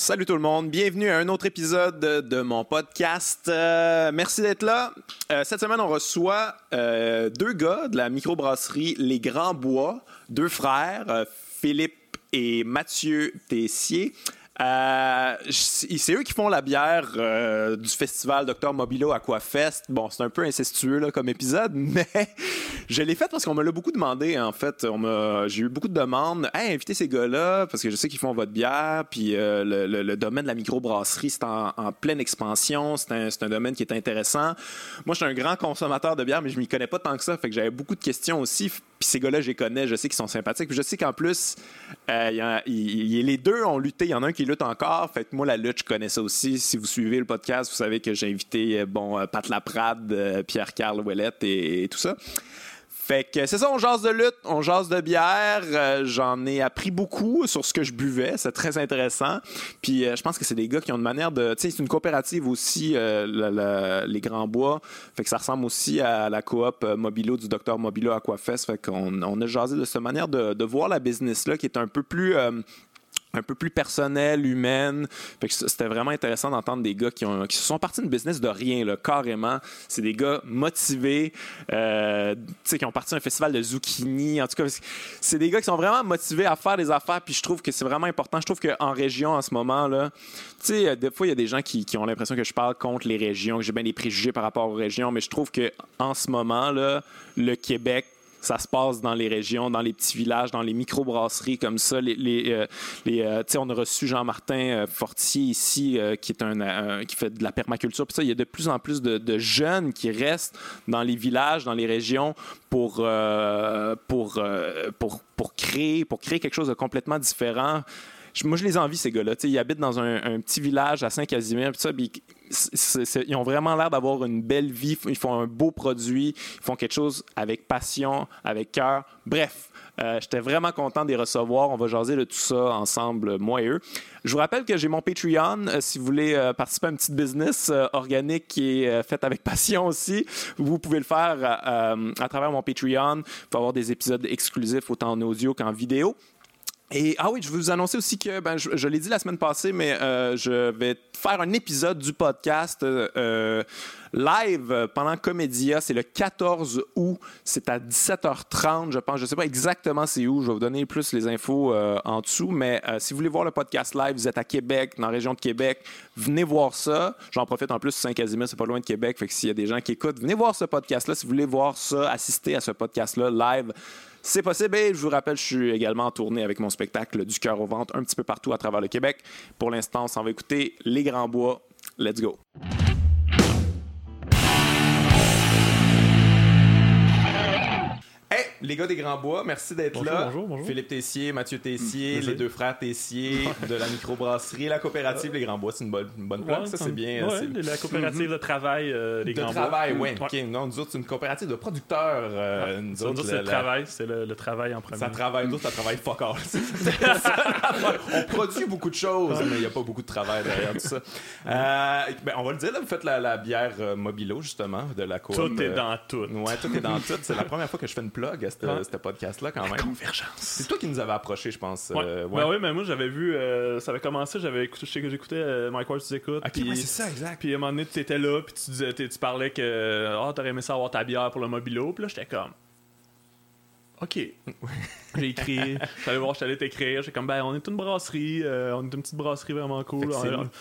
Salut tout le monde, bienvenue à un autre épisode de mon podcast. Euh, merci d'être là. Euh, cette semaine, on reçoit euh, deux gars de la microbrasserie Les Grands Bois, deux frères, Philippe et Mathieu Tessier. Euh, c'est eux qui font la bière euh, du festival Dr Mobilo Aquafest. Bon, c'est un peu incestueux comme épisode, mais je l'ai fait parce qu'on me l'a beaucoup demandé. En fait, j'ai eu beaucoup de demandes. Hey, invitez ces gars-là parce que je sais qu'ils font votre bière. Puis euh, le, domaine de la microbrasserie, c'est en, pleine expansion. C'est un, un, domaine qui est intéressant. Moi, je suis un grand consommateur de bière, mais je m'y connais pas tant que ça. Fait que j'avais beaucoup de questions aussi. Puis ces gars-là, je les connais. Je sais qu'ils sont sympathiques. Puis je sais qu'en plus, les deux ont lutté. Il y en a un qui lutte encore. Fait moi, la lutte, je connais ça aussi. Si vous suivez le podcast, vous savez que j'ai invité euh, bon, euh, Pat Laprade, euh, Pierre-Carl Ouellette et, tout ça. Fait que c'est ça, on jase de lutte, on jase de bière. J'en ai appris beaucoup sur ce que je buvais, c'est très intéressant. Puis je pense que c'est des gars qui ont une manière de. C'est une coopérative aussi, les Grands Bois. Fait que ça ressemble aussi à la coop Mobilo du docteur Mobilo Aquafest. Fait qu'on on a jasé de cette manière de, de voir la business-là qui est un peu plus un peu plus personnelle, humaine. C'était vraiment intéressant d'entendre des gars qui, ont, qui sont partis d'une business de rien, là, carrément. C'est des gars motivés, euh, qui ont parti un festival de zucchini. En tout cas, c'est des gars qui sont vraiment motivés à faire des affaires. Puis je trouve que c'est vraiment important. Je trouve qu'en région, en ce moment, là, tu sais, des fois, il y a des gens qui, qui ont l'impression que je parle contre les régions, que j'ai bien des préjugés par rapport aux régions. Mais je trouve qu'en ce moment, là, le Québec ça se passe dans les régions, dans les petits villages, dans les micro-brasseries comme ça. Euh, euh, on a reçu Jean-Martin euh, Fortier ici, qui, fait de la permaculture. Puis ça, il y a de plus en plus de, jeunes qui restent dans les villages, dans les régions pour, pour, pour, créer, pour créer quelque chose de complètement différent moi, je les envie, ces gars-là. Ils habitent dans un, petit village à Saint-Casimir. ils ont vraiment l'air d'avoir une belle vie. Ils font un beau produit. Ils font quelque chose avec passion, avec cœur. Bref, euh, j'étais vraiment content de les recevoir. On va jaser de tout ça ensemble, moi et eux. Je vous rappelle que j'ai mon Patreon. Euh, si vous voulez euh, participer à un petit business organique qui est fait avec passion aussi, vous pouvez le faire à travers mon Patreon. Vous pouvez avoir des épisodes exclusifs autant en audio qu'en vidéo. Et ah oui, je vais vous annoncer aussi que, ben, je, l'ai dit la semaine passée, mais euh, je vais faire un épisode du podcast euh, live pendant Comédia. C'est le 14 août. C'est à 17h30, je pense. Je ne sais pas exactement c'est où. Je vais vous donner plus les infos euh, en dessous. Mais si vous voulez voir le podcast live, vous êtes à Québec, dans la région de Québec, venez voir ça. J'en profite en plus, Saint-Casimir, c'est pas loin de Québec. Fait que s'il y a des gens qui écoutent, venez voir ce podcast-là. Si vous voulez voir ça, assister à ce podcast-là live c'est possible. Et je vous rappelle, je suis également en tournée avec mon spectacle Du cœur au ventre un petit peu partout à travers le Québec. Pour l'instant, on s'en va écouter Les Grands Bois. Let's go. Les gars des Grands Bois, merci d'être là. Bonjour, bonjour. Philippe Tessier, Mathieu Tessier, les deux frères Tessier de la microbrasserie, la coopérative Les Grands Bois, c'est une bonne, une bonne place, ça c'est bien. Ouais, la coopérative de travail euh, Les Grands Bois. De travail, oui. Ok, non, nous autres, c'est une coopérative de producteurs. Euh, nous, autres, c'est le travail, c'est le, travail en premier. Ça travaille, nous autres, ça travaille fuck all. on produit beaucoup de choses, mais il n'y a pas beaucoup de travail derrière tout ça. Euh, ben, on va le dire, là, vous faites la, bière Mobilo, justement, de la coop. Tout est dans tout. Ouais, tout est dans tout. C'est la première fois que je fais une plug ce podcast-là quand même. convergence. C'est toi qui nous avais approché, je pense. Ouais. Euh, ben oui, mais moi j'avais vu, euh, ça avait commencé, j'avais écouté, je sais que j'écoutais euh, Mike Ward, tu écoutes. Ok, c'est ça, exact. Puis à un moment donné, tu étais là, puis tu, disais, tu parlais que oh, t'aurais aimé ça avoir ta bière pour le mobilo, puis là j'étais comme. OK. j'ai écrit, j'allais voir, j'allais t'écrire. J'étais comme, ben, on est une brasserie, euh, on est une petite brasserie vraiment cool.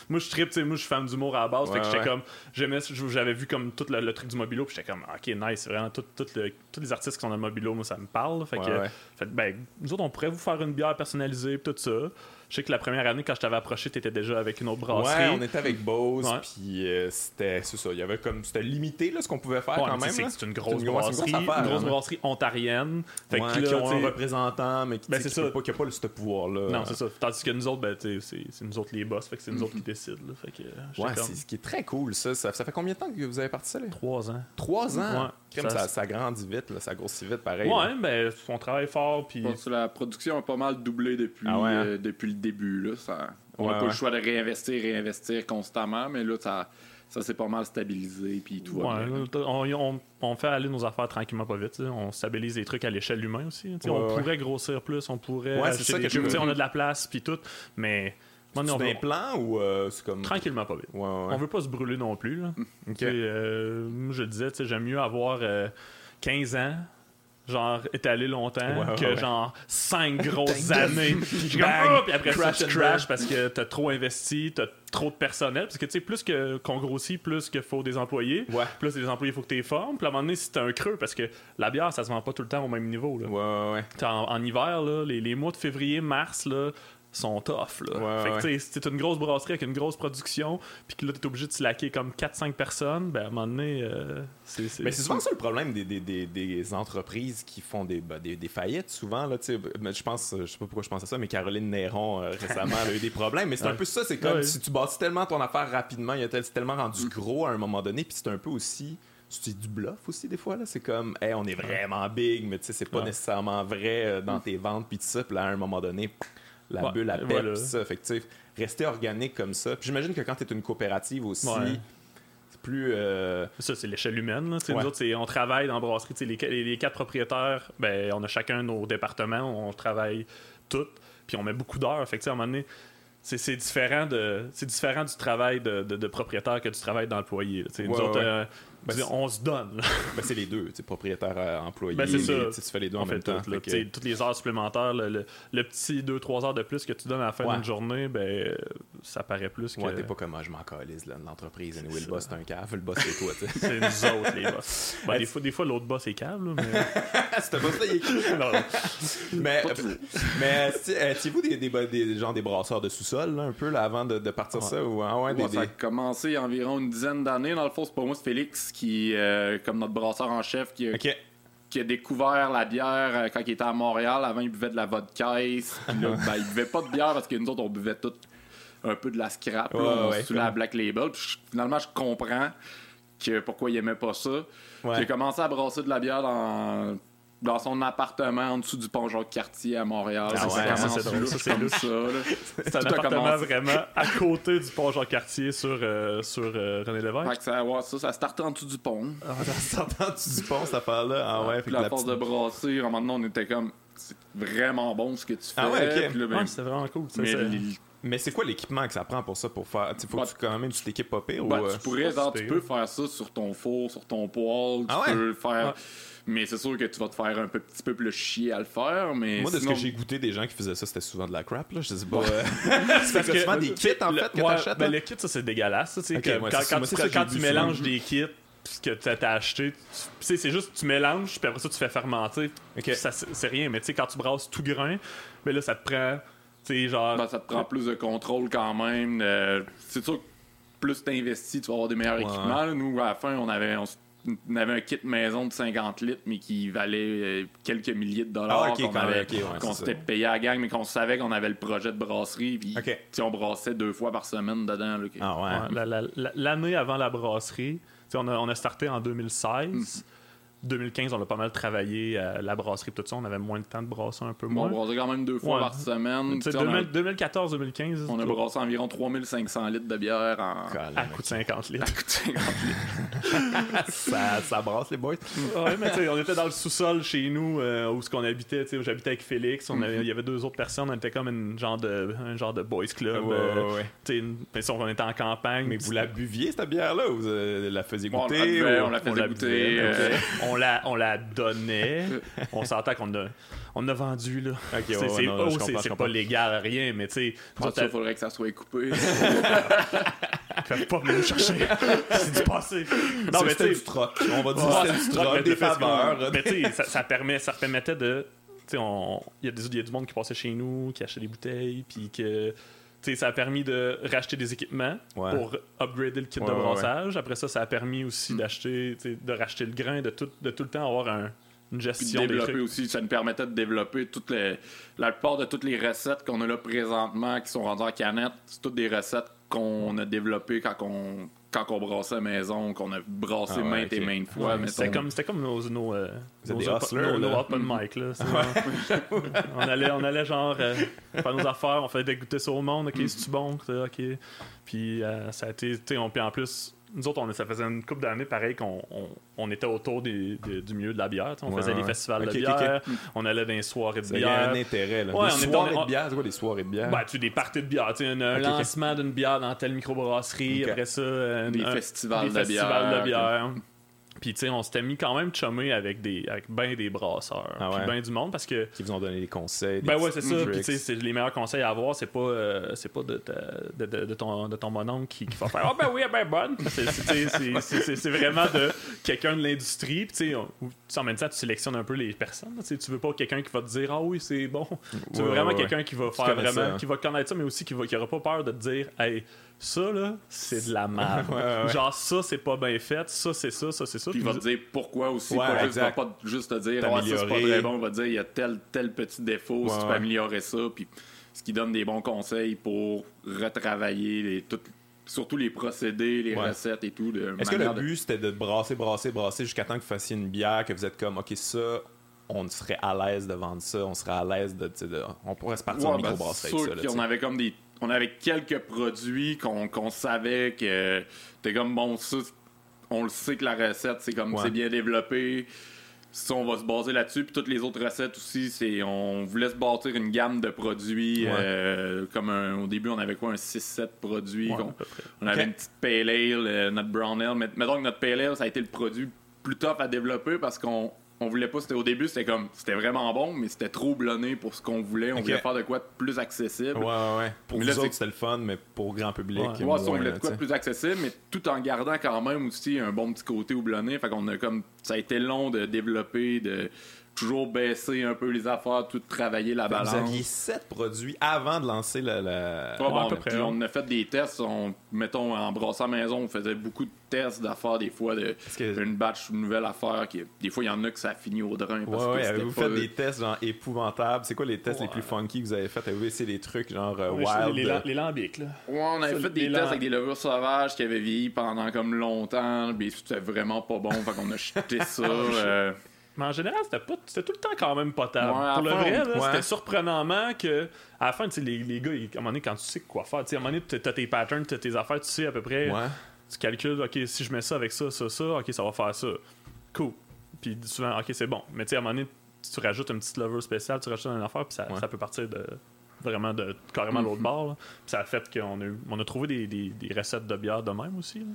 moi, je tripe, tu sais, moi, je suis fan d'humour à la base. fait que j'étais comme, j'aimais, j'avais vu comme tout le, truc du mobilo, puis j'étais comme, OK, nice, vraiment tout, le, tous les artistes qui sont dans le mobilo, moi, ça me parle. Fait que, fait, ben, nous autres, on pourrait vous faire une bière personnalisée, tout ça. Je sais que la première année, quand je t'avais approché, tu étais déjà avec une autre brasserie. Ouais, on était avec Bose, puis euh, c'était ça. Il y avait comme c'était limité là, ce qu'on pouvait faire quand même. C'est une grosse brasserie, une grosse, hein. brasserie ontarienne. Fait que qui ont un représentant, mais qui ben, n'a pas, pas ce pouvoir-là. Non, c'est ça. Tandis que nous autres, ben, c'est nous autres les boss, fait que c'est nous autres qui décident. Fait que, ouais, c'est ce qui est très cool, ça. ça. fait combien de temps que vous avez parti ça? Là? Trois ans. Trois ans? ça, ça, grandit vite, là, ça grossit vite, pareil. Ouais, ben, on travaille fort. Puis... la production a pas mal doublé depuis, ah hein? euh, depuis le début. Là, ça, on n'a pas le choix de réinvestir, réinvestir constamment, mais là, ça, ça s'est pas mal stabilisé. Puis tout ouais, on, on, fait aller nos affaires tranquillement, pas vite. On stabilise les trucs à l'échelle humaine aussi. on pourrait grossir plus, on pourrait. Ouais, c'est ça que On a de la place, puis tout, mais On C'est un plan ou euh, c'est comme. Tranquillement, pas vite. Ouais, ouais. On veut pas se brûler non plus. Là. Sais, euh, je disais, tu sais, j'aime mieux avoir euh, 15 ans, genre étalé longtemps, Ouais, ouais, que ouais. genre 5 grosses années. Puis ah, puis après ça, Crash tu and crash parce que t'as trop investi, t'as trop de personnel. Parce que, tu sais, plus que- qu'on grossit, plus qu'il faut des employés. Plus des employés, il faut que tu les formes. Puis à un moment donné, si t'as un creux, parce que la bière, ça se vend pas tout le temps au même niveau. Là. Ouais, ouais, ouais. T'sais, En, en hiver, là, les, les mois de février, mars, là, sont tough. Là. Ouais, fait que, ouais. si t'es une grosse brasserie avec une grosse production, puis que là, t'es obligé de slacker comme 4-5 personnes, ben à un moment donné, euh, c'est. Mais c'est souvent ça le problème des, des, des, des entreprises qui font des, ben, des, des faillites, souvent. Là, je pense, je sais pas pourquoi je pense à ça, mais Caroline Néron, euh, récemment, elle a eu des problèmes. Mais c'est un peu ça, c'est comme si tu bâtis tellement ton affaire rapidement, il a tellement rendu Mm. gros à un moment donné, puis c'est un peu aussi. C'est du bluff aussi, des fois. là C'est comme, hey, on est vraiment big, mais tu sais, c'est pas Ouais. nécessairement vrai euh, dans tes ventes, puis tout ça. Puis là, à un moment donné, la Ouais, bulle, la pète, voilà. Fait que, tu rester organique comme ça. Puis j'imagine que quand t'es une coopérative aussi, Ouais. c'est plus. euh, Ça, c'est l'échelle humaine. Là. Tu Ouais. Nous autres, c'est- on travaille dans la brasserie. Tu Les, les, les quatre propriétaires, ben, on a chacun nos départements, on travaille toutes, puis on met beaucoup d'heures. Fait que, tu à un moment donné, c'est différent, de, c'est différent du travail de, de, de propriétaire que du travail d'employé. Tu Ouais, ouais. euh, Ben, c'est- on se donne. Ben, c'est les deux, propriétaire euh, employé. Ben, c'est ça. les- tu fais les deux en fait même temps. tout, là. que- Toutes les heures supplémentaires, le, le- le petit 2-3 heures de plus que tu donnes à la fin Ouais. d'une journée, ben, euh, ça paraît plus que. Ouais, t'es pas comme moi, je m'en calise, l'entreprise. Anyway, le ça. boss, c'est un cave, le boss, c'est toi, tu sais. C'est nous autres, les boss. Ben, des, fois, des fois, l'autre boss est câble, là, mais. C'était pas ça, il est. Non, non. Mais, mais euh, étiez-vous des, des, des, genre des brasseurs de sous-sol, là, un peu, là, avant de, de partir ça? Ou, ah ouais, des, Ouais, Ça a des- commencé il y a environ une dizaine d'années. Dans le fond, c'est pas moi, c'est Félix qui, euh, comme notre brasseur en chef, qui a, Ok. qui a découvert la bière euh, quand il était à Montréal. Avant, il buvait de la vodka. Puis là, ben, il buvait pas de bière parce que nous autres, on buvait tout un peu de la scrap. là, Ouais, on ouais, sous la Black Label. Puis finalement, je comprends que pourquoi il aimait pas ça. J'ai commencé à brasser de la bière dans, dans son appartement en dessous du pont Jacques-Cartier à Montréal. Ah Ça ouais, ça, c'est drôle, ça, c'est comme ça. là. C'est un appartement commencé. vraiment à côté du pont Jean-Cartier sur, euh, sur euh, René Lévesque. Fait que ça, ouais, ça, ça startait en dessous du pont. Ah, ça s'entend du pont, cette affaire-là. Ah ouais, Puis la, la force petite- de brasser, un moment donné, on était comme, c'est vraiment bon ce que tu fais. Ah ouais, ok. Puis là, ben, Ouais, c'était vraiment cool. Ça, mais c'est- Mais c'est quoi l'équipement que ça prend pour ça, pour faire. Faut Bah, que tu, quand même tu t'équipes pire bah, ou. euh, tu pourrais, genre, tu peux faire ça sur ton four, sur ton poêle, tu Ah ouais? peux le faire. Mais c'est sûr que tu vas te faire un peu- petit peu plus chier à le faire. Mais Moi, de sinon- ce que j'ai goûté des gens qui faisaient ça, c'était souvent de la crap, là. Je sais pas. parce c'est souvent des kits, en le- fait, que ouais, t'achètes. ben, là. le kit, ça, c'est dégueulasse. ça, tu sais, Ok, que ouais, quand, Moi, tu, ça que quand mélanges souvent. des kits pis que acheté, tu tu sais, c'est juste tu mélanges, puis après ça, tu fais fermenter. C'est rien, mais tu sais, quand tu brasses tout grain, ben là, ça te prend, tu sais, genre. Ben, ça te prend plus de contrôle quand même. euh, c'est sûr que plus tu investis, tu vas avoir des meilleurs Ouais. équipements. là. Nous, à la fin, on avait, on, on avait un kit maison de 50 litres, mais qui valait euh, quelques milliers de dollars. Ah, ok, qu'on quand même, avait- ok, ouais, qu'on c'est s'était payé à la gang, mais qu'on savait qu'on avait le projet de brasserie. Puis, on brassait deux fois par semaine dedans. que- Ah ouais. Ouais, la- la- la- L'année avant la brasserie, on a, on a starté en 2016. 2015, on a pas mal travaillé à la brasserie, tout ça. On avait moins de temps de brasser un peu on moins. brassait quand même deux fois Ouais. par semaine. Tu sais, Tu sais, on a- 2000 2014-2015, On a brassé environ 3500 litres de bière en. à coût de 50 litres. à coût de 50 litres. ça, ça brasse les boys. ouais, mais tu sais, on était dans le sous-sol chez nous euh, où ce qu'on habitait, tu sais, où j'habitais avec Félix. On avait- Il y avait deux autres personnes, on était comme une genre de, un genre de boys club. Ouais, euh, ouais, ouais. tu sais, une- mais si on était en campagne. Mais vous la buviez, cette bière-là, ou vous euh, la faisiez Bon, on la goûter? buvait, ou- on la faisait la goûter. On, la, on la donnait. on s'entend qu'on a, on a vendu, là. C'est- ouais, ouais, c'est non, oh, pas légal, rien, mais tu sais, il faudrait que ça soit coupé. Faites pas venir nous chercher. c'est du passé. Non, mais c'était du troc. On va dire Ouais, c'était du c'est troc, mais des faveurs. Mais tu sais, ça, ça, permet, ça permettait de. Tu sais, on- il y, y a du monde qui passait chez nous, qui achetait des bouteilles, puis que. Tu sais, ça a permis de racheter des équipements Ouais. pour upgrader le kit Ouais, de ouais, brassage. Après ça, ça a permis aussi d'acheter, tu sais, de racheter le grain, de tout, de tout le temps avoir un- une Puis gestion de des développer trucs. aussi, ça nous permettait de développer toutes les, la plupart de toutes les recettes qu'on a là présentement qui sont rendues en canette. C'est toutes des recettes qu'on a développées quand on, quand on brassait à maison, qu'on a brassé Ah ouais, maintes et maintes fois. Ouais, C'était comme, c'était comme nos, nos, euh, nos, hustlers, open mic. Là, on, allait, on allait genre euh, faire nos affaires, on faisait goûter ça au monde. Ok, c'est-tu bon? C'est- Ok. Puis euh, ça a été. tu sais, on- Puis en plus, nous autres, on, ça faisait une couple d'années pareil qu'on on, on était autour des- des- du milieu de la bière. On Ouais, faisait des ouais. festivals de bière, on allait dans les soirées de Ça, Il y a un bière. intérêt. Là. Ouais, des on soirées de bière, c'est quoi des soirées de bière? Ben, tu des parties de bière, tu un, lancement d'une bière dans telle microbrasserie, après ça, un- Des un- festivals des de festivals bière. de bière. Puis, tu sais, on s'était mis quand même chumé avec, des, avec ben des brasseurs, Ah puis ben du monde, parce que Qui vous ont donné des conseils. des ben ouais, c'est ça. Puis tu sais, les meilleurs conseils à avoir, c'est pas, euh, c'est pas de, ta- de, de, de ton, de ton mononcle qui, qui va faire Ah ben oui, elle ben bonne. C'est, vraiment de quelqu'un de l'industrie. Puis tu sais, en même temps, tu sélectionnes un peu les personnes. Tu veux pas quelqu'un qui va te dire Ah oui, c'est bon. Tu veux Ouais, vraiment ouais, quelqu'un qui va faire vraiment, ça, hein. qui va connaître ça, mais aussi qui, va, qui aura pas peur de te dire Hey, ça là, c'est de la merde. Ouais, ouais, ouais. Genre ça, c'est pas bien fait. Ça, c'est ça, ça, c'est ça. Puis il va te dire pourquoi aussi. Ouais, pas juste, va pas juste te dire, ah, ça c'est pas très bon. Il va te dire, il y a tel, tel petit défaut, si tu peux ouais. améliorer ça. Puis ce qui donne des bons conseils pour retravailler les, tout- surtout les procédés, les Ouais. recettes et tout. Est-ce que le de- but c'était de brasser, brasser, brasser jusqu'à temps que vous fassiez une bière, que vous êtes comme, ok, ça, on serait à l'aise de vendre ça, on serait à l'aise de, On pourrait se partir en ben, microbrasserie ça. là, sais. avait comme des. On avait quelques produits qu'on savait que. T'es comme bon, ça, on le sait que la recette, c'est comme Ouais. c'est bien développé. Si on va se baser là-dessus, puis toutes les autres recettes aussi, c'est on voulait se bâtir une gamme de produits. Ouais. euh, comme un- au début, on avait quoi, un 6-7 produits. Ouais, on avait une petite pale ale, euh, notre brown ale. Mais mettons que notre pale ale, ça a été le produit plus tough à développer parce qu'on on voulait pas. C'était au début, c'était comme c'était vraiment bon, mais c'était trop blonné pour ce qu'on voulait. On voulait faire de quoi de plus accessible. Ouais, ouais, ouais. Pour Mais là, c'est- autres, c'était le fun, mais pour grand public. Ouais. Ouais, si on voulait de quoi de plus accessible, mais tout en gardant quand même aussi un bon petit côté houblonné. Fait qu'on a comme. Ça a été long de développer, de toujours baisser un peu les affaires, tout travailler la sais. Vous balance. aviez sept produits avant de lancer la. la- Ouais, bon, à peu près, on a fait des tests, on, mettons en brassant maison, on faisait beaucoup de tests d'affaires des fois, de, que- une batch, une nouvelle affaire. Qui, des fois, il y en a que ça finit au drain. Parce Ouais, que ouais, c'était avez-vous pas- fait des tests genre épouvantables? C'est quoi les tests les plus funky que vous avez fait? Avez-vous essayé des trucs genre euh, Ouais, wild? les, les, les lambics, là. Ouais, on avait fait des tests avec des levures sauvages qui avaient vieilli pendant comme longtemps, mais c'était vraiment pas bon, fait qu'on a jeté ça. euh, Mais en général, c'était pas c'était tout le temps quand même potable. Ouais, Pour le fin, vrai, on- là, ouais. c'était surprenamment que à la fin, tu sais, les, les gars, ils- à un moment donné, quand tu sais quoi faire, tu sais, à un moment donné, t'as tes patterns, t'as tes affaires, tu sais à peu près, Ouais. tu calcules, ok, si je mets ça avec ça, ça, ça, ok, ça va faire ça. Cool. Puis souvent, ok, c'est bon. Mais tu sais, à un moment donné, tu rajoutes une petite lever spéciale, tu rajoutes une affaire, puis ça, Ouais. ça peut partir de vraiment de carrément l'autre bord. là. Puis ça a fait qu'on a, on a trouvé des, des, des recettes de bière de même aussi. là.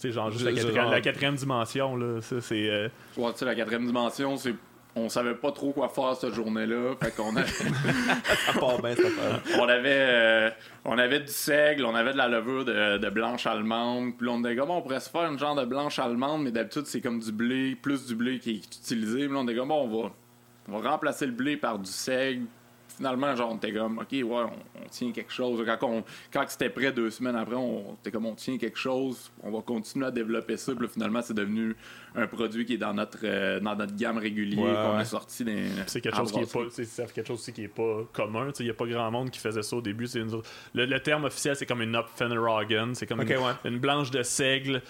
Tu sais, genre juste la quatrième, genre- la quatrième dimension, là, ça, c'est... euh, ouais, tu sais, la quatrième dimension, c'est. On savait pas trop quoi faire cette journée-là, fait qu'on a. Ça part bien, affaire. on avait euh, on avait du seigle, on avait de la levure de, de blanche allemande. Puis là, on était comme on pourrait se faire une genre de blanche allemande, mais d'habitude c'est comme du blé, plus du blé qui est utilisé. Puis là, on était comme bon, on va on va remplacer le blé par du seigle. Finalement, genre, on était comme, OK, ouais, on, on tient quelque chose. Quand, on- quand c'était prêt deux semaines après, on était comme, on tient quelque chose, on va continuer à développer ça. Puis là, finalement, c'est devenu un produit qui est dans notre, euh, dans notre gamme régulière Ouais, qu'on a sorti c'est quelque chose qui est pas c'est quelque chose aussi qui est pas commun il y a pas grand monde qui faisait ça au début c'est une autre- le, le terme officiel c'est comme une Opfenragen c'est comme Ok, une, ouais. une blanche de seigle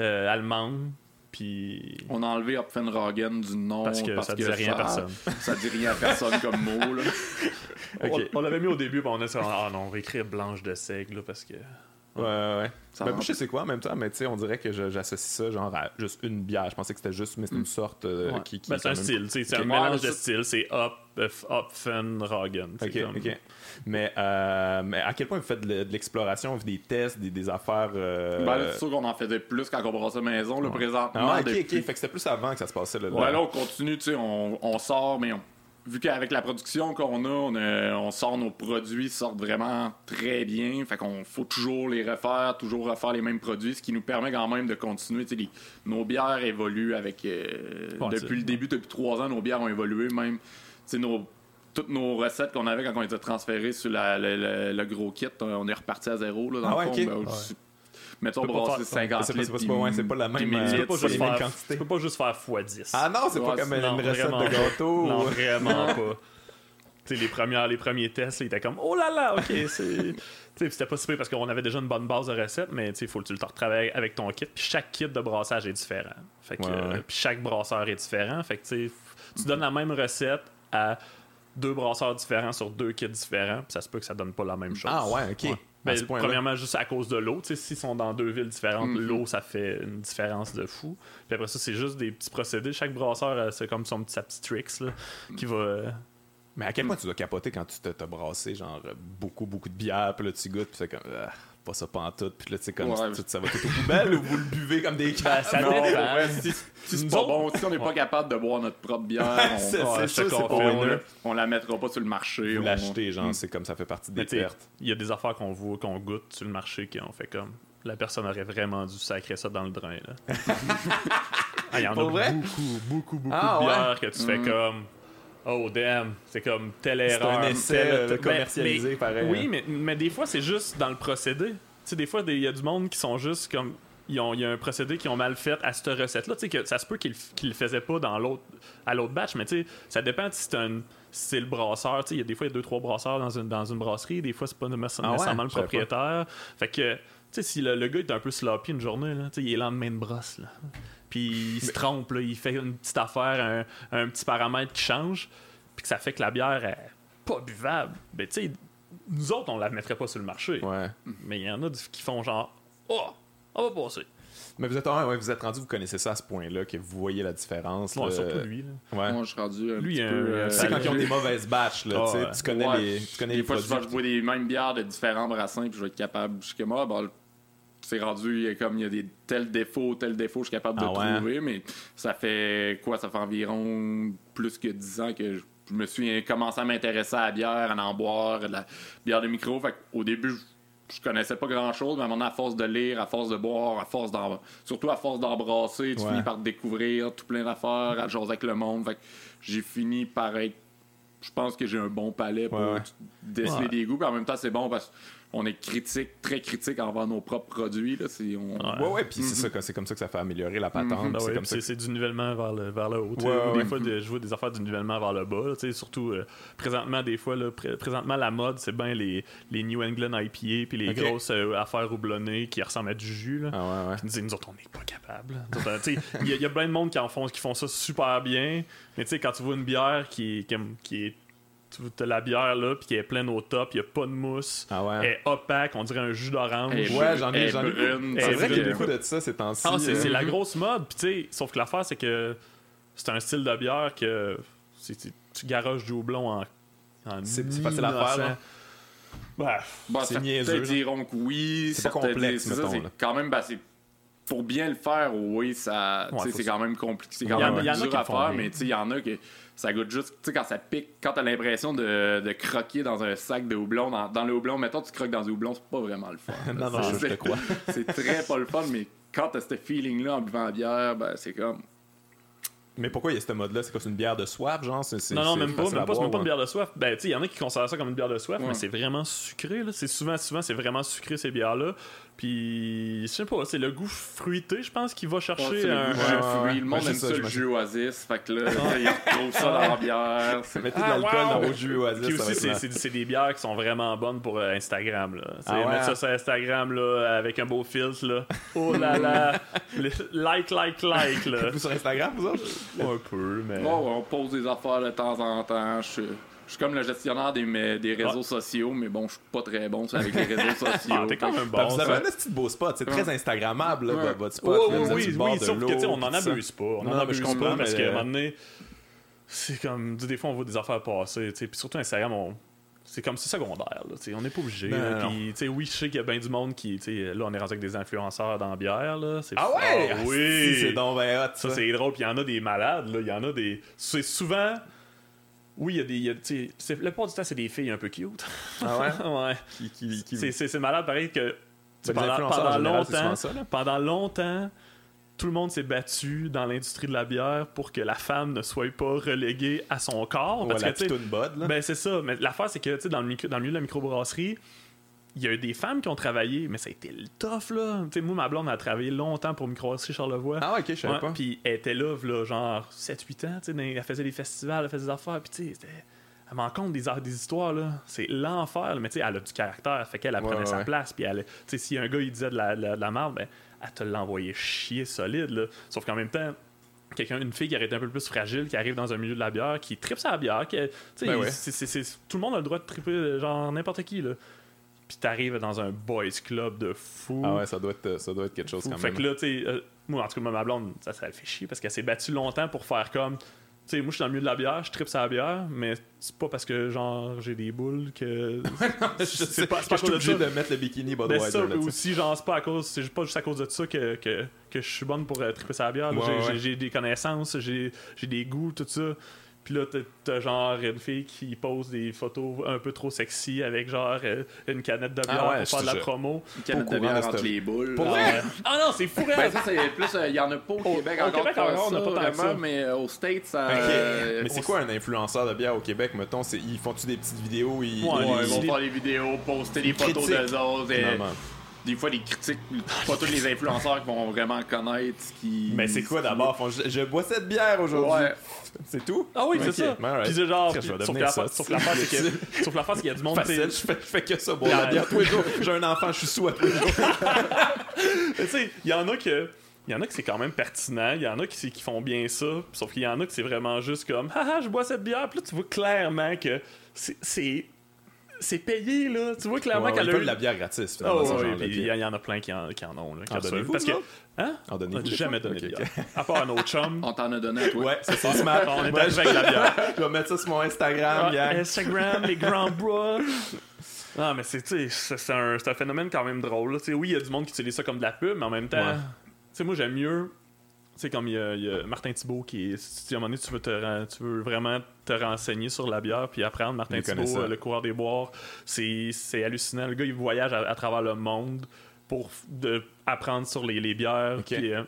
euh, allemande puis On a enlevé Opfenragen du nom parce que ça disait rien à personne Ça dit rien à personne comme mot. Là. on, l'avait mis au début on a dit ah non on va écrire blanche de seigle là, parce que Ouais, ouais. Ça Ben, moi, je sais quoi en même temps, mais tu sais, on dirait que j'associe ça genre à juste une bière. Je pensais que c'était juste, mais c'est une sorte euh, Ouais. qui, qui Ben, est c'est un même- style tu sais, c'est un Ouais, mélange de styles c'est Op Opfenragen tu sais, Ok, comme- ok. Mais, euh, mais à quel point vous faites de, l'exploration, des tests, des, des affaires. euh, Ben, c'est sûr qu'on en faisait plus quand on brassait maison, le présentement. Ah ok, depuis- ok. Fait que c'était plus avant que ça se passait. Là, Ouais, là, on continue, tu sais, on, on sort, mais on- vu qu'avec la production qu'on a on, a- on sort nos produits, sortent vraiment très bien. Fait qu'on faut toujours les refaire, toujours refaire les mêmes produits, ce qui nous permet quand même de continuer. Les- nos bières évoluent avec. euh, depuis le début, depuis trois ans, nos bières ont évolué. Même, nos, toutes nos recettes qu'on avait quand on était transférés sur la- le, le- le gros kit, on est reparti à zéro. Là, dans Ah le ouais, fond. ok. Ben, Ouais. Mettons, Tu peux pas brasser faire- 50 C'est pas, c'est litres. pas, c'est pas- ouais, c'est pas la même, euh, tu peux pas faire tu peux pas juste faire x10 Ah non, c'est pas comme une, recette vraiment de gâteau. Non, ou- vraiment pas. Tu sais, les, premières, les premiers tests, ils étaient comme Oh là là, ok, c'est. Tu sais, c'était pas si pire parce qu'on avait déjà une bonne base de recettes, mais il faut que tu le retravailles avec ton kit. Puis chaque kit de brassage est différent. Fait que, Ouais, euh, ouais. puis chaque brasseur est différent. Fait que tu donnes la même recette à deux brasseurs différents sur deux kits différents, puis ça se peut que ça donne pas la même chose. Ah ouais, ok. Ouais. Ben, premièrement, juste à cause de l'eau. Tu sais, S'ils sont dans deux villes différentes, Mhm. l'eau, ça fait une différence de fou. Puis après ça, c'est juste des petits procédés. Chaque brasseur, c'est comme son petit, sa petite tricks là, qui va. Mais à quel point tu dois capoter quand tu t'as brassé genre beaucoup beaucoup de bière puis là tu goûtes puis c'est comme ah, pas ça pantoute puis là tu sais comme Ouais. tout- ça va tout aux poubelles ou vous le buvez comme des Ben, cannes ça Non, dépend. ouais, si, si c'est Nous pas autres- bon, si on n'est pas capable de boire notre propre bière, on, C'est- on- la- on la mettra pas sur le marché. vous on- l'achetez genre Mm. c'est comme ça fait partie des pertes il y a des affaires qu'on voit, qu'on goûte sur le marché, qui ont fait comme. La personne aurait vraiment dû sacrer ça dans le drain. Là. Ah, Il y en Pour a vrai? beaucoup, beaucoup, beaucoup Ah, de ouais? bières que tu fais Mm. comme. Oh damn, c'est comme telle c'est erreur. un essai telle- euh, commercialisé mais- pareil Oui, mais, mais des fois, c'est juste dans le procédé. Tu sais, des fois, il y a du monde qui sont juste comme. Il y a un procédé qu'ils ont mal fait à cette recette-là. Tu sais, que ça se peut qu'ils ne le faisaient pas dans l'autre, à l'autre batch, mais tu sais, ça dépend si c'est un. c'est le brasseur, tu sais, il y a des fois il y a deux trois brasseurs dans une, dans une brasserie, des fois c'est pas nécessairement Ah ouais? le propriétaire. Fait que tu sais si le, le gars est un peu sloppy une journée là, tu sais, il est lendemain de brosse là. Puis il se trompe là, il fait une petite affaire, un, un petit paramètre qui change, puis que ça fait que la bière est pas buvable. Ben tu sais nous autres on la mettrait pas sur le marché. ouais Mais il y en a qui font genre oh, on va passer. mais vous êtes ouais, ouais, vous êtes rendu vous connaissez ça à ce point-là que vous voyez la différence Ouais, là. surtout lui là. ouais Moi, je suis rendu un Lui, petit peu... euh, tu sais quand ils ont des mauvaises batches là Ah, tu sais, tu connais Ouais. les tu connais Des les fois, produits je bois des mêmes bières de différents brassins, puis je vais être capable. Je suis comme, ah, bon, c'est rendu, comme, il y a des tels défauts, tels défauts, je suis capable de Ah ouais? trouver, mais ça fait quoi? Ça fait environ plus que 10 ans que je, je me suis commencé à m'intéresser à la bière, à en boire, de la bière de micro. Fait au début, je, je connaissais pas grand chose, mais à un moment donné, à force de lire, à force de boire, à force d'en, surtout à force d'embrasser, tu Ouais. finis par découvrir tout plein d'affaires, à jaser avec le monde. Fait que j'ai fini par être je pense que j'ai un bon palais pour Ouais, ouais. déceler Ouais. des goûts. Puis en même temps, c'est bon parce qu'on est critique, très critique envers nos propres produits. Là. C'est, on... Ouais. ouais puis c'est ça que- c'est comme ça que ça fait améliorer la patente Mhm. Ben c'est ouais, comme puis ça c'est, c'est du nivellement vers le, vers le haut. Ouais, des ouais. fois, de- je vois des affaires du nivellement vers le bas. là, surtout, euh, présentement, des fois, là, pré- présentement, la mode, c'est bien les, les New England IPA puis les grosses euh, affaires houblonnées qui ressemblent à du jus. Là. ah ouais ouais Puis nous, disent, nous autres, on n'est pas capable. Il y, a- y a plein de monde qui en font, qui font ça super bien. Mais tu sais, quand tu vois une bière qui qui est tu as la bière là, puis qui est pleine au top, il n'y a pas de mousse, ah ouais elle est opaque, on dirait un jus d'orange. Ouais, j'en ai, j'en ai. C'est vrai qu'il y a beaucoup de ça ces temps-ci. Ah, c'est, euh. c'est la grosse mode. Puis, tu sais, sauf que l'affaire, c'est que c'est un style de bière que tu garoches du houblon en. en C'est- c'est facile à faire, là. Bah, Bon, C'est certains niaiseux, diront que oui. C'est complexe, c'est quand même, ben, c'est- pour bien le faire, oui, ça, Ouais, c'est quand même compliqué. C'est quand Il y en- même dur qui à faire, mais tu sais, il y en a que ça goûte juste, tu sais, quand ça pique, quand t'as l'impression de, de croquer dans un sac de houblon, dans, dans le houblon, mettons, tu croques dans du houblon, c'est pas vraiment le fun. Non, non, C'est- je te crois. C'est très pas le fun, mais quand t'as ce feeling-là en buvant la bière, ben, c'est comme. Mais pourquoi il y a ce mode-là? C'est quoi C'est une bière de soif, genre? C'est- non, non, même pas. Même pas, c'est même pas une bière de soif. Ben, tu sais, il y en a qui considèrent ça comme une bière de soif, Ouais. mais c'est vraiment sucré, là. C'est souvent, souvent, c'est vraiment sucré, ces bières-là. Puis, je sais pas, c'est le goût fruité, je pense, qui va chercher c'est le un. jus de fruits. Le monde aime ça, ça, le jus Oasis. Fait que là, ils retrouvent ça dans la bière. C'est- Mettez de Ah, l'alcool wow! dans vos jus oasis. Puis aussi, c'est, ma- c'est- c'est des bières qui sont vraiment bonnes pour euh, Instagram. Là. Ah ouais? Mettre ça sur Instagram là, avec un beau filtre. Là. Oh là là! Like, like, like. Là. Vous sur Instagram, vous autres? Un peu, mais. Ouais, on pose des affaires de temps en temps. Je suis, je suis comme le gestionnaire des, mes- des réseaux Ouais. sociaux, mais bon, je suis pas très bon ça, avec les réseaux sociaux. Ah, t'es quand même bon. Vous avez un petit beau spot, c'est très Instagrammable, là, Ouais. votre Oui, spot. oui, oui, oui, sauf que, tu sais, l'eau, on en puis ça. abuse pas. On Non, en mais abuse je pas comprends, parce qu'à un moment donné, c'est comme, des fois, on voit des affaires passer, tu sais, puis surtout Instagram, on- c'est comme, c'est secondaire, là, on n'est pas obligé, puis, oui, je sais qu'il y a bien du monde qui, là, on est rendu avec des influenceurs dans la bière, là, Ah ouais? Ah Ah, oui! C'est donc ben hot, Ça, ça. c'est drôle. Puis il y en a des malades, là. Il y en a des. C'est souvent. Oui, il y a des. y a- c'est- plupart du temps, c'est des filles un peu cute. Ah ouais? Ouais. Qui- qui- qui- C'est- C'est c'est malade, pareil, que. Ben, pendant, général, longtemps, ça, pendant longtemps, tout le monde s'est battu dans l'industrie de la bière pour que la femme ne soit pas reléguée à son corps. Parce la que, bod, là. ben c'est ça. Mais l'affaire, c'est que dans, le micro- dans le milieu de la microbrasserie, il y a eu des femmes qui ont travaillé, mais ça a été le tough, là. Tu sais, moi, ma blonde a travaillé longtemps pour Microbrasserie Charlevoix. Ah ok, je savais Ouais, pas. Puis elle était là, là genre 7-8 ans, tu sais, elle faisait des festivals, elle faisait des affaires, puis tu sais, elle m'en compte des, des histoires, là. C'est l'enfer, mais tu sais, elle a du caractère, fait qu'elle elle Ouais, prenait ouais, sa place, puis elle, tu sais, si un gars, il disait de la, de la, de la merde, ben, elle te l'envoyait chier solide, là. Sauf qu'en même temps, quelqu'un, une fille qui aurait été un peu plus fragile, qui arrive dans un milieu de la bière, qui tripe sa bière, qui, tu sais, Ben ouais. tout le monde a le droit de triper, genre n'importe qui, là. Puis t'arrives dans un boys club de fou. Ah ouais, ça doit être, ça doit être quelque chose Fou. quand Fait même. que là, tu sais, euh, moi, en tout cas, ma blonde, ça, ça fait chier parce qu'elle s'est battue longtemps pour faire comme. Tu sais, moi, je suis dans le milieu de la bière, je tripe sa bière, mais c'est pas parce que, genre, j'ai des boules que. c'est pas- pas, je suis à cause de obligé ça. de mettre le bikini Budweiser ça, aussi, genre, c'est pas à cause, c'est pas juste à cause de ça que, que, que je suis bonne pour euh, triper sa bière. Ouais, J'ai- ouais. des connaissances, j'ai j'ai des goûts, tout ça. Puis là, t'as- t'as genre une fille qui pose des photos un peu trop sexy avec genre euh, une canette de bière Ah ouais, pour faire de la promo. Une canette de au bière entre les boules. Pour Ah, vrai? Ah non, c'est fou, Ben, raide. ça, c'est plus. euh, Il y en a pas au Au- Québec au encore. Québec, faire encore, on a ça, pas tant que ça. vraiment, mais euh, aux States, ça. Euh, Mais c'est quoi un influenceur de bière au Québec, mettons? Ils font-tu des petites vidéos? Ils, Ouais, ils- ils vont des- faire des vidéos, poster des photos d'eux autres. et. Des fois, des critiques. Pas tous les influenceurs qui vont vraiment connaître ce qui. Mais c'est quoi d'abord? Je, je bois cette bière aujourd'hui. Ouais. C'est tout? Ah oui, Ok, c'est ça. alright. Puis c'est genre, sauf que la ça. fa- sauf que l'affaire, c'est que, sauf qu'il y a du monde, Facile, je fais, je fais que ça, boire La- la bière tous les jours. J'ai un enfant, je suis sous à tous les jours. tu sais, il y en a que. Il y en a que c'est quand même pertinent, il y en a qui, qui font bien ça, sauf qu'il y en a que c'est vraiment juste comme haha, je bois cette bière, puis là tu vois clairement que c'est c'est payé là, tu vois clairement Ouais, ouais, qu'elle a eu de la bière gratis, Ah finalement. puis ok. il y, y en a plein qui en, qui en ont là, qui En donnez-vous, parce que hein? En On n'a jamais donné de Ok, bière. ok. À part à nos chums. On t'en a donné à toi. Ouais, c'est ça, smart. On est avec de la bière. Je vais mettre ça sur mon Instagram. Instagram, les grands bras. Non, mais c'est, tu sais, c'est c'est un, c'est un phénomène quand même drôle. là. Tu sais, oui, il y a du monde qui utilise ça comme de la pub, mais en même temps, Ouais. tu sais, moi, j'aime mieux. Tu sais, comme il y, a, il y a Martin Thibault qui est. Si à un moment donné, tu veux, te, tu veux vraiment te renseigner sur la bière puis apprendre, Martin Il Thibault, euh, le coureur des boires, c'est, c'est hallucinant. Le gars, il voyage à, à travers le monde pour de, apprendre sur les, les bières. Ok. puis, euh,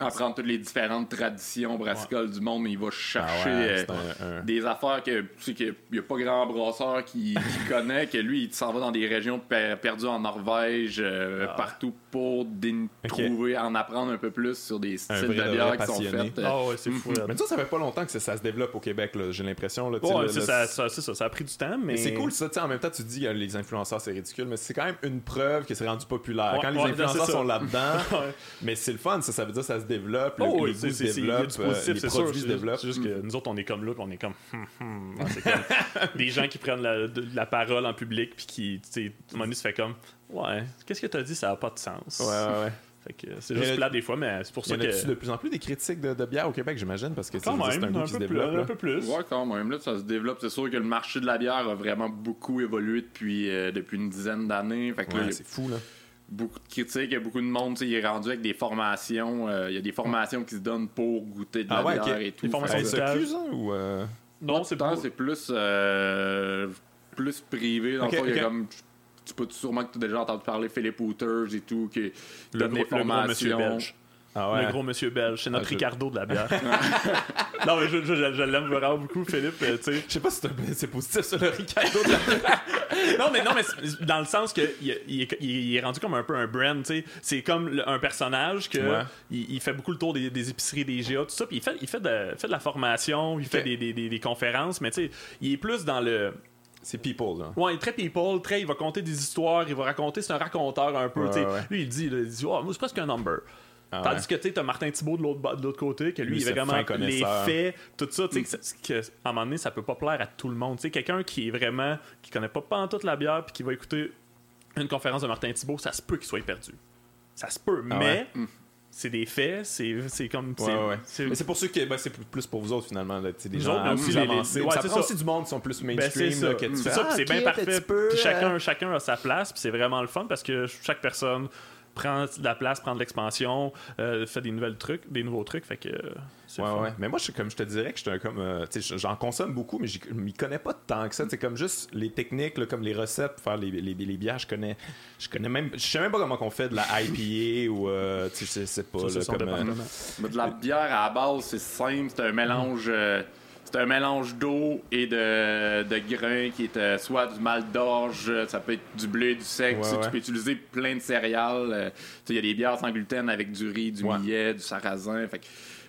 Apprendre toutes les différentes traditions brassicoles du monde, mais il va chercher. Ah ouais, euh, c'est un- un- des affaires que tu sais qu'il n'y a pas grand brasseur qui, qui connaît, que lui, il s'en va dans des régions per- perdues en Norvège, euh, Ah. partout pour trouver, en apprendre un peu plus sur des styles de bière qui sont faites. euh, Ah ouais, c'est fou. Mais ça, ça fait pas longtemps que ça, ça se développe au Québec, j'ai l'impression. Le- c'est le- ça, ça, c'est ça, ça a pris du temps, mais. Mais c'est cool ça, tu sais, en même temps tu te dis que les influenceurs c'est ridicule, mais c'est quand même une preuve que c'est rendu populaire. Ouais, quand les ouais, influenceurs sont là-dedans, mais c'est le fun, ça, ça veut dire que ça se développe, le, Oh, les oui, se du euh, positif, les c'est produits sûr. se C'est développent. c'est juste que nous autres, on est comme là, puis on est comme. hum. C'est comme des gens qui prennent la, parole en public, puis qui, tu sais, se fait comme. Ouais, qu'est-ce que t'as dit, ça n'a pas de sens. Ouais, ouais, ouais. Fait que c'est juste le- plat des fois, mais c'est pour ça que. de plus en plus des critiques de, de bière au Québec, j'imagine, parce que Quand c'est un un goût qui se peu, plus, développe. un peu plus. Ouais, quand même. Là, ça se développe. C'est sûr que le marché de la bière a vraiment beaucoup évolué depuis, euh, depuis une dizaine d'années. Fait que Ouais, c'est fou là. beaucoup de critiques, il y a beaucoup de monde, tu sais, il est rendu avec des formations. euh, il y a des formations qui se donnent pour goûter de la Ah ouais, bière et tout. Des formations ça, ou euh, Non, c'est pas. c'est plus, euh, plus privé. Dans le fond, il y a comme. Tu peux sûrement que tu as déjà entendu parler Philippe Hooters et tout, qui Le donne gros, le gros monsieur belge. Ah ouais. Le gros monsieur belge. C'est notre Ah, je- Ricardo de la bière. non, mais je, je, je- je l'aime vraiment beaucoup, Philippe. euh. Je sais pas si c'est positif ça, le Ricardo de la non, mais non, mais dans le sens que il, il est, il est rendu comme un peu un brand, tu sais. C'est comme le- un personnage que Ouais. il, il fait beaucoup le tour des, des épiceries, des GA, tout ça. Puis il fait, il fait de, fait de la formation, il fait des, des, des- des conférences, mais tu sais, il est plus dans le. C'est People, là. Ouais, il est très people, très, il va conter des histoires, il va raconter, c'est un raconteur un peu, Ouais, ouais. Lui, il dit, là, il dit, oh, moi, c'est presque un number. Ah Tandis que tu t'as Martin Thibault de l'autre ba- de l'autre côté, que lui, Lui, il est vraiment les faits, tout ça, tu sais, à un moment donné, ça peut pas plaire à tout le monde. Quelqu'un qui est vraiment, qui connaît pas toute la bière, puis qui va écouter une conférence de Martin Thibault, ça se peut qu'il soit perdu. Ça se peut, Ah mais c'est des faits, c'est c'est comme. Ouais, c'est- ouais, c'est- Mais c'est pour ceux qui. Ben, c'est plus pour vous autres, finalement. Là, des Nous gens autres, plus les- les- avancés. ouais, ça c'est prend ça. aussi du monde qui sont plus Ben, mainstream. c'est ça, là, que tu c'est ça, ah, c'est ok, bien parfait. peu, Puis euh, chacun, chacun a sa place, puis c'est vraiment le fun parce que chaque personne prend de la place, prend de l'expansion, euh, fait des nouvelles trucs, des nouveaux trucs, fait que euh, Ouais, ouais. Mais moi, je, comme je te dirais que je comme. euh, j'en consomme beaucoup, mais je m'y connais pas tant que ça. C'est comme juste les techniques, là, comme les recettes pour faire les, les, les bières. Je connais, je connais même. Je sais même pas comment on fait de la IPA ou. euh, tu sais, pas. Ça, c'est là, son comme, euh, de la bière à la base, c'est simple, c'est un mélange. euh, c'est un mélange d'eau et de, de grains qui est euh, soit du mal d'orge, ça peut être du blé, du sec. Ouais, tu sais, ouais. Tu peux utiliser plein de céréales. euh, Il y a des bières sans gluten avec du riz, du Ouais. millet, du sarrasin. Fait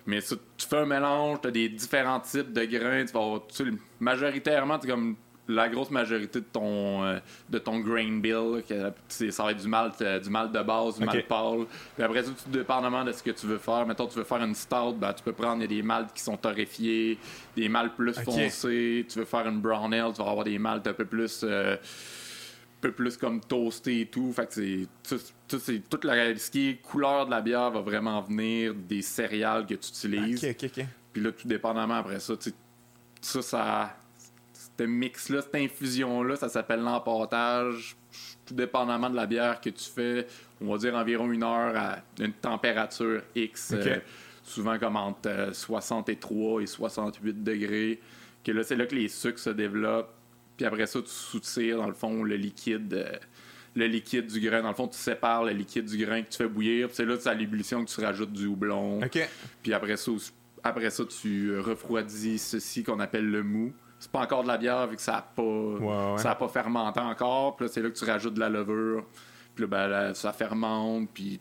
mais ça, tu fais un mélange, tu as des différents types de grains. Tu vas avoir, tu majoritairement, tu comme la grosse majorité de ton, euh, de ton grain bill, que ça va être du malt, euh, du malt de base, du malt pâle. Puis après ça, tout dépendamment de ce que tu veux faire. Mettons, tu veux faire une stout, ben, tu peux prendre il y a des maltes qui sont torréfiés, des maltes plus foncés. Tu veux faire une brown ale, tu vas avoir des maltes un peu plus. euh, peu plus comme toasté et tout. Fait que c'est. tout- tout- c'est- toute la, ce qui est couleur de la bière va vraiment venir des céréales que tu utilises. Ok, ok, ok. Puis là, tout dépendamment après ça, ça, ça. Ce mix-là, cette infusion-là, ça s'appelle l'emportage. Tout dépendamment de la bière que tu fais, on va dire environ une heure à une température X. Euh, souvent comme entre euh, 63 et 68 degrés. Que là, c'est là que les sucres se développent. Puis après ça, tu soutires, dans le fond, le liquide. euh, le liquide du grain. Dans le fond, tu sépares le liquide du grain que tu fais bouillir. Puis c'est là, c'est à l'ébullition que tu rajoutes du houblon. Puis après ça, après ça, tu euh, refroidis ceci qu'on appelle le mou. C'est pas encore de la bière vu que ça a pas, ouais. ça a pas fermenté encore. Puis là, c'est là que tu rajoutes de la levure. Puis là, ben, là, ça fermente. Puis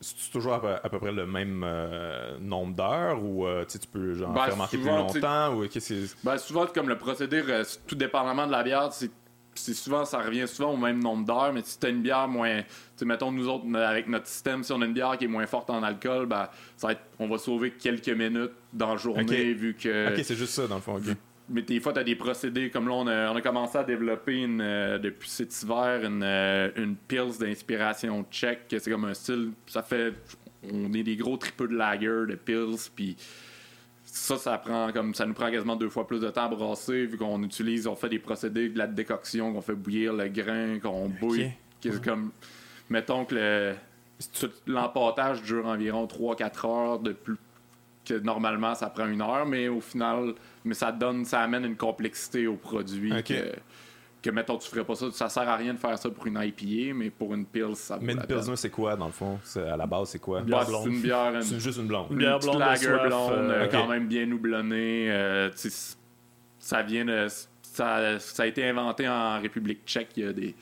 C'est toujours à peu, à peu près le même euh, nombre d'heures ou euh, tu peux genre Ben, fermenter plus souvent, longtemps ou qu'est-ce que c'est- ben, souvent, comme le procédé, reste tout dépendamment de la bière, c'est souvent, ça revient souvent au même nombre d'heures, mais si tu as une bière moins. Mettons, nous autres, avec notre système, si on a une bière qui est moins forte en alcool, ben, ça va être- on va sauver quelques minutes dans la journée, vu que. Ok, c'est juste ça dans le fond. ok. Mais des fois, tu as des procédés comme là, on a, on a commencé à développer une, euh, depuis cet hiver une, euh, une Pils d'inspiration tchèque. que C'est comme un style. Ça fait. On est des gros tripeux de lager, de Pils. Puis ça, ça prend comme ça nous prend quasiment deux fois plus de temps à brasser, vu qu'on utilise, on fait des procédés de la décoction, qu'on fait bouillir le grain, qu'on bouille. c'est comme. Mettons que L'empâtage dure environ 3-4 heures de plus que normalement ça prend une heure, mais au final, mais ça donne, ça amène une complexité au produit que, que, mettons, tu ferais pas ça. Ça sert à rien de faire ça pour une IPA, mais pour une Pils, ça Mais une. Pilsner, c'est quoi dans le fond? À la base, c'est quoi? Bah, bière blonde. c'est une bière, une, C'est juste une blonde. Une bière blonde de lager soif, blonde, euh, euh, quand même bien houblonnée. euh, ça vient de, ça, ça a été inventé en République tchèque il y a des,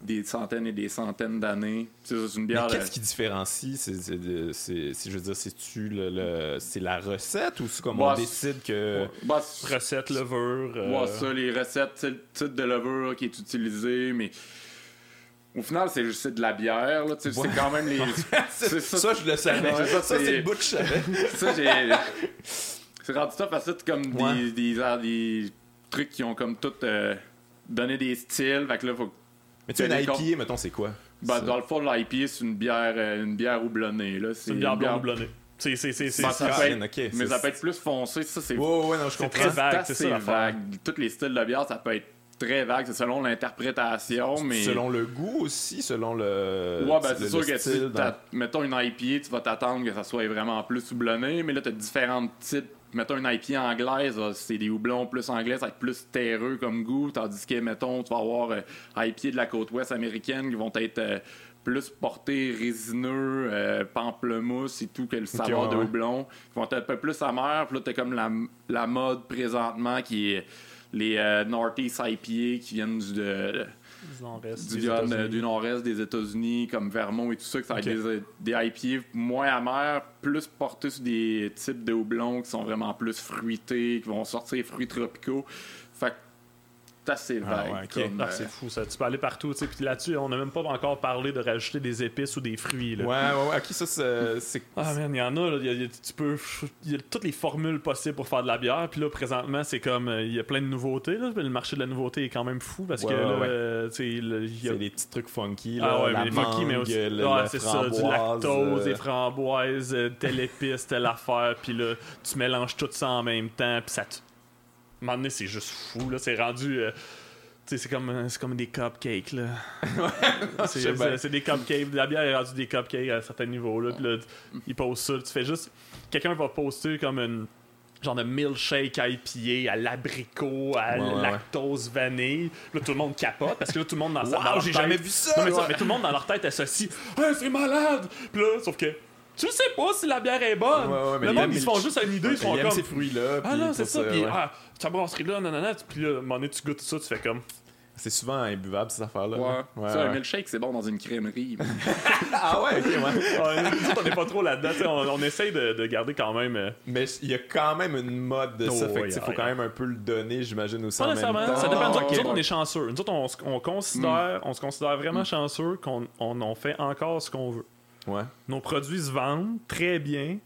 des centaines et des centaines d'années. C'est une Mais bière. qu'est-ce euh, qui différencie? C'est, c'est, c'est- c'est- je veux dire, c'est-tu le, le- c'est la recette ou c'est comme Bah, on décide que. bah, Recette, levure. euh, Ouais, ça, les recettes, c'est le type de levure qui est utilisé, mais au final, c'est juste de la bière. Là, Ouais. C'est quand même les. ça, c'est ça. je le savais. Ouais, ça, c'est le bout que je savais. ça, j'ai. C'est rendu ça parce que c'est comme Ouais. des, des, des trucs qui ont comme tout euh, donné des styles. Fait que là, faut. Mais tu sais, une IPA, mettons, c'est quoi? Ben, dans le fond, l'IPA, c'est une bière, euh, une bière houblonnée. Là. C'est une bière blonde houblonnée. C'est, c'est, c'est, c'est, c'est- ça peut être- ok, Mais c'est- ça peut être plus foncé. Ça, c'est Ouais, ouais, non, je C'est comprends. très vague, c'est ça, vague. Tous les styles de bière, ça peut être très vague. C'est selon l'interprétation. mais Selon le goût aussi, selon le. Ouais, ben c'est le sûr que style tu dans- mettons une IPA, tu vas t'attendre que ça soit vraiment plus houblonné, mais là, t'as différents types. Mettons une IPA anglaise, c'est des houblons plus anglais, ça va être plus terreux comme goût, tandis que, mettons, tu vas avoir euh, IPA de la côte ouest américaine qui vont être euh, plus portés résineux, euh, pamplemousse et tout, que le ouais, de ouais. houblon, qui vont être un peu plus amers. Puis là, t'as comme la, la mode présentement qui est les euh, Northeast IPA qui viennent du, de, du nord-est du, des États-Unis. du nord-est des États-Unis, comme Vermont et tout ça, que ça va Ok. être des, des IPA moins amers, plus portés sur des types de houblons qui sont vraiment plus fruités, qui vont sortir fruits tropicaux. C'est Ah ouais, comme, Ah, euh, c'est fou ça. Tu peux aller partout. tu sais. Puis là-dessus, on n'a même pas encore parlé de rajouter des épices ou des fruits. Là. Ouais, ouais, ouais. Ok, ça, c'est. c'est- Ah man, il y en a, là, il y a- il y a- tu peux, il y a toutes les formules possibles pour faire de la bière. Puis là, présentement, c'est comme, euh, il y a plein de nouveautés. Là. Le marché de la nouveauté est quand même fou parce Ouais, que ouais, là, ouais. euh, tu sais, le- il y a C'est des petits trucs funky, Ah là. ouais, la mais les funky, mais aussi. le- ouais, c'est ça, du framboise, lactose, euh, des framboises, euh, telle épice, telle affaire, puis là, tu mélanges tout ça en même temps, puis ça te. Un moment c'est juste fou, là. C'est rendu. euh, tu sais, c'est comme, euh, c'est comme des cupcakes, là. c'est, des cupcakes. La bière est rendue des cupcakes à certains niveaux, là. Puis là, ils posent ça. Tu fais juste. Quelqu'un va poster comme une. Genre de milkshake IPA à l'abricot, à Ouais, ouais, ouais. lactose vanille. Là, tout le monde capote parce que là, tout le monde dans sa Wow, dans leur j'ai tête- jamais vu ça! non, mais, ça, ouais. mais tout le monde dans leur tête associe Hey, c'est malade! Puis là, sauf que tu sais pas si la bière est bonne. Ouais, ouais, mais le il monde, ils se font juste une idée, ils Il sont comme ces fruits-là. Ah non, c'est ça. Puis ouais. ah, ta brasserie là, nanana. Puis là, à un moment donné, tu goûtes ça, tu fais comme C'est souvent imbuvable, ces affaires-là. Ouais. là. Ouais, ça, un ouais. milkshake, c'est bon dans une crèmerie. Ah ouais, ok, ouais. On n'est pas trop là-dedans. On, on essaye de, de garder quand même. euh, Mais il y a quand même une mode de ça. Oh, fait ouais, tu sais, faut quand même un peu le donner, j'imagine, aussi Pas nécessairement. Ça dépend. Nous autres, ok. nous autres, on est chanceux. Nous autres, on, considère, on se considère vraiment chanceux qu'on on, on fait encore ce qu'on veut. Ouais. Nos produits se vendent très bien.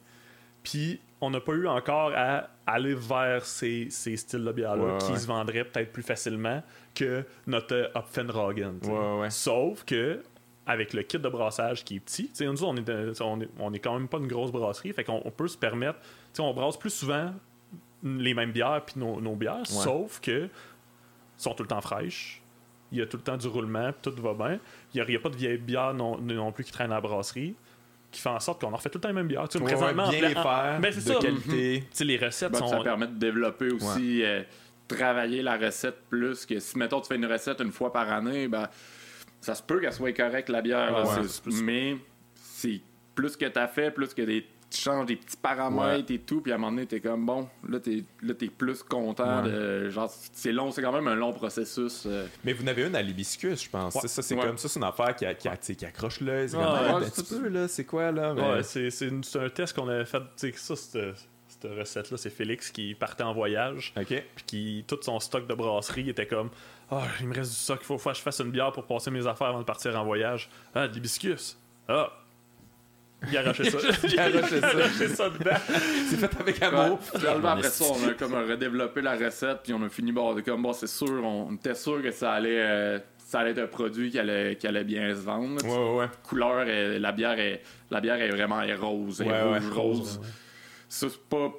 Puis on n'a pas eu encore à aller vers ces, ces styles de bière-là Ouais, qui ouais. se vendraient peut-être plus facilement que notre Hopfenragen. sais. Ouais. Sauf que avec le kit de brassage qui est petit, nous, on est, on, est, on est quand même pas une grosse brasserie, fait qu'on on peut se permettre, on brasse plus souvent les mêmes bières puis nos, nos bières, sauf que sont tout le temps fraîches. Il y a tout le temps du roulement, tout va bien. Il n'y a, il y a pas de vieilles bières non, non plus qui traînent à la brasserie, qui fait en sorte qu'on en refait tout le temps les mêmes bières. Tu sais, Ouais, présentement, bien en les faire, en- ben, c'est de ça. qualité. Tu sais, les recettes Ben, sont. Ça permet de développer aussi, euh, travailler la recette plus que si, mettons, tu fais une recette une fois par année, ben, ça se peut qu'elle soit correcte, la bière. là, Ouais, c'est- c'est plus- Mais c'est plus que tu as fait, plus que des, tu changes des petits paramètres et tout, puis à un moment donné, t'es comme, bon, là, t'es là, t'es plus content. De, genre, c'est long, c'est quand même un long processus. euh. Mais vous n'avez une à l'hibiscus, je pense. Ouais. Ça, c'est Ouais. comme ça, c'est une affaire qui, a- qui, a- accroche l'œil. C'est ah, un petit ça. peu, là, c'est quoi, là? Mais- Ouais, c'est c'est une- c'est un test qu'on avait fait. Tu sais, ça, cette, cette recette-là, c'est Félix qui partait en voyage. OK. Puis qui, tout son stock de brasserie était comme Ah, il me reste du stock, il faut, faut que je fasse une bière pour passer mes affaires avant de partir en voyage. Ah, de l'hibiscus. Ah. Il a arraché ça. Il a arraché ça. arraché ça dedans. C'est fait avec Ouais. amour. Finalement, après ça, on a comme redéveloppé la recette, puis on a fini bon, de comme bon, c'est sûr, on était sûr que ça allait, euh, ça allait être un produit qui allait, qui allait bien se vendre. Ouais, ouais, ouais. Couleur, est- la bière est, la bière est vraiment est rose, est rouge rose. Ça c'est pas,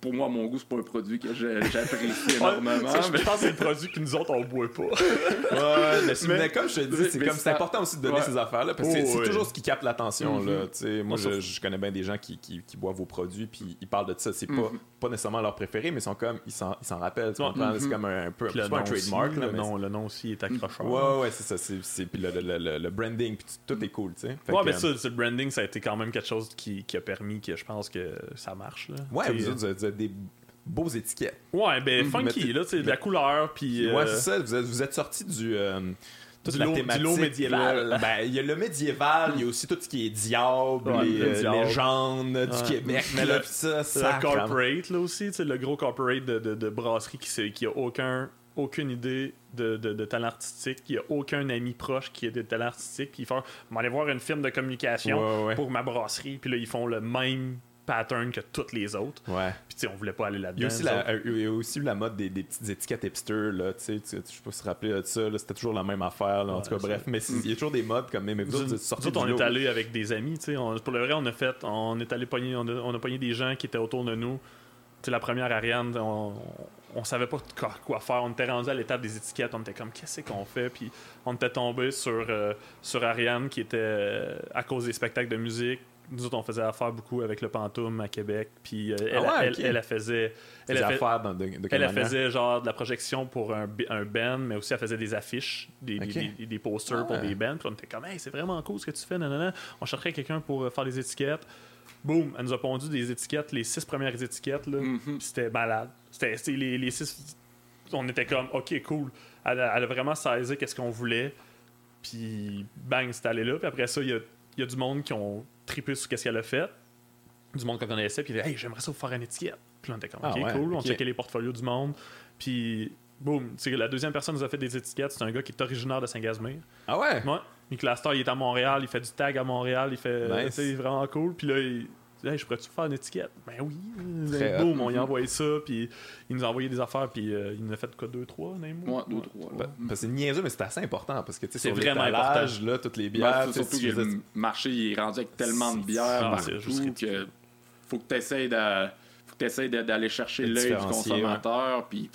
pour moi, mon goût, c'est pas un produit que j'apprécie énormément. Ça, je mais- pense que c'est le produit que nous autres, on boit pas. Ouais, mais, c'est- Mais- mais comme je te dis, c'est mais comme c'est important aussi de donner Ouais. ces affaires-là parce que Oh, c'est- ouais. toujours ce qui capte l'attention. là. Tu sais, Moi, je, connais bien des gens qui, qui, qui boivent vos produits puis ils parlent de ça. C'est pas, Mhm. pas nécessairement leur préféré, mais ils sont comme ils s'en, ils s'en rappellent. Mhm. C'est comme un, un peu un aussi, trademark. là, le, mais nom, le nom aussi est accrocheur. Ouais, ouais, c'est ça. C'est, puis le, le, le, le branding, puis tout est cool, tu sais. Fait Ouais, que, mais euh, ça, c'est le branding, ça a été quand même quelque chose qui, qui a permis que je pense que ça marche. Ouais, T'sais, vous, des beaux étiquettes. Ouais, ben Mhm. funky, là, c'est de la couleur, puis. Ouais, euh, c'est ça. Vous êtes, vous êtes sorti du. euh, Du la lot- du médiéval. Ben, il y a le médiéval, il y a aussi tout ce qui est diable, Ouais, les le euh, diable. légendes du Ouais. Québec. Mais là, le- pis ça, le ça. corporate, là aussi, sais, le gros corporate de, de, de brasserie qui, qui a aucun, aucune idée de, de, de talent artistique, qui a aucun ami proche qui a des talents artistiques, puis ils font, aller voir une firme de communication Ouais, ouais. pour ma brasserie, puis là, ils font le même pattern que toutes les autres. Ouais. Puis, tu sais, on voulait pas aller là-dedans. Il y a aussi euh, il y a aussi eu la mode des, des petites étiquettes hipster, là, tu sais, je sais pas si te rappelais de ça, là, c'était toujours la même affaire, là, en Ouais, tout cas, bref, mais il y a toujours des modes comme même, mais vous autres, vous on lot. est allé avec des amis, tu sais. Pour le vrai, on a fait, on est allé pogner, on a, on a pogné des gens qui étaient autour de nous. Tu sais, la première Ariane, on, on savait pas quoi, quoi faire. On était rendu à l'étape des étiquettes. On était comme, qu'est-ce qu'on fait? Puis on était tombé sur, euh, sur Ariane qui était euh, à cause des spectacles de musique. Nous autres, on faisait affaire beaucoup avec le Pantoum à Québec. Puis euh, elle, Ah ouais, elle, elle, faisait. Elle, Des a fait- affaires dans, de, de quelle elle, faisait genre de la projection pour un, un band, mais aussi elle faisait des affiches, des, des- Ok. des, des posters Ah pour ouais. des bands. Puis on était comme, hey, c'est vraiment cool ce que tu fais, nanana. On cherchait quelqu'un pour euh, faire des étiquettes. Boum, elle nous a pondu des étiquettes, les six premières étiquettes, là. Mhm. Puis c'était malade. C'était c'était les, les six. On était comme, ok, cool. Elle, a- elle a vraiment saisi qu'est-ce qu'on voulait. Puis bang, c'est allé là. Puis après ça, il y a, il y a du monde qui ont trippé sur qu'est-ce qu'elle a fait. Du monde qu'on connaissait. Puis il dit, hey, j'aimerais ça vous faire une étiquette. Puis là, on était comme, Ah ok, ouais, cool. On checkait les portfolios du monde. Puis boum, tu sais, la deuxième personne nous a fait des étiquettes. C'est un gars qui est originaire de Saint-Gasmir. Ah ouais? Ouais. Nicolas Star, il est à Montréal, il fait du tag à Montréal, il fait. Nice. sais, vraiment cool. Puis là, il Hey, je pourrais-tu faire une étiquette? Ben oui. Très Boum, on lui a envoyé ça, puis il nous a envoyé des affaires, puis euh, il nous a fait quoi, deux, trois, mois? Ouais, deux, trois. Parce que c'est niaiseux, mais c'est assez important parce que tu sais, C'est sur vraiment l'étalage, là, toutes les Ben, bières. surtout que le marché il est rendu avec tellement de bières partout c'est juste que faut que tu de- d'aller chercher l'œil du consommateur puis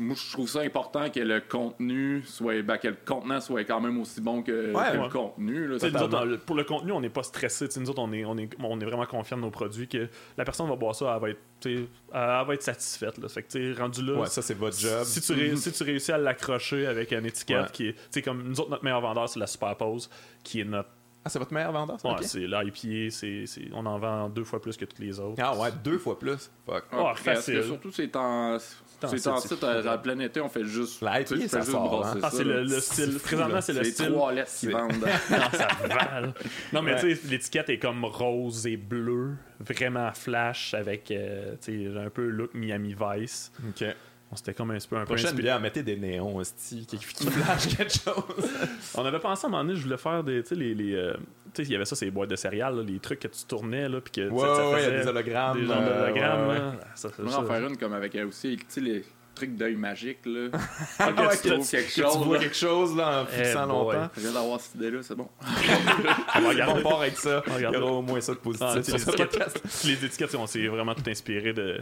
moi je trouve ça important que le contenu soit ben, que le contenant soit quand même aussi bon que, que ouais. le contenu là, Tu sais, nous totalement. autres, on- pour le contenu, on n'est pas stressé. Nous autres, on est, on, est, on est vraiment confiants de nos produits que la personne va boire ça, elle va être, elle va être satisfaite. Là. Fait que, rendu là, Ouais, ça, c'est votre job. si tu, ré- si tu réussis à l'accrocher avec une étiquette Ouais. qui est. Comme nous autres, notre meilleur vendeur, c'est la Superpose, qui est notre. Ah, c'est votre meilleur vendeur, ça? Ouais, c'est l'IPA, c'est, c'est- on en vend deux fois plus que toutes les autres. Ah ouais, deux fois plus. Fuck. Ah, Oh, presque. facile. surtout c'est en c'est en site, c'est la plein été on fait juste La tu sais, IPA, tu ça sort, hein. Ah, c'est le, le C'est style. Présentement, c'est le les style. trois lettres qui C'est- vendent Non, ça vale. Non, mais Ouais. tu sais, l'étiquette est comme rose et bleu, vraiment flash, avec euh, tu sais, un peu look Miami Vice. Ok. On s'était comme un peu un peu Prochaine inspiré. bière, mettez des néons, hostie, qui, qui flash quelque chose. On avait pensé à un moment donné, je voulais faire des, tu sais, les, les, euh, il y avait ça, ces boîtes de céréales, là, les trucs que tu tournais, là, puis que Ouais, ça, ça ouais, faisait des hologrammes. des euh, d'hologrammes, ouais, ouais. là. Ça, ça, On va ça- en faire une comme avec euh, aussi, tu sais, les trucs d'œil magique, là. Ah, que ouais, tu trouves quelque que tu chose, vois là. quelque chose là, en fixant Eh longtemps. Je viens d'avoir cette idée-là, c'est bon. On va On regarder. part avec ça. Il y aura au moins ça de positif Ah, les, ce étiquettes, podcast. les étiquettes, on s'est vraiment tout inspiré de.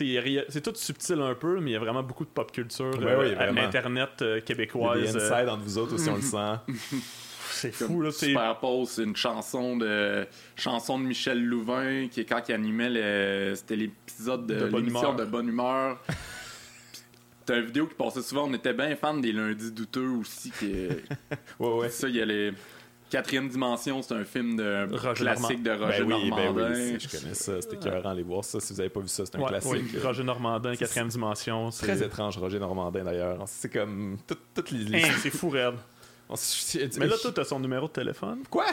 Y a c'est tout subtil un peu, mais il y a vraiment beaucoup de pop culture, Ouais, euh, ouais, à vraiment. Internet euh, Il y a québécoise. des euh, insides entre vous autres aussi, on le sent. C'est fou, là. c'est- Super Pause, c'est une chanson de chanson de Michel Louvain qui est quand il animait le c'était l'épisode de, De Bonne l'émission Humeur. de Bonne Humeur. T'as une vidéo qui passait souvent, on était bien fans des lundis douteux aussi qui Ouais, ouais. ça il y a les Quatrième dimension, c'est un film de Roger classique de Roger Ben oui, ben Normandin. oui, je connais ça. C'était écœurant aller voir ça. Si vous avez pas vu ça, c'est un Ouais, classique. oui, Roger Normandin, quatrième dimension. Très étrange, Roger Normandin d'ailleurs. C'est comme tout- toutes les. les- Hein, c'est fou, raide. On s- Mais là, toi, t'as son numéro de téléphone? Quoi?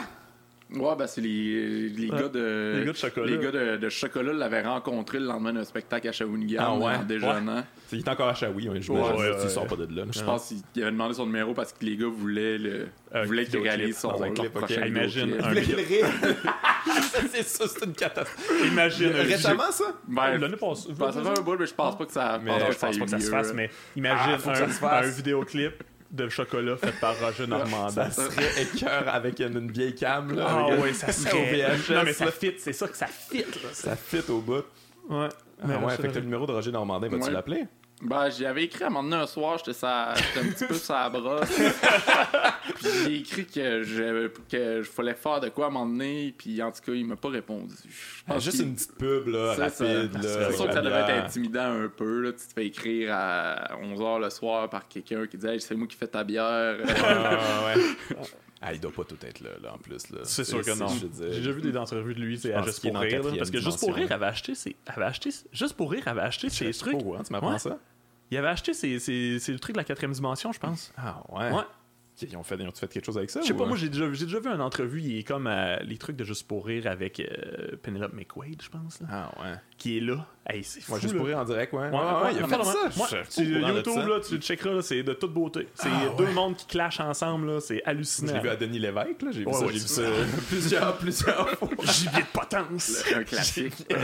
Ouais, ben c'est les, les Ouais. gars de. Les gars de chocolat. Les gars de, de chocolat l'avaient rencontré le lendemain d'un spectacle à Shawinigan Ah ouais? en déjeunant. Il est encore à Chaoui, ouais, je Ouais, ouais, Tu ouais. sors pas de là. Je pense qu'il avait demandé son numéro parce que les gars voulaient, le, Un voulaient qu'il réalise son dans un clip, prochain Imagine un c'est ça, c'est une catastrophe. Imagine. un Récemment, ça? Ben, L'année passée. ça fait un bout, mais je pense pas que ça, Mais pense pas je que ça pense ait pas que ça eu se fasse, mais imagine Ah, un, un vidéoclip de chocolat fait par Roger Normandin. Ça serait écœur avec une, une vieille cam. Là, Ah oui, ça serait. VHS, Non, mais ça fit, c'est ça que ça fit. Là. Ça fit au bout. Ouais. Ah Mais ouais, là, fait que le numéro de Roger Normandin, vas-tu Ouais. l'appeler? Ben, j'y avais écrit à un moment donné un soir, j'étais un petit peu sur la brosse. puis j'ai écrit que je, que je fallait faire de quoi à un moment donné, puis en tout cas, il m'a pas répondu. Ah, Juste une petite pub là, C'est ça. rapide. C'est sûr que ça devait être intimidant un peu. Là. Tu te fais écrire à 11h le soir par quelqu'un qui dit Hey, c'est moi qui fais ta bière. Ah, ouais. Ah, il doit pas tout être là, là en plus. là. C'est sûr que non. J'ai déjà vu des entrevues de lui, c'est Juste pour rire. là, parce que Juste pour rire avait acheté ses. Avait acheté, juste pour rire avait acheté ses pas trucs. au courant, tu m'apprends Ouais. ça Il avait acheté ses, ses, ses trucs de la quatrième dimension, je pense. Ah ouais. Ouais. Ils ont fait, ils ont fait quelque chose avec ça Je sais pas, moi j'ai déjà, j'ai déjà vu une entrevue, il est comme euh, les trucs de Juste pour rire avec euh, Penelope McQuaid, je pense, là, Ah ouais. qui est là. Hey, c'est fou. Moi, juste là. pour rire en direct, ouais. Ouais, Ouais, ouais, il a fait ça. Pas tu- YouTube, là, tu le checkeras, c'est de toute beauté. C'est Ah, deux mondes qui clashent ensemble, là, c'est hallucinant. l'ai vu à Denis Lévesque, là. J'ai vu ça, j'ai vu plusieurs, plusieurs fois. Gibier de potence. un classique.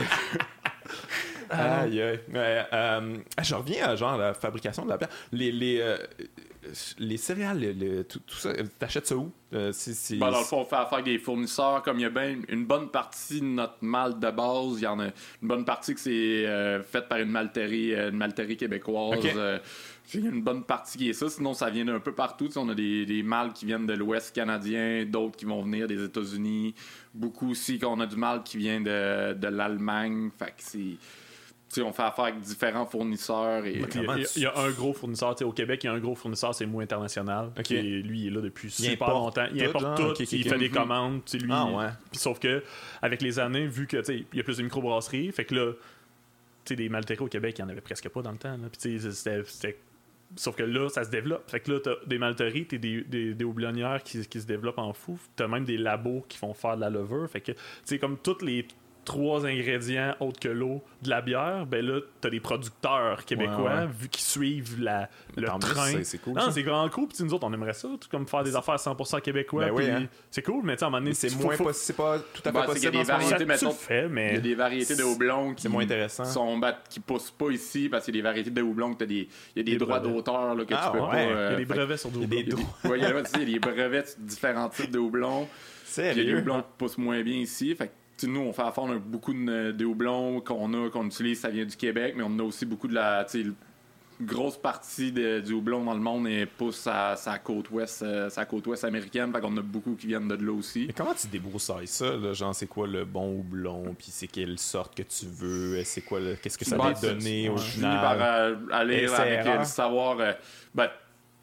Aïe, aïe. Euh, je reviens à genre la fabrication de la bière. Les, les, les céréales, le- le- tout, tout ça, t'achètes ça où? Euh, c'est- c'est- Ben, dans le fond, on fait affaire avec des fournisseurs. Comme il y a bien une bonne partie de notre malt de base, il y en a une bonne partie que c'est euh, faite par une malterie, euh, une malterie québécoise. Euh, il y a une bonne partie qui est ça. Sinon, ça vient d'un peu partout. Tu sais, on a des, des mâles qui viennent de l'Ouest canadien, d'autres qui vont venir des États-Unis. Beaucoup aussi qu'on a du mâle qui vient de, de l'Allemagne. Fait que c'est. Tu sais, on fait affaire avec différents fournisseurs. Et, Il y, a, il y un gros fournisseur, tu sais, au Québec, il y a un gros fournisseur, c'est Mou International. Ok. qui est- lui, il est là depuis Il super importe longtemps. Il tout, importe genre? tout, il fait des Mhm. commandes, tu sais, lui. Ah ouais. Sauf que, avec les années, vu que, tu sais, il y a plus de microbrasseries, fait que là, tu sais, des malteries au Québec, il n'y en avait presque pas dans le temps. là. Puis tu sais, c'était- c'était. Sauf que là, ça se développe. Fait que là, t'as des malteries, t'as des, des, des houblonnières qui, qui se développent en fou. T'as même des labos qui font faire de la levure. Fait que, tu sais, comme tous les trois ingrédients autres que l'eau de la bière, ben là, t'as des producteurs québécois, Ouais, ouais. vu qu'ils suivent la, le train. c'est- c'est cool, Non, c'est grand cool. Puis nous autres, on aimerait ça, tout comme faire des affaires 100% québécois. Ben oui, hein. C'est cool, mais tu sais, à un moment donné, c'est moins faut- c'est pas tout à fait Ben, y a possible Il y a des variétés de houblon qui moins intéressant. sont qui poussent pas ici parce qu'il y a des variétés de houblon que t'as des il y a des, Des droits d'auteur là, que Ah, tu peux ouais. pas Il y euh, a des brevets sur Il y a Double. des il y a des- brevets sur différents types de houblons. Puis Il y a des Sérieux? houblons qui poussent moins bien ici. Fait nous, on fait affaire, on a beaucoup de, de houblons qu'on a, qu'on utilise, ça vient du Québec, mais on a aussi beaucoup de la. tu sais, une grosse partie de- du houblon dans le monde et pousse à sa côte ouest, euh, sa côte ouest américaine. Fait qu'on a beaucoup qui viennent de là aussi. Mais comment tu débroussailles ça, là? Genre, c'est quoi le bon houblon, puis c'est quelle sorte que tu veux, c'est quoi le... Qu'est-ce que ça Ben, va donner au Tu finis par final? euh, aller avec euh, le savoir. euh, ben, tu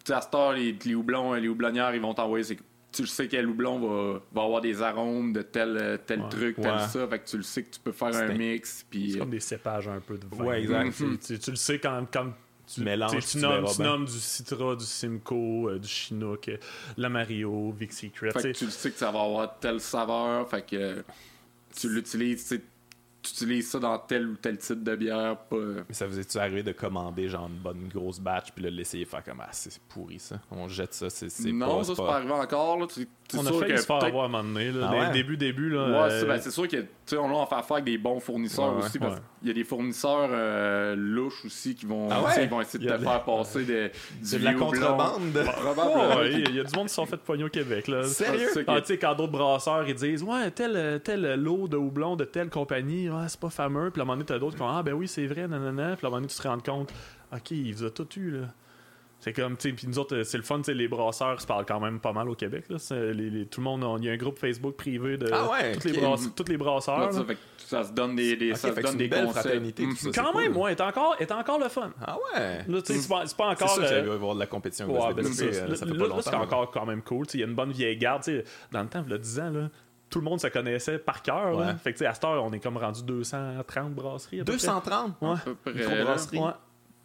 sais, à cette heure, les, les houblons, euh, les houblonnières, ils vont t'envoyer. c'est que Tu le sais quel houblon va, va avoir des arômes de tel, euh, tel Ouais. truc, tel Ouais. ça. Fait que tu le sais que tu peux faire un un- mix. Puis, C'est euh, comme des cépages un peu de vin. Ouais, exact. Tu, tu- tu le sais quand, quand tu, mélanges, tu nommes, tu nommes du Citra, du Simcoe, euh, du Chinook, euh, la Mario, Vic Secret. fait que tu le sais que ça va avoir telle saveur. Fait que euh, tu l'utilises. Tu utilises ça dans tel ou tel type de bière. Pas, Mais ça vous est-tu arrivé de commander genre une bonne grosse batch, puis là, l'essayer faire comme, ah, c'est pourri ça, on jette ça, c'est c'est non, pas... ça, c'est pas- pas arrivé encore. Là. Tu- On a sûr failli se faire avoir à un moment donné. Là, Ah Dès-? Début, début. Là, Ouais, euh, c'est ben, c'est sûr que tu sais, on, là, on fait affaire avec des bons fournisseurs Ouais, ouais, aussi parce qu'il y a des fournisseurs euh, louches aussi qui vont, Ah ils vont essayer de a te de- faire passer des, du de la contrebande. Probablement. Ouais, il y a du monde qui se sont fait pogner au Québec. Là. Sérieux? Ah, tu sais, quand d'autres brasseurs ils disent Ouais, tel, tel lot de houblon de telle compagnie, ouais, c'est pas fameux. Puis à un moment donné, t'as d'autres qui font Ah, ben oui, c'est vrai, nanana. Puis à un moment donné, tu te rends compte Ok, il vous a tout eu, là. C'est comme, tu sais, puis nous autres, euh, c'est le fun, tu sais, les brasseurs se parlent quand même pas mal au Québec, là. C'est- les- les- tout le monde, on- il y a un groupe Facebook privé de Ah ouais, toutes, les brasse- toutes les brasseurs. Ouais, ça, là. fait que ça se donne des, des, Ok, ça fait se donne c'est des conseils. fraternité, tout ça. c'est Quand même, ouais, est encore, est encore le fun. Ah ouais. Là, tu sais, c'est pas, c'est pas C'est encore. sûr euh, qu'il va y avoir de la compétition. Ouais, ben, développer, c'est ça. euh, ça fait Là, pas là, c'est encore quand même cool. tu sais, Il y a une bonne vieille garde. tu sais, Dans le temps, il y a 10 ans, là, tout le monde se connaissait par cœur. Ouais. Fait que, tu sais, à cette heure, on est comme rendu 230 brasseries. à peu près. 230 Ouais. À peu près, microbrasseries Ouais.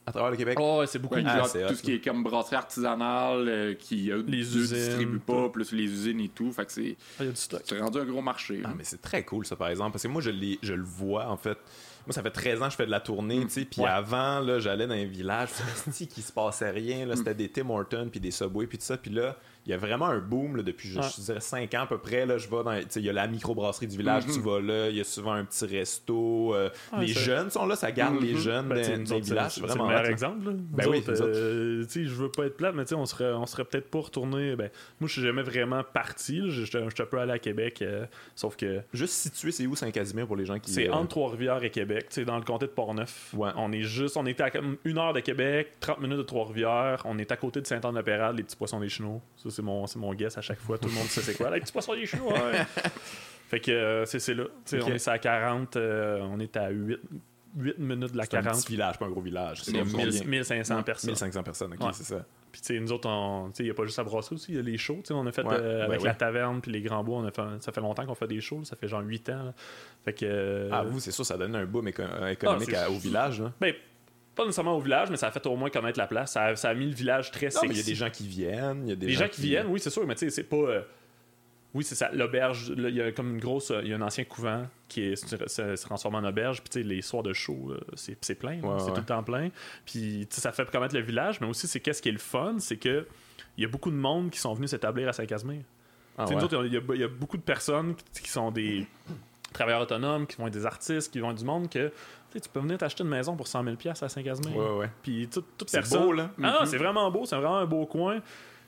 À travers le Québec. Oh, ouais, c'est beaucoup. Ouais, Ah, hot, tout ce qui est comme brasserie artisanale euh, qui euh, Les usines, distribue pas, tout. plus les usines et tout. Fait que c'est Ah, Il y a du stock. c'est rendu un gros marché. Ah, mais c'est très cool, ça, par exemple. Parce que moi, je, je le vois, en fait. Moi, ça fait 13 ans que je fais de la tournée, tu sais. Puis Ouais. avant, là, j'allais dans un village, qui se passait rien. là. C'était des Tim Hortons, puis des Subway, puis tout ça. Puis là, il y a vraiment un boom là, depuis, je, Ouais. je dirais, 5 ans à peu près. Là, je vais dans. Tu sais, il y a la microbrasserie du village, tu vas là. Il y a souvent un petit resto. euh, Ouais, les c'est- jeunes sont là, ça garde les Mhm. jeunes Ben, dans dans les villages. c'est le meilleur exemple. Là. Ben oui, euh, tu sais, je veux pas être plate, mais tu sais, on serait, on serait peut-être pas retourné. Ben, moi, je suis jamais vraiment parti. je- je peux aller à Québec, euh, sauf que Juste situé, c'est où Saint-Casimir pour les gens qui. c'est euh, entre Trois-Rivières et Québec, tu sais, dans le comté de Portneuf. Ouais. On est juste, on était à comme une heure de Québec, 30 minutes de Trois-Rivières. On est à côté de Saint-Anne-de-Pérade, les petits poissons des chenaux. Ça, c'est mon, c'est mon guess à chaque fois. Tout le monde sait c'est quoi, les petits poissons des chenaux. ouais. fait que euh, c'est, c'est là. Tu sais, Ok. On est à 40, euh, on est à 8, 8 minutes de la C'est un 40. petit village, pas un gros village. C'est 1000 1500 personnes. 1500 personnes, ok, Ouais. c'est ça. Puis, tu sais, nous autres, on- tu sais, il n'y a pas juste à brasser aussi, il y a les shows. tu sais, On a fait Ouais, euh, ben avec oui. la taverne puis les Grands Bois. On a fait, ça fait longtemps qu'on fait des shows, ça fait genre 8 ans. là. Fait que. euh, Ah, vous, c'est sûr, ça donne un boom éco- euh, économique Ah, à- au village. Là. ben, pas nécessairement au village, mais ça a fait au moins connaître la place. Ça a, ça a mis le village très sexy. il y a des gens qui viennent. Y a des Les gens qui viennent, oui, c'est sûr, mais tu sais, c'est pas. euh, Oui, c'est ça. L'auberge, il y a comme une grosse. euh, Il y a un ancien couvent qui est, se, se- se transforme en auberge. Puis, tu sais, les soirs de show, euh, c'est c'est plein. Ouais, c'est ouais. tout le temps plein. Puis, tu sais, ça fait connaître le village, mais aussi, c'est qu'est-ce qui est le fun, c'est que il y a beaucoup de monde qui sont venus s'établir à Saint-Casimir. Ah, Tu sais, ouais. nous autres, il y, y a beaucoup de personnes qui, qui sont des travailleurs autonomes, qui vont être des artistes, qui vont être du monde que. Tu sais, Tu peux venir t'acheter une maison pour 100 000 à Saint-Casimir. Ouais, ouais. Puis toute, toute C'est personne. beau, là. Ah, c'est vraiment beau, c'est vraiment un beau coin.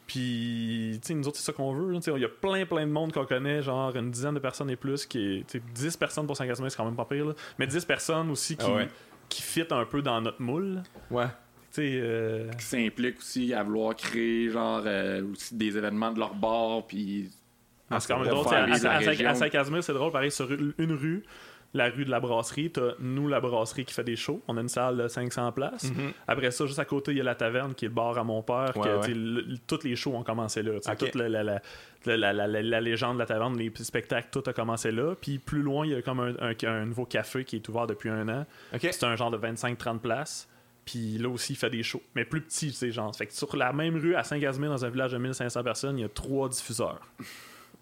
Puis, tu sais, nous autres, c'est ça qu'on veut. là. Tu sais, Il y a plein, plein de monde qu'on connaît, genre une dizaine de personnes et plus, qui est, tu sais, 10 personnes pour Saint-Casimir, c'est quand même pas pire, là. mais 10 personnes aussi qui, Ah ouais. qui fit un peu dans notre moule. Ouais. Tu sais, euh, Qui s'impliquent aussi à vouloir créer genre euh, aussi des événements de leur bar puis Ah, c'est quand même drôle. À, Saint-Casimir, c'est drôle. Pareil, sur une une rue, la rue de la brasserie, t'as nous, la brasserie, qui fait des shows. On a une salle de 500 places. Après ça, juste à côté, il y a la taverne qui est le bar à mon père. Ouais, que, le- toutes les shows ont commencé là. Toute la, la- la- la- la- la- la- la légende de la taverne, les spectacles, tout a commencé là. Puis plus loin, il y a comme un, un- un nouveau café qui est ouvert depuis un an. C'est un genre de 25-30 places. Puis là aussi, il fait des shows. Mais plus petit, tu sais, genre. Fait que sur la même rue, à Saint-Casimir, dans un village de 1500 personnes, il y a trois diffuseurs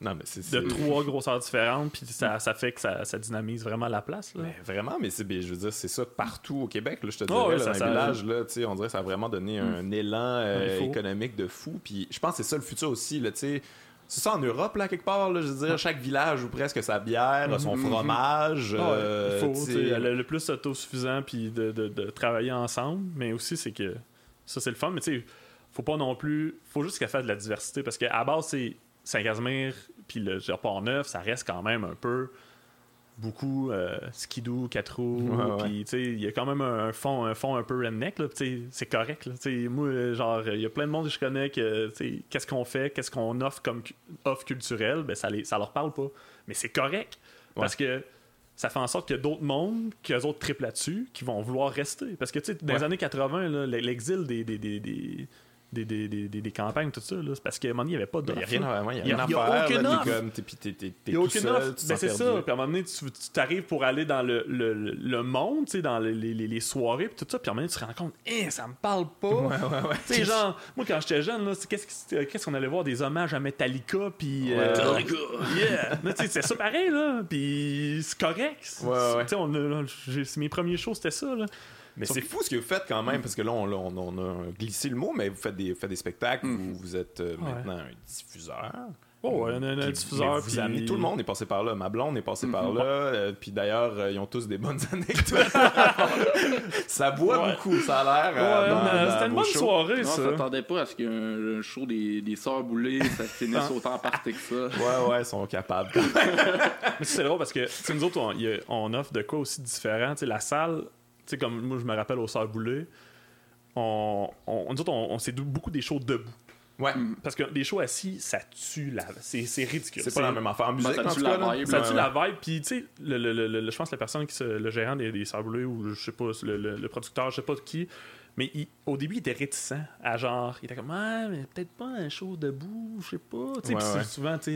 Non, mais c'est. de trois grosseurs différentes, puis ça, ça fait que ça, ça dynamise vraiment la place. Là. Mais vraiment, mais c'est, ben, je veux dire, c'est ça partout au Québec. Là, je te Oh, dirais, ouais, là, ça- dans ça- les villages, là, sais, on dirait que ça a vraiment donné un élan euh, économique de fou. Puis je pense que c'est ça le futur aussi. Là, c'est ça en Europe, là, quelque part. Là, je veux dire, chaque village ou presque sa bière, son fromage. Ah euh, il faut le, le plus autosuffisant, puis de, de- de travailler ensemble. Mais aussi, c'est que ça, c'est le fun. Mais tu sais, faut pas non plus. faut juste qu'elle fasse de la diversité, parce qu'à base, c'est Saint-Casimir, puis le Port-Neuf, ça reste quand même un peu beaucoup euh, skidoo, quatre roues, puis tu sais, il y a quand même un, un fond, un fond un peu redneck, là, c'est correct, là, moi, genre, il y a plein de monde que je connais que, qu'est-ce qu'on fait, qu'est-ce qu'on offre comme offre culturelle, ben ça, les, ça leur parle pas, mais c'est correct, parce que ça fait en sorte qu'il y a d'autres mondes, qu'eux autres triplent là-dessus, qui vont vouloir rester, parce que, tu sais, dans les années 80, là, l'exil des, des, des, des des, des, des, des- des campagnes, tout ça, là, c'est parce qu'à un moment donné, il n'y avait pas Il d'offre. n'y a rien, à- ouais, y a aucune offre. T'es comme, t'es, puis t'es, t'es, t'es Il n'y a tout aucune seul, offre. Ben, c'est ça. Puis à un moment donné, tu, tu t'arrives pour aller dans le, le, le monde, tu sais, dans les, les, les soirées, puis tout ça. Puis à un moment donné, tu te rends compte, hein, ça me parle pas. Tu sais, genre, moi, quand j'étais jeune, là, c'est- qu'est-ce que- qu'est-ce qu'on allait voir des hommages à Metallica, puis. euh, Metallica. yeah! Là, tu sais, c'est ça pareil, là. Puis c'est correct. Ouais, ouais. C'est mes premiers shows, c'était ça, là. Mais c'est fou ce que vous faites quand même, parce que là, on, là, on- on a glissé le mot, mais vous faites des, vous faites des spectacles, vous, vous êtes euh, Ouais. maintenant un diffuseur. Oh, un, un Puis- diffuseur. vous puis- amenez- tout le monde est passé par là. Ma blonde est passée par Mhm. là. euh, puis d'ailleurs, euh, ils ont tous des bonnes anecdotes. ça boit Ouais. beaucoup, ça a l'air. Ouais, euh, c'était une bonne shows. soirée, Non, ça. on s'attendait pas à ce qu'un un show des, des Sœurs Boulay, ça finisse Ah. autant party que ça. Ouais, ouais, ils sont capables. Mais c'est drôle parce que, tu sais, nous autres, on, a- on offre de quoi aussi différent. Tu sais, la salle, sais, comme moi, je me rappelle au Sœurs Boulay, on, on, nous autres, on, on s'est beaucoup des shows debout. Ouais. Parce que des shows assis, ça tue la. C'est c'est ridicule. C'est pas la même affaire en musique, ça tue la vibe, Ça tue la vibe, puis tu sais, le, le, le, le- je pense que la personne qui se, le gérant des, des Sœurs Boulay, ou je sais pas, le, le, le producteur, je sais pas qui, mais il- au début, il était réticent à genre, il était comme, ah, mais peut-être pas un show debout, je sais pas. Tu sais, Ouais, ouais. souvent, tu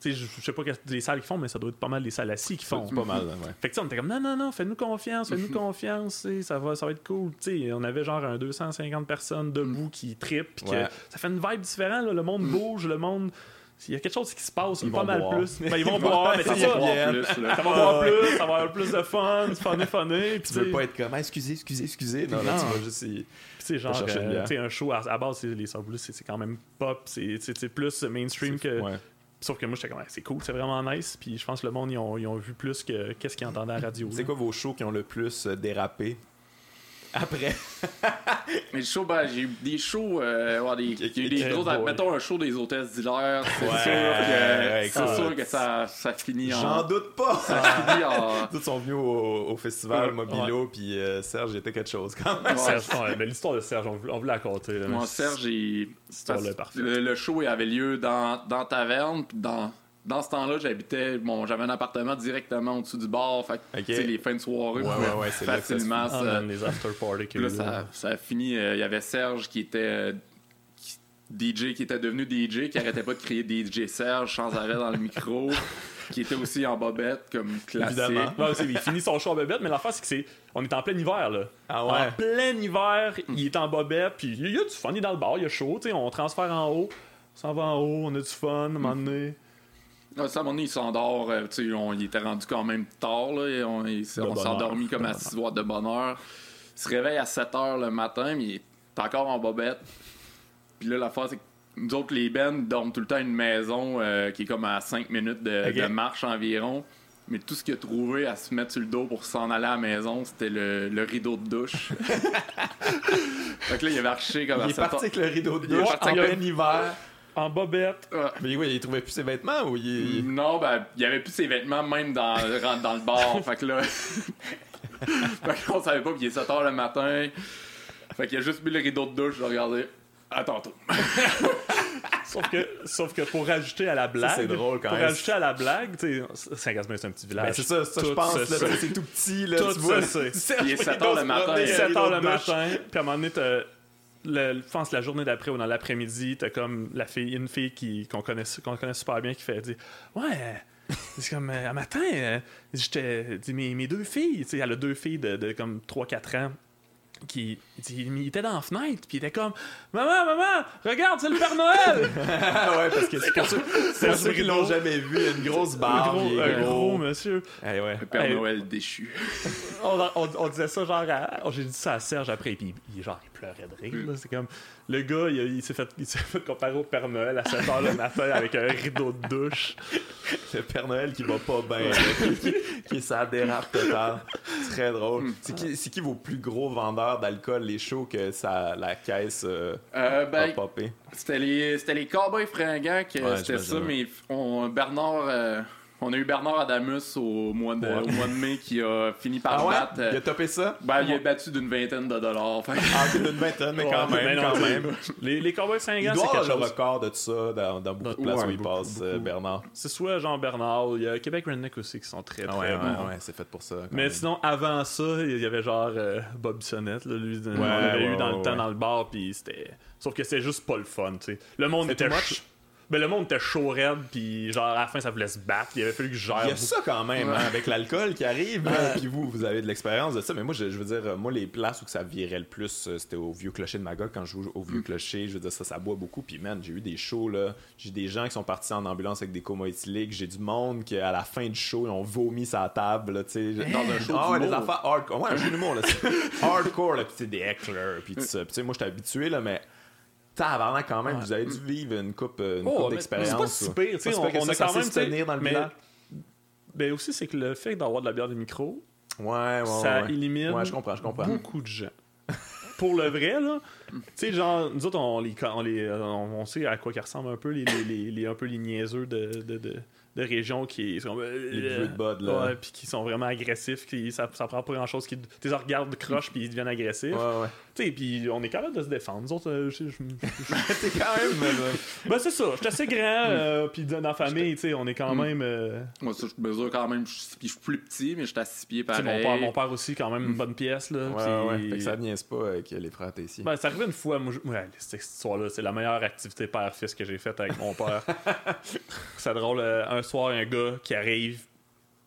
sais, je- sais, pas les salles qui font, mais ça doit être pas mal des salles assis qui font. Pas mal, ouais. Fait que on était comme non, non, non, fais-nous confiance, fais-nous confiance, ça va, ça va être cool. Tu sais, on avait genre un 250 personnes debout qui trippent, puis que ça fait une vibe différente, là, le monde bouge, le monde. Il y a quelque chose qui se passe, Ils pas mal boire. plus. Ben, ils vont boire, mais Ça c'est va plus. Ça va boire plus, ça va avoir plus de fun, funny. Puis Tu veux pas être comme, ah, excusez, excusez, excusez. Non, Non. tu vas juste. y- sais, genre, euh, un show à, à base, c'est- les Sœurs c'est c'est quand même pop, c'est c'est- c'est plus mainstream que. Ouais. Sauf que moi, j'étais comme, Ouais, c'est cool, c'est vraiment nice. Puis je pense que le monde, ils ont, ils ont vu plus que qu'est-ce qu'ils entendaient à la radio. C'est quoi vos shows qui ont le plus euh, dérapé? Après Mais le show, ben, j'ai eu des shows, euh, ouais, des, il y a eu des gros, mettons un show des hôtesses d'hilaire, c'est Ouais, sûr que, ouais, c'est écoute. sûr que ça, ça finit J'en en, doute pas ça finit en, Tous sont venus au, au festival Ouais. Mobilo, puis euh, Serge était quelque chose quand même. Ouais. Serge, ouais, mais l'histoire de Serge, on voulait, on voulait la compter. là, Moi, Serge, parce- parfaite. Le, le show il avait lieu dans, dans Taverne, puis dans, dans ce temps-là, j'habitais. Bon, j'avais un appartement directement au-dessus du bar, fait que, Ok. tu sais, les fins de soirée, Ouais, ouais, ouais, ça facilement. Ah, man, les after parties là, ça, ça a fini. euh, Il y avait Serge qui était. euh, qui- DJ qui était devenu DJ, qui arrêtait pas de crier DJ Serge sans arrêt dans le micro, qui était aussi en bobette comme classique. Évidemment. Il finit son show en bobette, mais l'affaire, c'est que c'est. On est en plein hiver, là. Ah En ouais. plein hiver, il est en bobette, puis il y a du fun, il est dans le bar, il y a chaud, tu sais, on transfère en haut, on s'en va en haut, on a du fun, à un moment donné. Ah, ça, à un moment donné, il s'endort. euh, on- il était rendu quand même tard. Là, et on il on s'est endormi comme à bonne 6 heures de bonne heure. Il se réveille à 7 heures le matin, mais il est encore en bobette. Puis là, l'affaire, c'est que nous autres, les bennes, dorment tout le temps à une maison euh, qui est comme à 5 minutes de, marche environ. Mais tout ce qu'il a trouvé à se mettre sur le dos pour s'en aller à la maison, c'était le, le rideau de douche. fait que là, il avait arché comme à Il est 7 parti avec le rideau de Il est douche parti en plein hiver. En bobette. Ouais. Mais oui, il trouvait plus ses vêtements ou il. il- Non, ben, il y avait plus ses vêtements même dans, rentre dans le bar. fait que là. fait qu'on savait pas, puis il est 7 h le matin. Fait qu'il a juste mis le rideau de douche, j'ai regardé. À tantôt. Sauf que, sauf que pour rajouter à la blague. c'est drôle quand Pour même. rajouter à la blague, tu sais, Saint-Gaspard, c'est un petit village. Ben, c'est ça, ça je Tout pense. c'est tout petit, là, Tout tu vois. Serge Il est 7 Rideau heures le matin, il est avec 7 un heures rideau le matin, puis à un moment donné, t'as- le, je pense la journée d'après ou dans l'après-midi, t'as comme la fille, une fille qui, qu'on, connaît, qu'on connaît super bien qui fait dire Ouais, c'est comme euh, un matin, euh, j'étais. dit, Mes, mes deux filles, tu sais, elle a deux filles de, de comme 3-4 ans. Qui il était dans la fenêtre, puis il était comme Maman, maman, regarde, c'est le Père Noël! Ouais, parce que c'est pour ceux, c'est ceux qui l'ont jamais vu, une grosse un barbe. gros, est un gros. gros monsieur. Eh ouais. Le Père Hey. Noël déchu. on, on- on disait ça genre à- j'ai dit ça à Serge après puis il, genre il pleurait de rire là. c'est comme le gars il, s'est fait il s'est fait comparer au Père Noël à 7h le matin avec un rideau de douche Le Père Noël qui va pas bien, là, qui, qui, sa dérape totale. Très drôle. Hmm. C'est qui, c'est qui vos plus gros vendeurs d'alcool, les shows que ça, la caisse euh, Euh, a ben, popé? c'était les, c'était les Cowboys fringants que Ouais, c'était ça, mais on, Bernard. euh, on a eu Bernard Adamus au mois de, Ouais. au mois de mai qui a fini par Ah ouais? battre. euh, Il a topé ça? ben, il a battu d'une vingtaine de dollars. Fait Ah, c'est une vingtaine, mais quand Ouais, même, quand même. les, les Cowboys Il Saint-Gans doit c'est avoir quelque le chose record de ça dans, dans beaucoup de Ouais, places où il passe, euh, beaucoup. Bernard. c'est soit Jean Bernard il y a Québec Redneck aussi qui sont très très Ah ouais, ouais, bons ouais, c'est fait pour ça. quand mais même. sinon, avant ça, il y avait genre euh, Bob Bissonnette, là, lui, on l'avait ouais, eu dans ouais, le temps ouais. dans le bar, puis c'était. Sauf que c'était juste pas le fun, tu sais. Le monde était. much? Ch- Ben, le monde était chaud raide, puis genre à la fin, ça voulait se battre. Il avait fallu que je gère. Il y a ça quand même, hein, avec l'alcool qui arrive. hein, Puis vous, vous avez de l'expérience de ça. Mais moi, je, je veux dire, moi, les places où ça virait le plus, euh, c'était au Vieux Clocher de Magog. Quand je joue au Vieux Clocher, je veux dire, ça, ça boit beaucoup. Puis man, j'ai eu des shows, là. J'ai des gens qui sont partis en ambulance avec des comas éthyliques. J'ai du monde qui, à la fin du show, ils ont vomi sa table, là, tu sais. Dans un show. Ah ouais, des affaires hardcore. Ouais, un show d'humour, là. c'est hardcore, là. Puis tu sais, des hecklers, puis tout ça. Puis tu sais, moi, j'étais habitué, là, mais Tabarnak, quand même, vous avez dû vivre une coupe, une Oh, coupe mais d'expérience. c'est pas si pire, tu sais, on, on a quand même, se tenir dans le mais- village. Ben aussi, c'est que le fait d'avoir de la bière de micro, Ouais, ouais, ça élimine Ouais, je comprends, je comprends. beaucoup de gens. Pour le vrai, là, tu sais, genre, nous autres, on, les, on, les, on, sait à quoi ils ressemblent un peu, les, les, un peu les niaiseux de, de, de, de régions qui sont. Les vieux de là. Ouais, puis qui sont vraiment agressifs, qui, ça, ça prend pas grand chose, qui tu les regardes croche, puis ils deviennent agressifs. Ouais, ouais. Tu sais, puis on est capable de se défendre. Nous autres, euh, je- je- je- T'es quand même. ben, c'est ça, je suis assez grand, euh, puis dans la famille, tu sais, on est quand même. euh, Moi, ça, je mesure quand même. Je suis je suis plus petit, mais je suis à 6 pieds pareil. mon, père, mon père aussi, quand même, une bonne pièce. Là, Ouais, puis- ouais. Fait que ça niaise pas avec les frères Tessier. Ben, c'est arrivé une fois, moi, je- ouais, cette histoire-là, c'est la meilleure activité père-fils que j'ai faite avec mon père. c'est drôle, euh, un soir, un gars qui arrive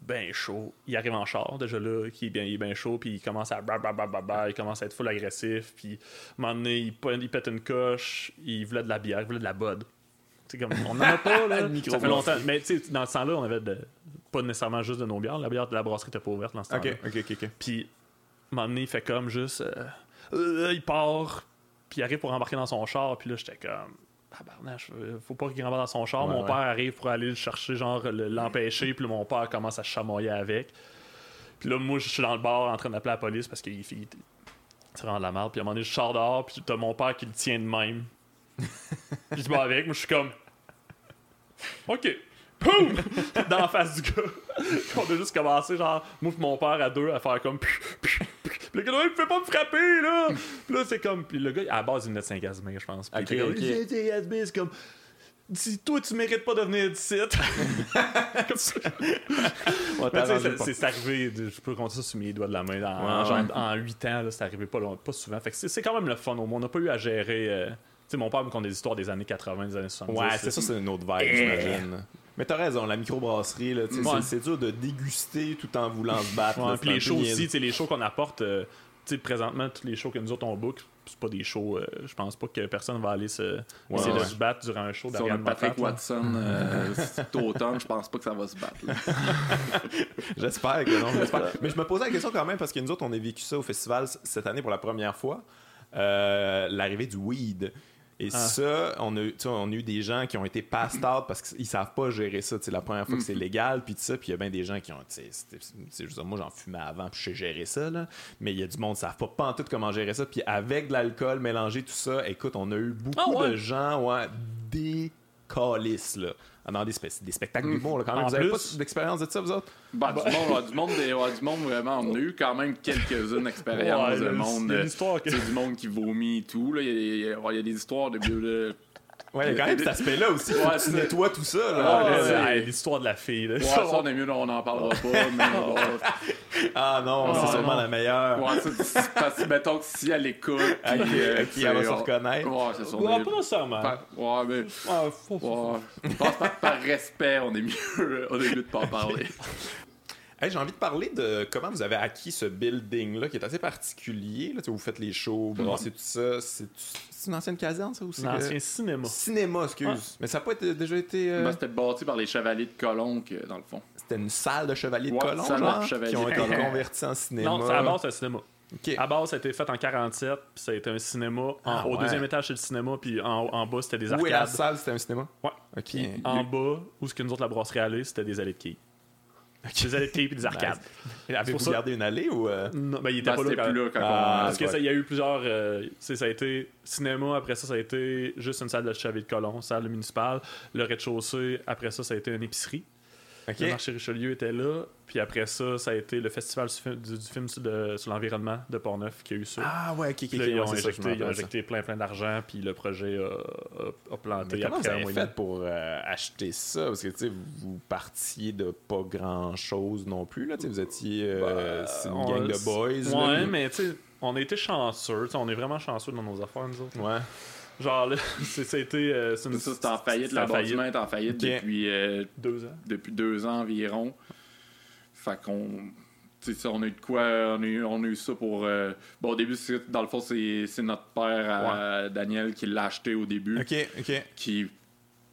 ben chaud, il arrive en char, déjà là, qui est bien, il est bien chaud, puis il commence à il commence à être full agressif, puis à un moment donné, il, pète une coche, il voulait de la bière, il voulait de la. C'est comme, on n'en a pas, là. Ça fait longtemps. Mais tu sais, dans ce temps-là, on avait de- pas nécessairement juste de nos bières, la bière de la brasserie était pas ouverte dans ce temps-là. ok, ok, ok, ok. Puis, à un moment donné, il fait comme juste. euh, euh, il part, puis il arrive pour embarquer dans son char, puis là, j'étais comme. Tabarnache, euh, faut pas qu'il rembarque dans son char. Ouais, mon ouais. père arrive pour aller le chercher, genre le- l'empêcher, puis mon père commence à chamoyer avec. Puis là, moi, je suis dans le bar en train d'appeler la police parce qu'il il- il- c'est vraiment de la merde. Puis à un moment donné, je sors dehors, puis t'as mon père qui le tient de même. Puis je bats avec, moi, je suis comme. OK. Poum! Dans la face du gars. On a juste commencé, genre, moi et mon père à deux, à faire comme. Puis le gars, il peut pas me frapper, là! Là, c'est comme. Puis le gars, à la base, il venait de Saint-Casimir, je pense. Puis Ok, il était comme, ok. C'est comme. Si toi, tu mérites pas de venir d'ici. C'est- arrivé, je peux compter ça sur mes doigts de la main. En, Ouais, genre, ouais. en 8 ans, là, c'est arrivé pas, long- pas souvent. Fait que c'est c'est quand même le fun. au moins. On n'a pas eu à gérer. euh, tu sais, mon père me compte des histoires des années 80, des années 70. Ouais, c'est ça, c'est une autre vibe, j'imagine. Mais t'as raison, la microbrasserie, là, Ouais. c'est- c'est dur de déguster tout en voulant se battre. Ouais, là, puis les shows aussi, tu sais, les shows qu'on apporte, euh, tu sais, présentement, tous les shows que nous autres on book, c'est pas des shows, euh, je pense pas que personne va aller se, essayer de se battre durant un show Si on a d'Ariane Patrick. Watson euh, cet automne, je pense pas que ça va se battre. J'espère que non. j'espère. Mais je me posais la question quand même parce que nous autres, on a vécu ça au festival cette année pour la première fois. Euh, L'arrivée du weed. Et Ah. ça, on a, eu- tu sais, on a eu des gens qui ont été passed out parce qu'ils savent pas gérer ça. C'est la première fois que c'est légal, puis ça. Puis il y a bien des gens qui ont. tu sais, c'était- c'est- je veux dire, moi, j'en fumais avant, puis je sais gérer ça. Là. Mais il y a du monde qui savent pas, pas en tout comment gérer ça. Puis avec de l'alcool mélangé, tout ça, écoute, on a eu beaucoup Ah ouais? de gens, ouais, là. Dans des, spe- des spectacles d'humour, là, quand même. En Vous avez plus- pas d'expérience de ça, vous autres? Bah, du, monde, ouais, du, monde des- ouais, du monde vraiment. On a eu quand même quelques-unes expériences Ouais, de là, monde. il y a euh, une histoire que- du monde qui vomit et tout. là. Il y, y a- il y a des histoires de. de Ouais, il y a quand même cet aspect-là aussi. Ouais, tu c'est- nettoies tout ça. Là. Ouais, Ouais, ouais, ouais, ouais. L'histoire de la fille, là. ouais, ça, on est mieux, on n'en parlera pas. Mais Ah non, Ah, c'est sûrement la meilleure. ouais, c'est- c'est parce que, mettons que si elle écoute. Puis, euh, qui elle va c'est- se reconnaître. Ouais, c'est Ouais, est- pas nécessairement. Ouais, mais. Ah, faut- faut- Ouais, je pense par, par respect, on est mieux, on est mieux de pas en parler. Hey, J'ai envie de parler de comment vous avez acquis ce building-là qui est assez particulier. Là, vous faites les shows, brassez tout ça. C'est une ancienne caserne, ça aussi? L'ancien cinéma. Cinéma, excuse. Ouais. Mais ça n'a pas été- déjà été. euh, Moi, c'était bâti par les chevaliers de Colomb, que, dans le fond. C'était une salle de chevaliers de Ouais, genre, chevaliers qui ont été convertis en cinéma. Non, c'est à base, c'est un cinéma. Ok. À base, ça a été fait en 47, puis ça a été un cinéma. En- Ah, au ouais. deuxième étage, c'est le cinéma, puis en, en bas, c'était des Où est la arcades. salle? C'était un cinéma? Ouais. Ok. En bas, où ce que nous autres, la brasserie allait, c'était des allées de quilles. Des allées de quilles puis des arcades. Avez-vous pour ça- gardé une allée ou. euh? Non, ben, il était Ben, pas là quand plus là quand Ah, on. Parce que ça, il y a eu plusieurs. euh, ça a été cinéma, après ça, ça a été juste une salle de chevalier de colon, salle municipale. Le rez-de-chaussée, après ça, ça a été une épicerie. Le marché Richelieu était là. Puis après ça, ça a été le festival du, fi- du- du film sur, le- sur l'environnement de Portneuf qui a eu ça. Ah ouais, ok, ok. Là, ils, ont ouais, injecté, ils ont injecté plein plein d'argent, puis le projet a, a- a planté Mais comment vous après avez et fait pour euh, acheter ça? Parce que tu sais, vous partiez de pas grand chose non plus. Là. Tu sais, Vous étiez euh, Bah, c'est une on- gang de boys. Ouais, là. mais tu sais, on a été chanceux. on est vraiment chanceux dans nos affaires, nous autres. Ouais. Genre, là, c'est- ça a été. euh, c'est une- Ça, c'était en faillite. c'était faillite. bâtiment est en faillite depuis, euh, Deux ans. depuis deux ans environ. Fait qu'on. tu sais, ça, on a eu de quoi. On a eu, on a eu ça pour. euh, bon, au début, c'est- dans le fond, c'est c'est notre père, euh, Daniel, qui l'a acheté au début. Ok, ok. Qui.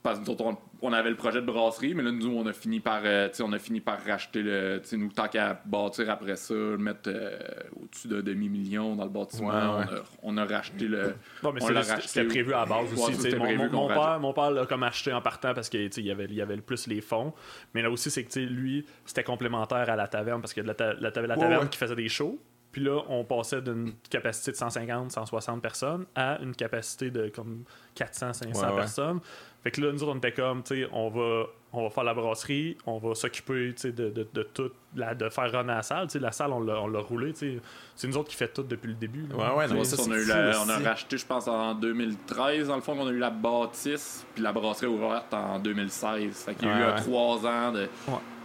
Parce que nous autres, on, on avait le projet de brasserie, mais là, nous, on a fini par, euh, on a fini par racheter le. nous, tant qu'à bâtir après ça, le mettre euh, au-dessus d'un demi-million dans le bâtiment, Ouais, ouais. On, a, on a racheté le. Non, mais c'était prévu à la base aussi. mon, prévu mon- père, mon père l'a comme acheté en partant parce qu'il y avait, il y avait le plus les fonds. Mais là aussi, c'est que lui, c'était complémentaire à la taverne parce que la, ta- la, ta- la Ouais, taverne qui faisait des shows. Puis là, on passait d'une capacité de 150, 160 personnes à une capacité de comme 400, 500 Ouais, ouais. personnes. Fait que là, nous autres, on était comme, tu sais, on va, on va faire la brasserie, on va s'occuper, tu sais, de, de, de tout, la, de faire runner la salle. Tu sais, la salle, on l'a on l'a roulé, tu sais. C'est nous autres qui fait tout depuis le début. là. Ouais, ouais, non, Ouais, ça, on, a eu la- on a racheté, je pense, en 2013, dans le fond, qu'on a eu la bâtisse, puis la brasserie ouverte en 2016. Fait qu'il y a Ouais, eu ouais. trois ans de,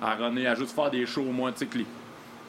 à runner, à juste faire des shows au moins, tu sais, que les-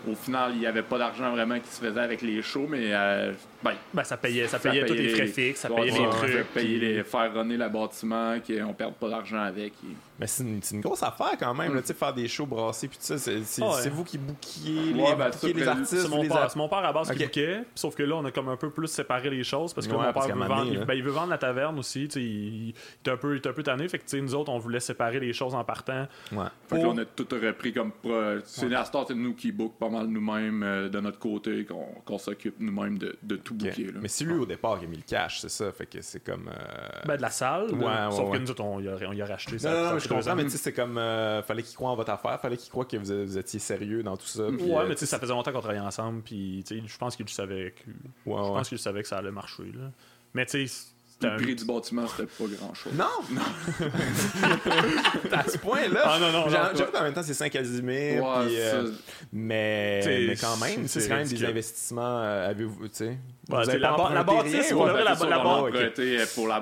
au final, il n'y avait pas d'argent vraiment qui se faisait avec les shows, mais euh, ben, Ben, ça payait, ça payait tous les frais fixes, ça payait ouais, les ça trucs. payait puis- les, faire runner le bâtiment, qu'on perde pas d'argent avec. et- Mais c'est une, grosse affaire quand même, Mm. là, tu sais, faire des shows brassés, puis tout ça. C'est ouais. c'est vous qui bookiez les, Ouais, ben, ça, les artistes. C'est mon, les père, mon à base Ok. qui bouquait, sauf que là, on a comme un peu plus séparé les choses parce que Ouais, mon père veut vendre, il, ben, il veut vendre la taverne aussi. tu sais, Il, il est un peu, il est un peu tanné. Fait que nous autres, on voulait séparer les choses en partant. Ouais. Fait que Pour- là, on a tout repris comme. pro- C'est la star, c'est nous qui book pas mal nous-mêmes euh, de notre côté, qu'on s'occupe nous-mêmes de, de tout là. Mais c'est lui au départ qui a mis le cash, c'est ça. Fait que c'est comme. euh, Ben, de la salle. Ouais, ouais, sauf ouais. que nous autres, on y a, racheté Non, ça. non, non, ça mais fait je deux comprends, ans. mais tu sais, c'est comme. euh, fallait qu'il croie en votre affaire, fallait qu'il croie que vous, vous étiez sérieux dans tout ça. Ouais, euh, mais tu sais, ça faisait longtemps qu'on travaillait ensemble, puis tu sais, je pense qu'il savait que, Ouais, je ouais. pense qu'il savait que ça allait marcher, là. Mais tu sais, Le prix du bâtiment, c'était pas grand-chose. Non! à ce point-là! Ah, non, non, non, J'avoue qu'en même temps, c'est 5 Casimir. Ouais, puis, euh, ça- mais, mais quand même, c'est quand même des investissements. euh, Avez-vous, tu sais? Ouais, la ba- la bâtisse, pour la- brasserie. Pour la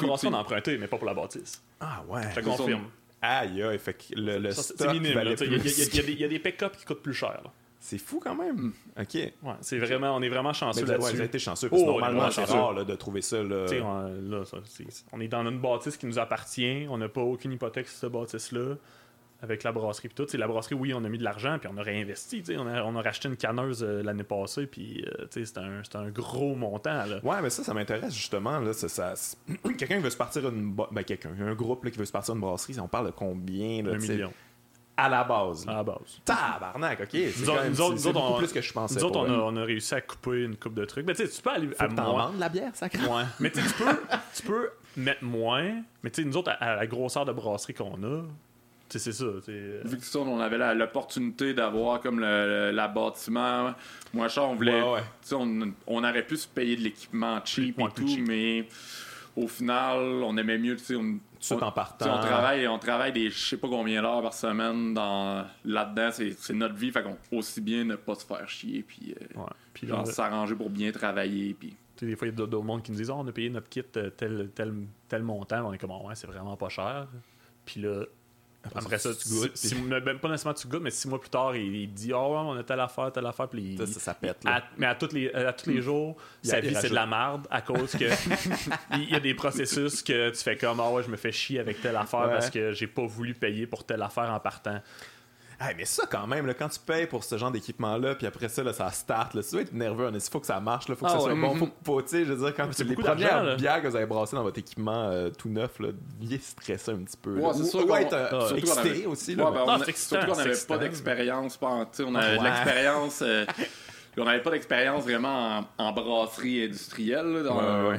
brasserie, on a emprunté, mais pas pour la bâtisse. Ah ouais. Je te ça, confirme. Aïe, aïe, fait que le, le Ça, c'est stock minime. valait là, y, y y il y a des pick-up qui coûtent plus cher. là. C'est fou quand même. OK. Ouais, c'est vraiment, on est vraiment chanceux là-dessus. vous avez été chanceux, parce que Oh, normalement, c'est rare là, de trouver ça. Là. On, là, ça, c'est- on est dans une bâtisse qui nous appartient. On n'a pas aucune hypothèque sur cette bâtisse-là. Avec la brasserie et tout. T'sais, la brasserie, oui, on a mis de l'argent, puis on a réinvesti. On a, on a racheté une canneuse euh, l'année passée, puis euh, c'était un, un gros montant. Là. Ouais, mais ça, ça m'intéresse justement. Là, ça, ça- c'est- quelqu'un qui veut se partir une. Ben, quelqu'un. Un groupe là, qui veut se partir une brasserie, on parle de combien là, un million À la base. à la base. Tabarnak, ok. C'est Nous quand autres- même- nous autres- c'est- nous c'est autres, beaucoup on- plus que je pensais. Nous autres, on a, vrai. on a réussi à couper une coupe de trucs. Mais tu sais, tu peux aller Faut à moins. vendes la bière, ça Ouais. Mais tu peux, tu peux mettre moins. Mais tu sais, nous autres, à, à la grosseur de brasserie qu'on a, c'est ça. sais, Vu que ça, on avait la- l'opportunité d'avoir comme le, la bâtiment. Moi, cher, on voulait. Ouais, ouais. tu sais, On, on aurait pu se payer de l'équipement cheap et tout, cheap. mais au final, on aimait mieux. tu sais, On, en partant. on travaille, on travaille des je sais pas combien d'heures par semaine dans là-dedans, c'est notre vie, fait qu'on aussi bien ne pas se faire chier puis euh, ouais. Puis genre s'arranger pour bien travailler puis des fois, il y a d'autres mondes qui nous disent Ah, on a payé notre kit euh, tel, tel, tel montant. On est comme Ah, ouais, c'est vraiment pas cher. Puis là, après, ça, tu goûtes. Six- même pas nécessairement tu goûtes, mais six mois plus tard, il, il dit ouais, on a telle affaire, telle affaire. Puis il- Ça, ça, pète. Là. À- mais à tous les, à tous les jours, Il y a- sa vie, c'est de la merde à cause que il y a des processus que tu fais comme Ah ouais, je me fais chier avec telle affaire Ouais. parce que j'ai pas voulu payer pour telle affaire en partant. Hey, mais ça, quand même, là, quand tu payes pour ce genre d'équipement-là, puis après ça, là, ça start, là, tu dois être nerveux. Il faut que ça marche, il faut que Ah ça soit ouais. bon. Faut, faut, tu sais, je veux dire, quand c'est les premières là. bières que vous avez brassées dans votre équipement euh, tout neuf, là, deviez stresser un petit peu. Ouais, c'est Ou- sûr ou qu'on- être euh, surtout qu'on excité avait- aussi. Ouais, ben, on a- excitant, surtout qu'on n'avait pas d'expérience. sais, On avait de l'expérience. euh, on n'avait pas d'expérience vraiment en, en brasserie industrielle.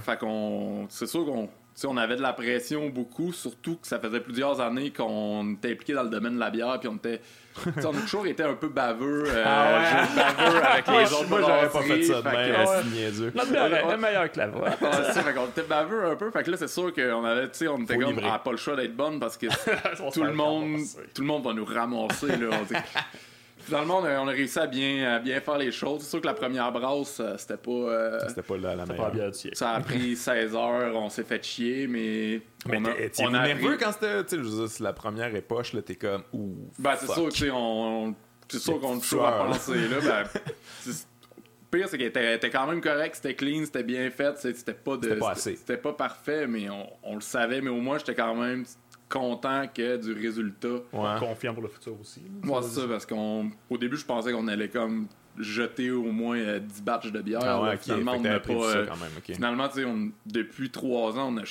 Fait qu'on. C'est sûr qu'on. On avait de la pression beaucoup, surtout que ça faisait plusieurs années qu'on était impliqué dans le domaine de la bière, puis on était. on a toujours été un peu baveux, euh, Ah ouais. baveux avec les autres Moi, j'aurais pas fait ça de même. Notre bière Ouais, est meilleure que la fait qu'on était baveux un peu. Fait que là, c'est sûr qu'on avait, tu sais, on était comme, ah, pas le choix d'être bonne parce que On tout le monde, tout le monde va nous ramasser, là. Finalement, on a, on a réussi à bien, à bien faire les choses. C'est sûr que la première brasse, euh, c'était pas. euh, C'était pas la, la Pas meilleure. bière du siècle. ça a pris 16 heures, on s'est fait chier, mais. Mais on a, a nerveux quand c'était, tu sais, je veux dire, c'est la première époche, là, t'es comme, ouh. Ben, c'est sûr, tu sais, on. C'est sûr qu'on toujours à là. penser, là. Ben, le pire, c'est qu'elle était, était quand même correct, c'était clean, c'était bien fait, c'était pas de. C'était pas assez. C'était pas parfait, mais on, on le savait, mais au moins, j'étais quand même content que du résultat. Ouais. Confiant pour le futur aussi. Moi, c'est ça, parce qu'on. Au début, je pensais qu'on allait comme jeter au moins euh, 10 batchs de bière. Ah ouais. Finalement, on n'a pas. ça euh, quand même. Finalement, on- depuis trois ans, on a,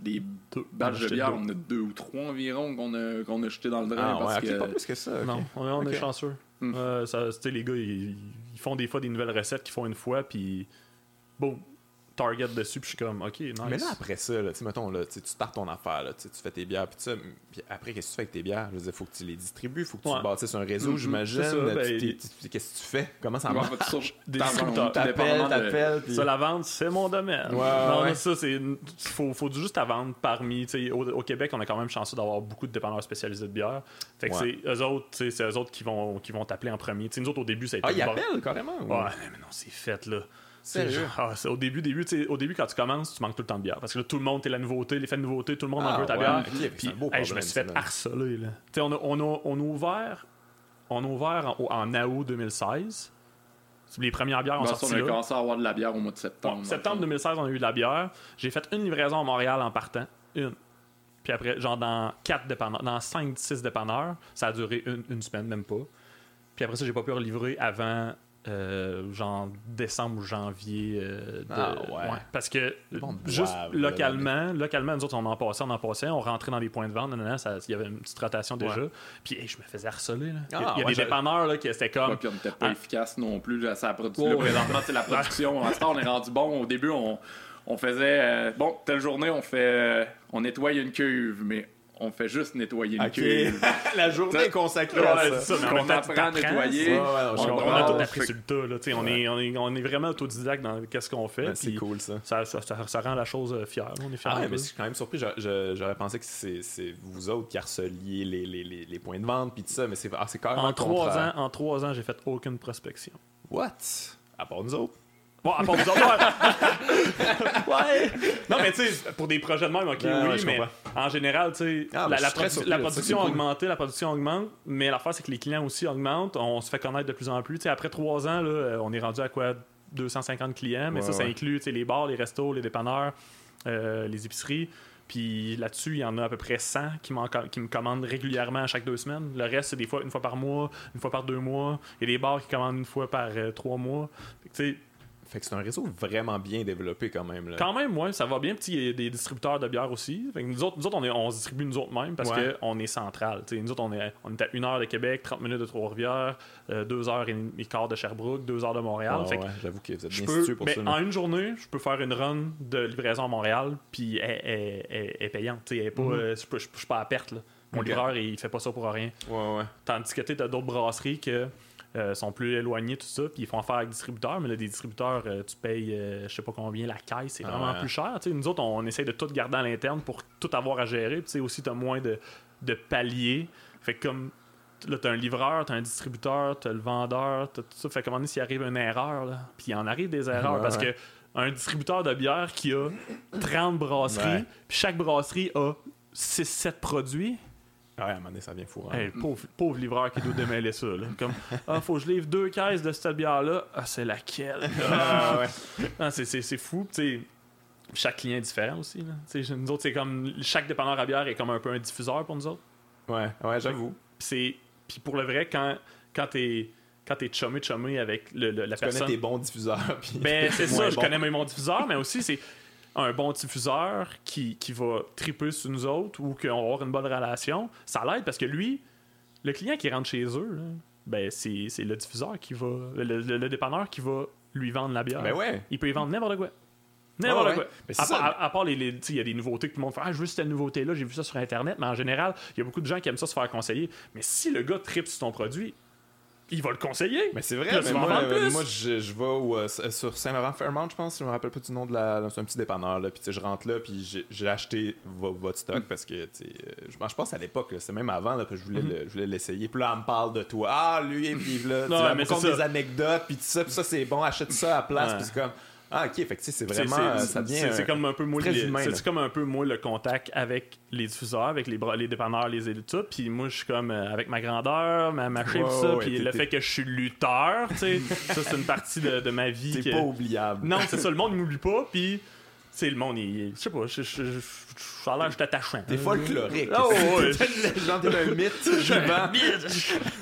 des Deux. batchs de bière, deux. on a deux ou trois environ qu'on a, qu'on a jeté dans le drain. Ah, ouais, que... pas plus que ça. Non, on, est chanceux. Euh, ça, sais, les gars, ils, ils font des fois des nouvelles recettes qu'ils font une fois, puis bon, target dessus, puis je suis comme, ok, nice. Mais là, après ça, là, mettons, là, tu startes ton affaire, là, tu fais tes bières, puis ça, puis après, qu'est-ce que tu fais avec tes bières? Je veux dire, faut que tu les distribues, faut que tu Ouais. bâtisses un réseau, Mhm, j'imagine. ben, Qu'est-ce que tu fais? Comment ça va marche? sur- Des dans- distributeurs. T'appelles, t'appelles, puis... Ça, la vente, c'est mon domaine. Ouais, non, ouais. mais ça, c'est. Faut, faut juste à vendre parmi. Au, au Québec, on a quand même chanceux d'avoir beaucoup de dépanneurs spécialisés de bière. Fait que Ouais. c'est eux autres, c'est eux autres qui vont, qui vont t'appeler en premier. Nous autres, au début, ça a été. Ah, ils appellent, carrément? ou- Ouais, mais non, c'est fait, là. C'est Sérieux? genre- ah, au début, début, au début, quand tu commences, tu manques tout le temps de bière. Parce que là, tout le monde, t'es la nouveauté, l'effet de nouveauté, tout le monde en Ah, veut ta ouais, bière. Puis, je me suis fait harceler, là. Tu sais, on a, on, a, on a ouvert, on a ouvert en, en août 2016. Les premières bières ont sorti on a commencé à avoir de la bière au mois de septembre. Dans septembre le fond. 2016, on a eu de la bière. J'ai fait une livraison à Montréal en partant. Une. Puis après, genre dans 4 dépanneurs, dans 5-6 dépanneurs, ça a duré une, une semaine, même pas. Puis après ça, j'ai pas pu relivrer avant euh, genre décembre ou janvier. euh, de- Ah, ouais. Parce que Bon, juste boivent, localement, localement, nous autres, on en passait, on en passait, on rentrait dans des points de vente, il y avait une petite rotation déjà. Puis hey, je me faisais harceler. Là. Il y a- Ah, il y a ouais, des dépanneurs là, qui c'était comme. Ouais, puis on n'était pas Ah. efficace non plus. Là, ça produit. Ouais. présentement, c'est la production. À ce temps, on est rendu bon. Au début, on, on faisait. euh, bon, telle journée, on fait. euh, on nettoie une cuve, mais on fait juste nettoyer une Ok. cuve. la journée est consacrée à Ouais, ça. ça, mais tu apprend à nettoyer. Ouais, ouais, On, on a tout appris fait sur le tas. Là, tu sais, on, est, on, est, on est vraiment autodidacte dans qu'est-ce qu'on fait. C'est cool, ça. Ça, ça, ça- ça rend la chose euh, fière. On est fiers. Ah mais je suis quand même surpris. J'aurais pensé que c'est vous autres qui harceliez les, les, les, les points de vente puis tout ça, mais c'est ah, c'est carrément en, le trois contraire. ans, en trois ans, j'ai fait aucune prospection. What? À part nous autres. Bon, à part vous autres, ouais. Ouais. Non, mais tu sais, pour des projets de même, ok, Ouais, oui, ouais, mais en général, tu sais, Ah, la, la produ- production a cool. augmenté, la production augmente, mais l'affaire, c'est que les clients aussi augmentent. On se fait connaître de plus en plus. Tu sais, après trois ans, là, euh, on est rendu à quoi 250 clients, mais Ouais, ça, ça inclut tu sais, les bars, les restos, les dépanneurs, euh, les épiceries. Puis là-dessus, il y en a à peu près 100 qui, qui me commandent régulièrement à chaque deux semaines. Le reste, c'est des fois une fois par mois, une fois par deux mois. Il y a des bars qui commandent une fois par euh, trois mois. Tu sais, Fait que c'est un réseau vraiment bien développé quand même. Là. quand même, ouais, ça va bien. Puis il y a des distributeurs de bière aussi. Fait que nous autres, nous autres, on, est, on se distribue nous autres mêmes parce Ouais. qu'on est central. Nous autres, on est, on est à une heure de Québec, 30 minutes de Trois-Rivières, euh, deux heures et, et quart de Sherbrooke, deux heures de Montréal. Ouais, que ouais, J'avoue que vous êtes bien peux, situé pour mais ça. en une journée, je peux faire une run de livraison à Montréal, puis elle, elle- elle- elle est payante. Mhm. euh, je, peux- je- je suis pas à perte. Là. Mon Ok. livreur, il fait pas ça pour rien. Ouais, ouais. Tandis que tu as d'autres brasseries que euh, sont plus éloignées, tout ça, puis ils font affaire avec distributeurs, mais là, des distributeurs, euh, tu payes euh, je sais pas combien la caisse, c'est Ah vraiment ouais. plus cher. Nous autres, on, on essaie de tout garder à l'interne pour tout avoir à gérer, puis aussi, tu as moins de, de paliers. Fait que comme là, tu as un livreur, tu as un distributeur, tu as le vendeur, tu tout ça. Fait que donné, s'il arrive une erreur, là, puis il en arrive des erreurs, Ouais, parce ouais. que un distributeur de bière qui a 30 brasseries, puis chaque brasserie a 6-7 produits. Ouais, à un moment donné, ça vient fou. hein. Hey, pauvre, pauvre livreur qui doit démêler ça. Là. Comme, ah, faut que je livre deux caisses de cette bière-là. Ah, c'est laquelle? Ah, ouais. Ah, c'est, c'est, c'est fou. Tu sais, chaque client est différent aussi. Là. Tu sais, nous autres, c'est comme. Chaque dépanneur à bière est comme un peu un diffuseur pour nous autres. Ouais, ouais, j'avoue. Puis, pour le vrai, quand, quand t'es. Quand t'es chumé, chumé avec le, le- la Tu connais personne. tes bons diffuseurs. Puis Ben, c'est ça, je bons. connais même mon diffuseur, mais aussi c'est un bon diffuseur qui, qui va triper sur nous autres ou qu'on va avoir une bonne relation. Ça l'aide parce que lui, le client qui rentre chez eux, là, ben c'est c'est le diffuseur qui va. Le, le- le dépanneur qui va lui vendre la bière. Ben ouais. Il peut y vendre n'importe quoi. N'importe Ouais, quoi. À, part- à- à part les. il y a des nouveautés que tout le monde fait. Ah, je veux cette nouveauté-là, j'ai vu ça sur Internet. Mais en général, il y a beaucoup de gens qui aiment ça se faire conseiller. Mais si le gars tripe sur ton produit, il va le conseiller. Mais c'est vrai, mais moi, euh, moi je, je vais au, euh, sur Saint-Laurent-Fairmont, je pense, je me rappelle pas du nom de la. C'est un petit dépanneur, là. Puis tu sais, je rentre là, puis j'ai- acheté vo- votre stock parce que, tu euh, je, je pense à l'époque, c'est même avant là, que je voulais le- voulais l'essayer. Puis là, elle me parle de toi. Ah, lui, il vive là. Tu me des anecdotes, puis tout ça, puis ça, c'est bon, achète ça à la place. Puis c'est comme, ah, ok, fait c'est vraiment. c'est- comme un peu moi, c'est comme un peu moi le contact avec les diffuseurs, avec les, bras- les dépanneurs, les élus, tout. Puis moi, je suis comme euh, avec ma grandeur, ma, ma shape, tout ça. puis le fait que je suis lutteur, tu sais, ça, c'est une partie de, de ma vie. C'est que- pas oubliable. Non, c'est ça, le monde ne m'oublie pas. Puis sais, le monde, il, je sais pas, je, je, je, a l'air juste attachant. T'es folklorique. Oh, ouais. T'es une légende, t'es un mythe vivant.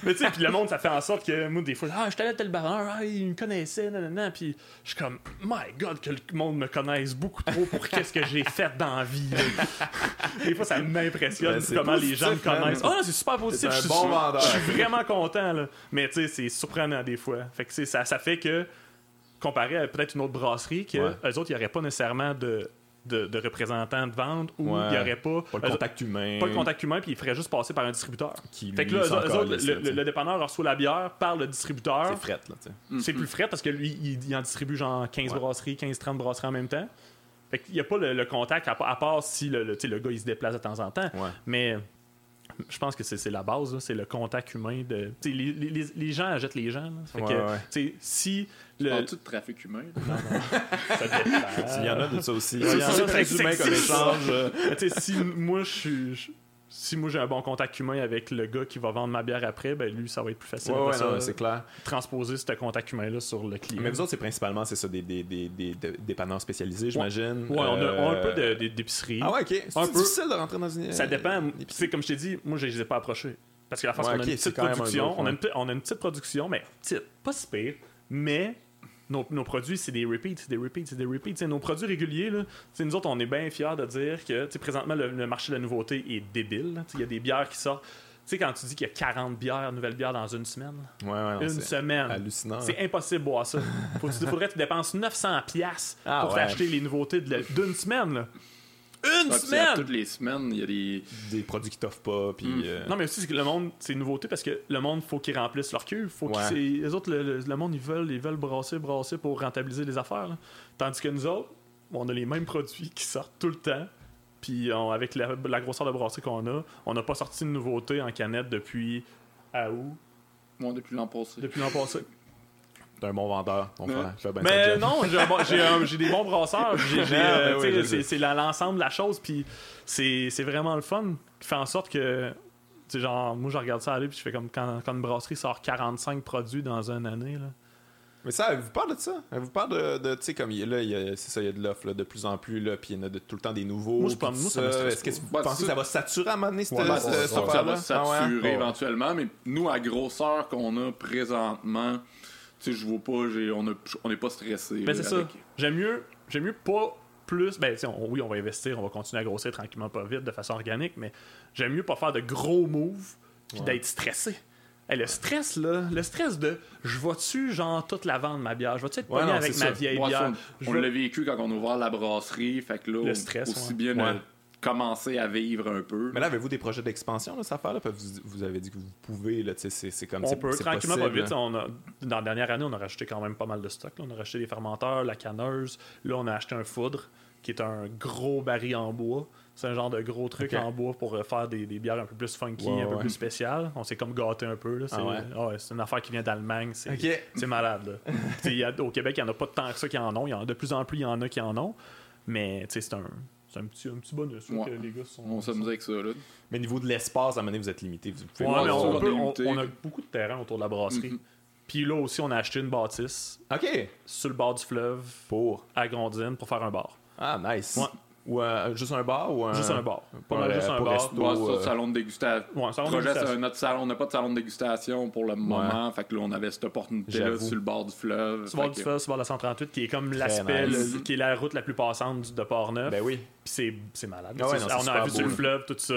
mais tu sais, puis le monde, ça fait en sorte que moi, des fois, ah, j'étais allé à tel bar, ah, il me connaissait, nanana, puis je suis comme, my god, que le monde me connaisse beaucoup trop pour qu'est-ce que j'ai fait dans la vie. des fois, ça m'impressionne Ben, comment les gens me connaissent. Ah, non, c'est super positif. C'est un je suis- bon je- vendeur. Je suis vraiment content, là. Mais tu sais, c'est surprenant des fois. Fait que ça, ça fait que, comparé à peut-être une autre brasserie, que Ouais. eux autres, il n'y aurait pas nécessairement de, de, de représentants de vente ou il n'y aurait pas. Pas le eux- contact humain. pas le contact humain, puis il ferait juste passer par un distributeur. Qui, Fait que là, eux, eux autres, le, le- le dépanneur reçoit la bière par le distributeur. C'est fret, là, tu sais. C'est plus frais parce que lui, il, il en distribue genre 15 Ouais. brasseries, 15-30 brasseries en même temps. Fait qu'il n'y a pas le, le contact, à, pa- à part si le, le, tu sais, le gars il se déplace de temps en temps. Ouais. Mais je pense que c'est c'est la base, là, c'est le contact humain. de tu sais, les, les- les- gens achètent les gens. là. Fait Ouais, que, ouais. si le. Parles-tu de trafic humain? Il y en a de ça aussi. il y en a, très existe, humain comme échange. Mais tu sais, si moi je suis. Si moi j'ai un bon contact humain avec le gars qui va vendre ma bière après, ben lui ça va être plus facile Ouais, c'est clair. transposer ce contact humain-là sur le client. Mais vous autres, c'est principalement c'est ça, des, des, des, des, dépanneurs spécialisés, j'imagine. Ouais, on a, on a un peu Euh, d'épicerie. Ah ouais, ok. C'est Un peu. difficile de rentrer dans une. Ça dépend. sais, comme je t'ai dit, moi, je les ai pas approchés. Parce que la face Ouais, qu'on a une c'est petite un production, on, a une, pe- on a une petite production, mais petite, pas si pire, mais nos, nos produits, c'est des repeats, c'est des repeats, c'est des repeats. Tu sais, nos produits réguliers, là, nous autres, on est bien fiers de dire que présentement, le, le marché de la nouveauté est débile. Il y a des bières qui sortent. Tu sais, quand tu dis qu'il y a 40 bières, nouvelles bières dans une semaine, Ouais, ouais, une semaine. hallucinant. C'est impossible de boire ça. Faut, tu- faudrait que tu dépenses 900$ piastres Ah pour ouais. t'acheter les nouveautés d'une semaine. là. Une semaine! toutes les semaines, il y a des. Des produits qui t'offrent pas, puis. Mm. euh, Non, mais aussi, c'est que le monde, c'est une nouveauté parce que le monde, faut qu'ils remplissent leur cuve. Faut Ouais. qu'ils, les autres, le, le- le monde, ils veulent, ils veulent brasser, brasser pour rentabiliser les affaires. là. Tandis que nous autres, on a les mêmes produits qui sortent tout le temps. Puis on- avec la, la grosseur de brasserie qu'on a, on n'a pas sorti de nouveauté en canette depuis à où? Moi, depuis l'an passé. Depuis l'an passé. D'un bon vendeur. On Ouais. fait, fait bien Mais non, j'ai, un bon- j'ai un- j'ai des bons brasseurs. J'ai, j'ai, Ah, euh, ben oui, c'est, sais. c'est la- l'ensemble de la chose. Puis c'est, c'est vraiment le fun qui fait en sorte que. genre, moi, je regarde ça aller, puis je fais comme quand, quand une brasserie sort 45 produits dans une année. Là. Mais ça, elle vous parle de ça? Elle vous parle de, de tu sais, comme il y a là, il y a- c'est ça, il y a de l'offre là, de plus en plus, là, puis il y en a de, tout le temps des nouveaux. Moi, je pense- ça Est-ce que vous pensez que ça va saturer à un moment donné, cette, Ouais, cette- ouais, cette ça va saturer Ah ouais? éventuellement, mais nous, à grosseur qu'on a présentement, sais, je vois pas, j'ai- on a- on n'est pas stressé. Ben, là, c'est ça. J'aime mieux, j'aime mieux pas plus. Ben, tu sais, on- oui, on va investir, on va continuer à grossir tranquillement, pas vite, de façon organique, mais j'aime mieux pas faire de gros moves puis d'être stressé. Hey, le stress, là, le stress de je vais-tu, genre, toute la vendre ma bière, je vais-tu être Ouais, non, avec ma ça. vieille bière? on l'a vécu quand on a ouvert la brasserie, fait que là, Le stress, aussi ouais. bien Ouais. de commencer à vivre un peu. Mais là, avez-vous des projets d'expansion, cette affaire-là? Puis Vous, vous avez dit que vous pouvez, là, c'est comme On c'est- peut, c'est tranquillement, pas vite. On a, dans la dernière année, on a racheté quand même pas mal de stock. là. On a racheté des fermenteurs, la canneuse. Là, on a acheté un foudre, qui est un gros baril en bois. C'est un genre de gros truc en bois pour euh, faire des, des bières un peu plus funky, un peu ouais. plus spéciales. On s'est comme gâté un peu. C'est Ah ouais? ah ouais, c'est une affaire qui vient d'Allemagne. C'est malade. là. Y a- au Québec, il n'y en a pas tant que ça qui en ont. Il y en a de plus en plus, il y en a qui en ont. Mais tu sais, c'est un, c'est un, petit, un petit bonus Ouais. que les gars sont. On s'amuse avec ça, là. Mais au niveau de l'espace, à un moment donné, vous êtes limité. Vous pouvez Ouais, pas- mais on, peut- on a beaucoup de terrain autour de la brasserie. Mhm. Puis là aussi, on a acheté une bâtisse Ok. sur le bord du fleuve Pour. à Grondine pour faire un bar. Ah, nice. Ouais. Ou euh, juste un bar ou un. Juste un bar. Pas mal juste un bar. resto. Ouais, ça, euh, salon de dégustation. Ouais, salon de dégustation. c'est notre salon. On n'a pas de salon de dégustation pour le moment. Fait que là, on avait cette opportunité-là sur le bord du fleuve. Sur le bord du fleuve, sur le bord de la 138, qui est comme l'aspect, nice. qui est la route la plus passante du- de Port-Neuf. Ben oui. Puis c'est, c'est malade. Ah ouais, non, on a vu sur le fleuve, tout ça.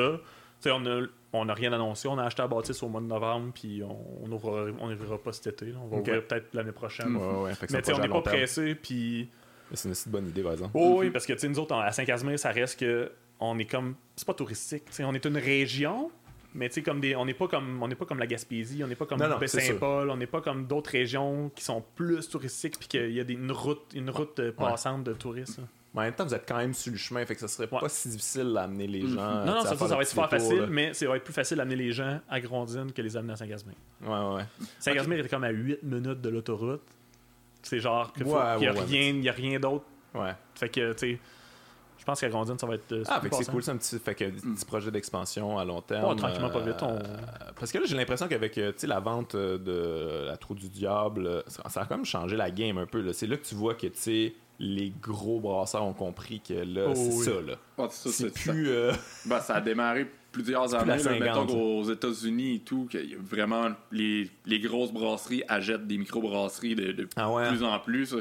Tu sais, on a, on a rien annoncé. On a acheté la bâtisse au mois de novembre, puis on on ouvrira, on ouvrira pas cet été. là. On va ouvrir peut-être l'année prochaine. Ouais, ouais. Mais un tu sais, on n'est pas pressé, puis C'est une bonne idée, par exemple. Oh, oui, parce que tu sais, nous autres, à Saint-Casimir, ça reste que on est comme. C'est pas touristique. tu sais, on est une région, mais tu sais, comme des. On n'est pas comme on n'est pas comme la Gaspésie, on n'est pas comme Baie-Saint-Paul, on n'est pas comme d'autres régions qui sont plus touristiques puis qu'il y a des, une route, une route euh, passante de touristes. là. Mais en même temps, vous êtes quand même sur le chemin, fait que ça serait Ouais. pas si difficile d'amener les gens. Non, non, ça, ça, va être super facile, là. mais ça va être plus facile d'amener les gens à Grondine que les amener à Saint-Casimir. Ouais, ouais. Saint-Casimir était comme à 8 minutes de l'autoroute. C'est genre qu'il Ouais, n'y a, ouais, rien- il y a rien d'autre Ouais. Fait que, tu sais, Je pense qu'à ça va être. euh, Ah, fait que c'est cool, c'est un petit, fait que, des petits projets d'expansion à long terme. Ouais, tranquillement, pas vite, on- Parce que là, j'ai l'impression qu'avec euh, tu sais, la vente euh, de la trou du diable, euh, ça, ça a quand même changé la game un peu. là. C'est là que tu vois que tu sais, les gros brasseurs ont compris que là, Oh, c'est oui. ça. Là. Ça, C'est c'est- ça- plus. euh, Ben, ça a démarré plusieurs plus années. la là, 50, mettons qu'aux États-Unis et tout, que y a vraiment les, les grosses brasseries achètent des micro-brasseries de, de Ah ouais? plus en plus.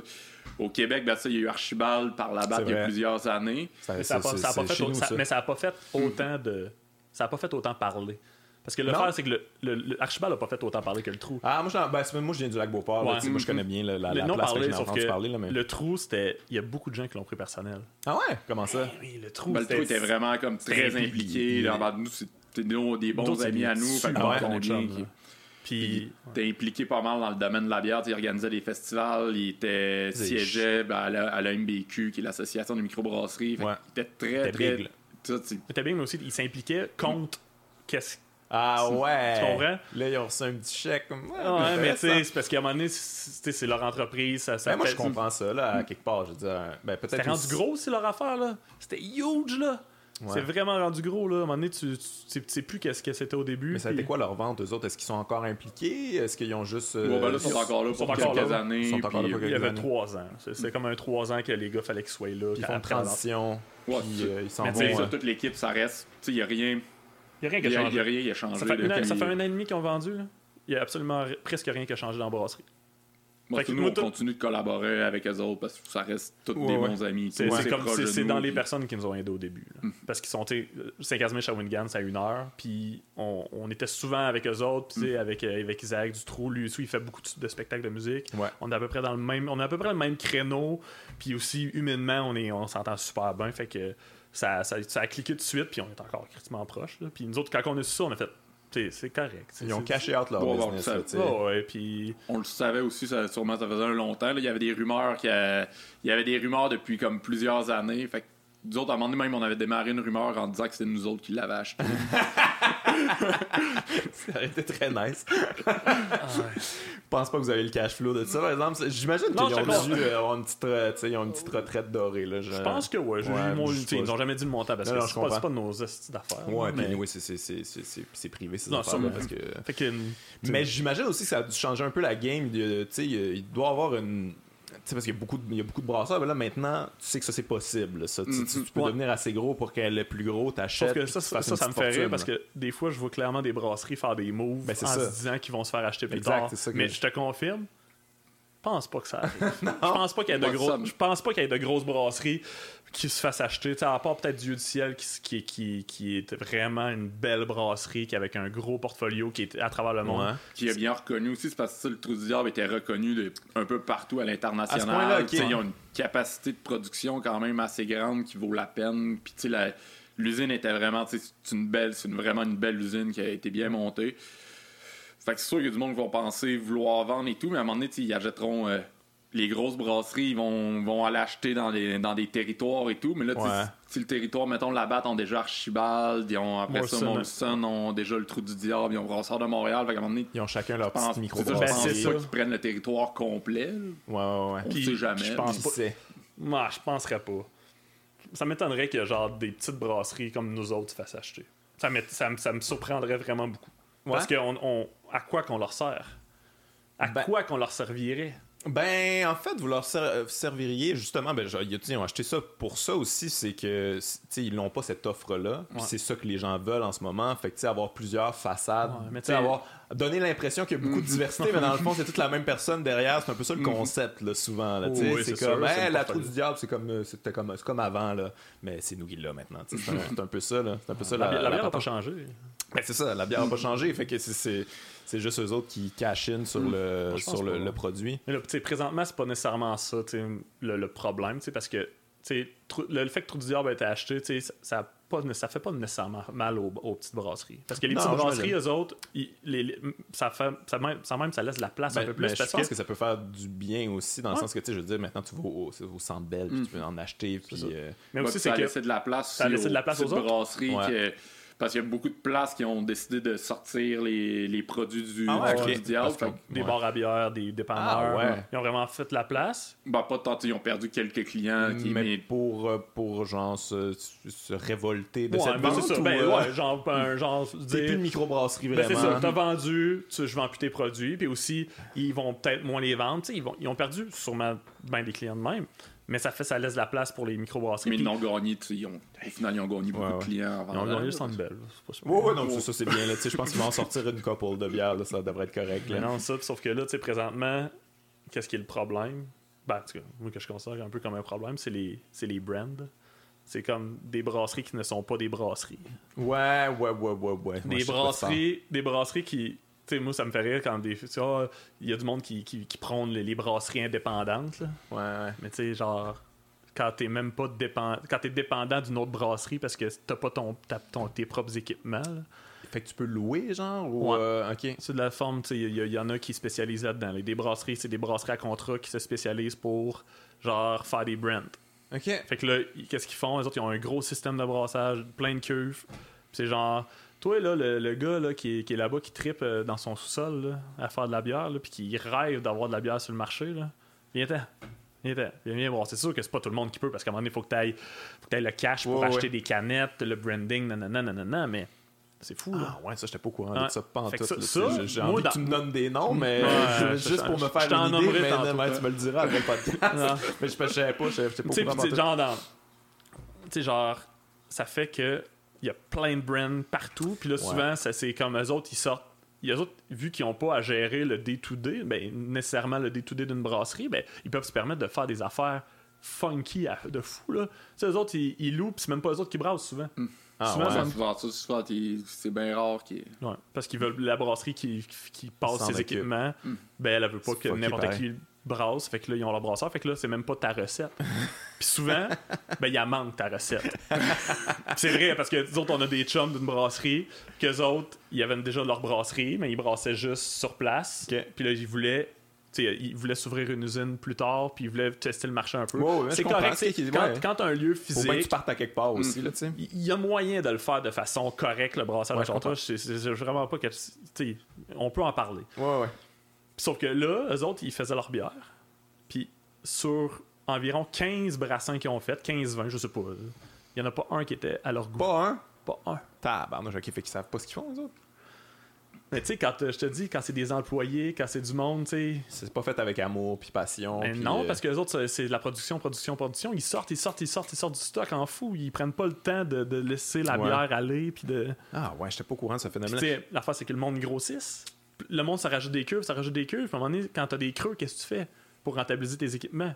Au Québec, ben, ça, il y a eu Archibald par la C'est il y a plusieurs années. ça, Mais ça a pas, c'est- ça a pas c'est fait, chez au- nous, ça- ça. mais ça a pas fait autant de. Ça a pas fait autant parler. Parce que le Non. faire, c'est que le, le, le Archibald a pas fait autant parler que le trou. Ah, moi, j'en- ben, moi, je viens du lac Beauport. Ouais. Moi, je connais bien la, la, le la place parler, que sauf parler. Là, mais... le trou, c'était. Il y a beaucoup de gens qui l'ont pris personnel. Ah ouais? Comment ça? Oui, le trou, Ben, le trou était vraiment comme très impliqué. il- là, ben, nous, c'était des bons amis à nous. Fait qui- là. Puis. Il était impliqué pas mal dans le domaine de la bière. Il organisait des festivals, il était C'est siégeait ben, à, la, à la MBQ, qui est l'association des microbrasseries. Ouais. qu'il était très, C'était très. big, là. ça, c'est- Mais t'as bien, mais aussi, il s'impliquait contre qu'est-ce Ah ouais! Tu comprends? Là, ils ont reçu un petit chèque. Comme, ouais, Ah ouais, mais tu sais, c'est parce qu'à un moment donné, c'est leur entreprise. Ça, ça Ben, moi, je comprends ça, là, à quelque part. Je veux dire, ben, peut-être. C'était rendu gros, c'est leur affaire, là. C'était huge, là. Ouais. C'est vraiment rendu gros, là. À un moment donné, tu, tu, tu sais plus qu'est-ce que c'était au début. Mais ça a puis- été quoi leur vente, eux autres? Est-ce qu'ils sont encore impliqués? Est-ce qu'ils ont juste. euh, Bon, ben là, ils sont encore là sont pour encore quelques là. années. Ils sont encore là puis, pour Il y quelques avait années. trois ans. C'est comme un trois ans que les gars fallait qu'ils soient là. Ils font transition. Ouais, puis euh, ils s'en Mais vont. tu sais, euh, toute l'équipe, ça reste. Tu sais, il n'y a rien. Il n'y a rien qui a changé. il a rien qui a changé. Ça fait, une- depuis- ça fait un an et demi qu'ils ont vendu. là. Il y a absolument presque rien qui a changé dans la brasserie. Moi, nous, on continue de collaborer avec eux autres parce que ça reste tous Ouais, des ouais. bons amis. C'est est dans les personnes qui nous ont aidés au début. là. Mm. Parce qu'ils sont tu sais, Saint-Casimir Shawinigan, c'est à une heure. Puis on, on était souvent avec eux autres. Puis sais, avec, euh, avec Isaac Dutroux, lui aussi, il fait beaucoup de, de spectacles de musique. On est à peu près dans le même. On a à peu près le même créneau. Puis aussi, humainement, on est on s'entend super bien. Fait que ça, ça, ça a cliqué tout de suite. Puis on est encore critiquement proche. Puis nous autres, quand on a su ça, on a fait. C'est correct. Ils ont caché out leur business. ça- là. Ouais, ouais, puis On le savait aussi, ça, sûrement ça faisait un longtemps. là. Il y avait des rumeurs qu'il y a- il y avait des rumeurs depuis comme plusieurs années. Fait que nous autres, à un moment donné, même, on avait démarré une rumeur en disant que c'était nous autres qui l'avaient acheté. Ça aurait été très nice. Je pense pas que vous avez le cash flow de ça, par exemple. J'imagine qu'ils ont dû euh, avoir une petite, euh, tu sais, ils ont une petite retraite dorée. Là, je pense que ouais. j'ai- Ouais, mon- ils nous ont jamais dit le montant parce Non, que c'est je pas, pas nos estis d'affaires. Ouais, mais... puis oui, c'est- c'est- c'est c'est- c'est privé, ces Non, parce que... Fait que. Mais j'imagine aussi que ça a dû changer un peu la game. de- Tu sais, il il doit y avoir une. Sais, parce qu'il y, a beaucoup de- il y a beaucoup de brasseurs, mais là maintenant, tu sais que ça c'est possible. Ça. Tu- tu, tu peux Ouais. devenir assez gros pour qu'elle est plus gros, t'achètes. Que ça, ça, me fait rire parce que des fois, je vois clairement des brasseries faire des moves Ben, c'est en ça. se disant qu'ils vont se faire acheter plus Exact, tard. que Mais je- je te confirme, je pense pas que ça arrive. je pense pas qu'il y ait de gros, je pense pas qu'il y ait de grosses brasseries qui se fassent acheter. À part peut-être Dieu du ciel qui, qui, qui, qui est vraiment une belle brasserie qui avec un gros portfolio qui est à travers le monde. Ouais. qui est bien reconnu aussi, c'est parce que ça, le Trou du Diable était reconnu de- un peu partout à l'international. Ils ont une capacité de production quand même assez grande qui vaut la peine. Puis tu sais, la- l'usine était vraiment, tu sais, c'est une belle, c'est vraiment une belle usine qui a été bien montée. Fait que c'est sûr qu'il y a du monde qui vont penser vouloir vendre et tout, mais à un moment donné, ils achèteront euh, les grosses brasseries, ils vont, vont aller acheter dans, les, dans des territoires et tout. Mais là, Ouais. si le territoire, mettons, la batte ont déjà Archibald, ils ont après ça Molson. Molson, ont déjà le Trou du Diable, ils ont Brasseur de Montréal. Fait qu'à un moment donné, Ils ont chacun leur pense, petite micro c'est ça, je pense pas qu'ils prennent le territoire complet. Ouais, ouais, ouais. On Puis, sait jamais. je pense pas-? Moi, je penserais pas. Ça m'étonnerait que genre des petites brasseries comme nous autres se fassent acheter. Ça, ça, me- ça me surprendrait vraiment beaucoup. Parce que on, on- à quoi qu'on leur sert? À Ben- quoi qu'on leur servirait? Ben, en fait, vous leur ser- euh, serviriez justement. Ben, genre, ils ont acheté ça pour ça aussi, c'est que, tu sais, ils n'ont pas cette offre-là. Ouais. c'est ça que les gens veulent en ce moment. Fait que, avoir plusieurs façades. Ouais, mais tu sais, t'sais- avoir donner l'impression qu'il y a beaucoup de diversité, mais dans le fond, c'est toute la même personne derrière. C'est un peu ça le concept, là, souvent. Là. Oh, oui, c'est comme, sûr, Hey, la trou du diable, c'est comme, euh, c'était comme, c'est comme avant, là. Mais c'est nous qui l'a maintenant. C'est un, peu ça, là. C'est un peu ça La, la, bière- la la bière n'a pas changé. Ben, c'est ça, la bière n'a pas changé. Fait que c'est- c'est juste eux autres qui cachinent sur le, Moi, je pense sur le, le produit. Mais là, présentement, c'est pas nécessairement ça, le, le problème, parce que le, le fait que Trou du Diable a été acheté, ça, ça, pas, ça fait pas nécessairement mal aux, aux petites brasseries. Parce que les Non, petites brasseries, eux autres, ils- les- les- ça, fait, ça, même, ça même, ça laisse la place un Ben, peu plus. mais je pense que, que... ça peut faire du bien aussi, dans le sens que, tu sais, je veux dire, maintenant, tu vas au, au centre belle, puis tu peux en acheter, puis... ça. euh, mais aussi, c'est ça a que laissé de la place ça a aussi laissé de la place aux petites autres. brasseries Ouais. que- Parce qu'il y a beaucoup de places qui ont décidé de sortir les, les produits du, Ah ouais, du diable. Que- Des Ouais. bars à bière, des dépanneurs. Ah, ouais. Ils ont vraiment fait la place. bah, pas tant, ils ont perdu quelques clients. Qui, mais mais pour, euh, pour genre se, se révolter de Ouais, cette ben, vente c'est ça. ou, Ben, euh, ouais, genre, un genre. c'est dire- plus une microbrasserie Ben, c'est vraiment. ça, t'as vendu, tu, je vends plus tes produits, puis aussi, ils vont peut-être moins les vendre. tu sais, Ils, vont, ils ont perdu sûrement ben des clients de même, mais ça fait ça laisse de la place pour les microbrasseries. mais ils n'ont gagné. tu sais, Ils ont, au final, ils ont gagné beaucoup Ouais, ouais. de clients. en Ils ont gagné le Centre Bell. c'est pas super. Ouais, ouais, non, c'est ça, c'est bien. Là, Tu sais, je pense qu'ils vont en sortir une couple de bières, là, ça devrait être correct. Mais Là. non, ça, sauf que là, tu sais, présentement, qu'est-ce qui est le problème? Ben, en tout cas, moi, que je considère un peu comme un problème, c'est les, c'est les brands. C'est comme des brasseries qui ne sont pas des brasseries. Ouais, ouais, ouais, ouais, ouais. Des brasseries, des brasseries qui. Sais, moi, ça me fait rire quand des. tu ah, Il y a du monde qui, qui, qui prône les, les brasseries indépendantes. là. Ouais, ouais. Mais tu sais, genre, quand t'es même pas dépendant. Quand t'es dépendant d'une autre brasserie parce que t'as pas ton, ton- tes propres équipements. là. Fait que tu peux louer, genre, ou... Ouais. euh, ok. C'est de la forme, tu sais, il y, y en a qui spécialisent là-dedans. Les- Des brasseries, c'est des brasseries à contrat qui se spécialisent pour, genre, faire des brands. Ok. Fait que là, qu'est-ce qu'ils font? Autres, ils ont un gros système de brassage, plein de cuves. C'est genre, toi, là, le, le gars là, qui, est, qui est là-bas, qui tripe euh, dans son sous-sol là, à faire de la bière, là, puis qui rêve d'avoir de la bière sur le marché, là, viens-t'en. Viens-t'en. Viens, viens voir. C'est sûr que c'est pas tout le monde qui peut, parce qu'à un moment donné, il faut que tu ailles le cash pour Ouais, acheter ouais. des canettes, le branding, nanana, nanana, mais c'est fou, là. Ah ouais, ça, j'étais pas au courant de ça. Pas en tout. ça- là, J'ai envie dans- que tu me donnes des noms, mais je- je- juste pour je- me je faire t'en une idée, mais non, là. tu me le diras après le podcast. Mais je je savais pas, je j'étais pas au courant genre dans. Tu sais, genre, ça fait que il y a plein de brands partout. Puis là, souvent, ça, c'est comme eux autres, ils sortent. Les autres, vu qu'ils n'ont pas à gérer le day-to-day, ben, nécessairement le day-to-day d'une brasserie, ben, ils peuvent se permettre de faire des affaires funky à- de fou. Là. Tu sais, eux autres, ils, ils louent, puis c'est même pas eux autres qui brassent souvent. Ah, souvent, ouais. Ouais, souvent, c'est bien rare qu'ils. Ouais, parce qu'ils veulent la brasserie qui, qui passe ses équipements, Mm. ben elle, elle veut pas que n'importe pareil. qui brasse, fait que là ils ont leur brasseur, fait que là c'est même pas ta recette. Puis souvent, ben il y a manque ta recette. C'est vrai parce que nous autres on a des chums d'une brasserie, qu'eux autres ils avaient déjà leur brasserie, mais ils brassaient juste sur place. Ok. Puis là ils voulaient tu sais, ils voulaient s'ouvrir une usine plus tard, puis ils voulaient tester le marché un peu. C'est correct. Quand, ouais. quand t'as un lieu Faut bien que physique, tu partes à quelque part aussi, sais. il y a moyen de le faire de façon correcte, le brassage Ouais, à. C'est vraiment pas que. On peut en parler. Ouais, ouais. Sauf que là, eux autres, ils faisaient leur bière. Puis sur environ 15 brassins qu'ils ont fait, 15-20, je sais pas, il y en a pas un qui était à leur goût. Pas un? Pas un. Tabarnouche, ok, fait qu'ils savent pas ce qu'ils font, les autres. Mais tu sais, quand euh, je te dis, quand c'est des employés, quand c'est du monde, tu sais. C'est pas fait avec amour puis passion. ben non, euh, parce que les autres, c'est- de la production, production, production. Ils sortent, ils sortent, ils sortent, ils sortent du stock en fou. Ils prennent pas le temps de, de laisser la Ouais. bière aller. Puis de. Ah ouais, j'étais pas au courant de ce phénomène. tu sais, l'affaire, c'est que le monde grossisse. Le monde, ça rajoute des cuves, ça rajoute des cuves. À un moment donné, quand t'as des creux, qu'est-ce que tu fais pour rentabiliser tes équipements?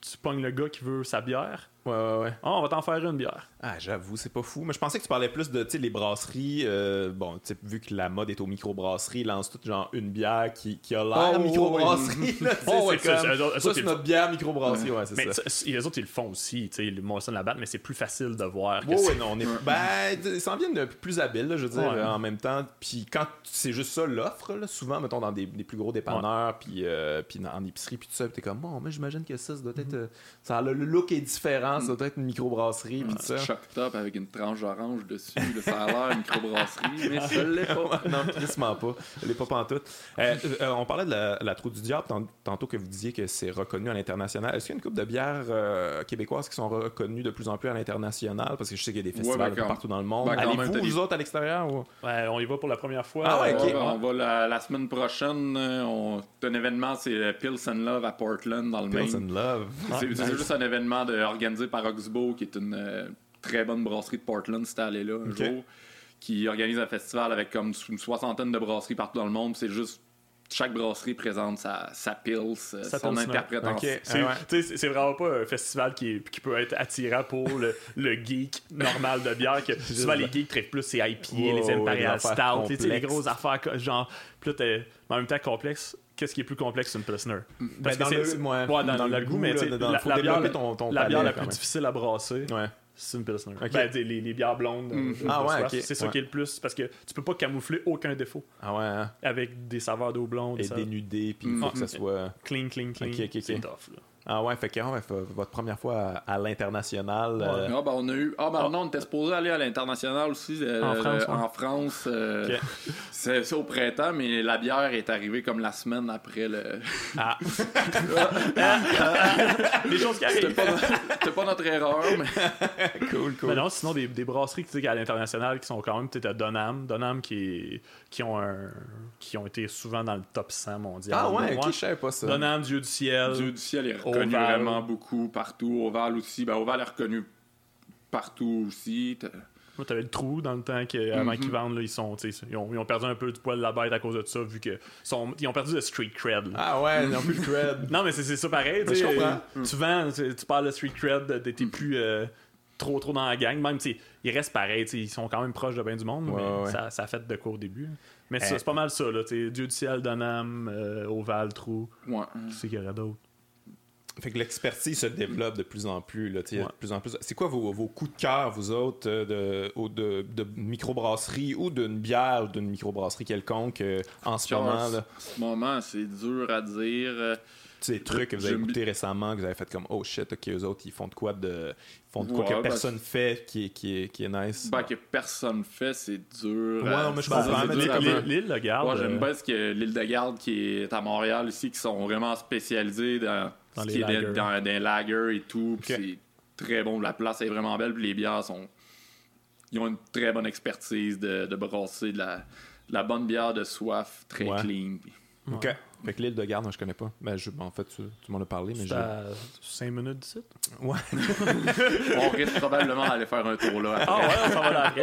Tu pognes le gars qui veut sa bière. Ouais, ouais, ouais. Ah, on va t'en faire une bière. Ah, j'avoue, c'est pas fou. Mais je pensais que tu parlais plus de, tu sais, les brasseries. euh, bon, tu sais, vu que la mode est aux microbrasseries, ils lancent tout genre une bière qui, qui a l'air Oh, microbrasserie. sais, Oh, ouais, c'est ça, comme, c'est- eux autres, ça, ça, c'est ils notre bière microbrasserie, ouais, c'est Mais ça. les autres, ils le font aussi. Tu sais, le Molson la battent, mais c'est plus facile de voir. que Ouais, non, on est. Ben, ils s'en viennent de plus habiles, là, je veux dire, Ouais. en même temps. Puis quand c'est juste ça, l'offre, là, souvent, mettons, dans des, des plus gros dépanneurs, puis, euh, puis dans- en épicerie, puis tout ça, puis t'es comme, bon, mais j'imagine que ça, ça doit être. euh, ça le look est différent, ça doit être une microbrasserie, puis ça. Choc top avec une tranche d'orange dessus. là, ça a l'air une microbrasserie, mais ça l'est pas. non, tristement pas. Elle est pas pantoute. Euh, euh, on parlait de la, la trou du diable tant- tantôt que vous disiez que c'est reconnu à l'international. Est-ce qu'il y a une coupe de bières euh, québécoises qui sont reconnues de plus en plus à l'international? Parce que je sais qu'il y a des festivals ben, quand- partout dans le monde. ben, Allez-vous, vous autres, à l'extérieur? Ou... Ouais, on y va pour la première fois. Ah ouais, ben, on va la, la semaine prochaine. euh, On, un événement, c'est le Pills and Love à Portland, dans le Pills Maine. and Love. C'est juste un événement de- organisé par Oxbow, qui est une euh, très bonne brasserie de Portland, c'était allé là un jour, qui organise un festival avec comme une soixantaine de brasseries partout dans le monde. C'est juste chaque brasserie présente sa, sa Pills, euh, Sa son interprétation. Ok. C'est Ah ouais. c'est vraiment pas un festival qui, est- qui peut être attirant pour le, le geek normal de bière. Que souvent, les geeks traitent plus ces IPA, Ouais, les Imperial Stout, les grosses affaires genre. Mais en même temps, complexe. Qu'est-ce qui est plus complexe qu'une Pilsner? Ben, dans le- ouais, ouais, dans, dans le le goût, goût, mais là, dans- la, bière, développer ton- ton la bière la plus difficile à brasser, Ouais. c'est une Pilsner. Ben, les, les bières blondes. Mm. euh, Ah ouais, C'est ça qui est le plus. Parce que tu peux pas camoufler aucun défaut Ah ouais, hein? avec des saveurs d'eau blonde. Et dénudé, puis il faut Mm. que ça soit. Clean, clean, clean. C'est tough, là. Ah ouais, fait que ouais, fait votre première fois à, à l'international. euh, Ah, ben, on a eu. Ah, ben, non, on était supposé aller à l'international aussi. euh, En France, euh, ouais. en France, euh, c'est au printemps, mais la bière est arrivée comme la semaine après le. Ah, Les choses qui arrivent. pas, c'était pas notre erreur, mais. cool, cool. Mais non, sinon, des, des brasseries tu sais, à l'international qui sont quand même peut-être à Donham. Donham qui, est, qui, ont un, qui ont été souvent dans le top 100 mondial. ah ouais, Moi, ok, je savais pas ça. Donham, Dieu du ciel. Dieu du ciel est reconnu Oval. vraiment beaucoup partout. Oval aussi. Ben, Oval est reconnu partout aussi. Moi, t'avais le trou dans le temps que, avant Mhm. qu'ils vendent, là, ils, sont, ils, ont, ils ont perdu un peu du poil de la bête à cause de ça, vu que sont, ils ont perdu le street cred. là. Ah ouais, ils n'ont plus le cred. Non, mais c'est ça pareil. Je comprends. euh, Tu vends, tu, parles de street cred, t'es plus euh, trop trop dans la gang. Même, ils restent pareils. Ils sont quand même proches de bien du monde, Ouais, mais ouais. Ça, ça a fait de quoi au début. Mais Eh. c'est pas mal ça. Là, Dieu du ciel, Donham, euh, Oval, Trou. Ouais. Qui c'est qu'il y aurait d'autres? Fait que l'expertise se développe de plus en plus. Là, Ouais. de plus en plus. C'est quoi vos, vos coups de cœur, vous autres, euh, de, de, de microbrasserie ou d'une bière ou d'une microbrasserie quelconque euh, en ce Genre, moment? Là? En ce moment, c'est dur à dire. Euh, Tu sais, des trucs que vous avez écoutés récemment, que vous avez fait comme oh shit, ok, eux autres, ils font de quoi de. Ils font de quoi Ouais, que ben, personne fait qui est, qui est, qui est nice. Ben, que personne fait, c'est dur. Ouais, à- non, mais je un- L'île, le garde. Ouais, j'aime bien ce que l'île de Garde qui est à Montréal ici, qui sont vraiment spécialisés dans, Dans ce les lagers. dans, dans des lagers et tout. C'est très bon. La place est vraiment belle. Puis les bières sont. Ils ont une très bonne expertise de, de brasser de la, de la bonne bière de soif, très Ouais. clean. puis- Ok. Fait que l'île de garde, moi, je connais pas. Ben, je, en fait, tu, tu m'en as parlé, mais je. à 5 minutes d'ici. Ouais, On risque probablement d'aller faire un tour là. Ah ouais, on s'en va là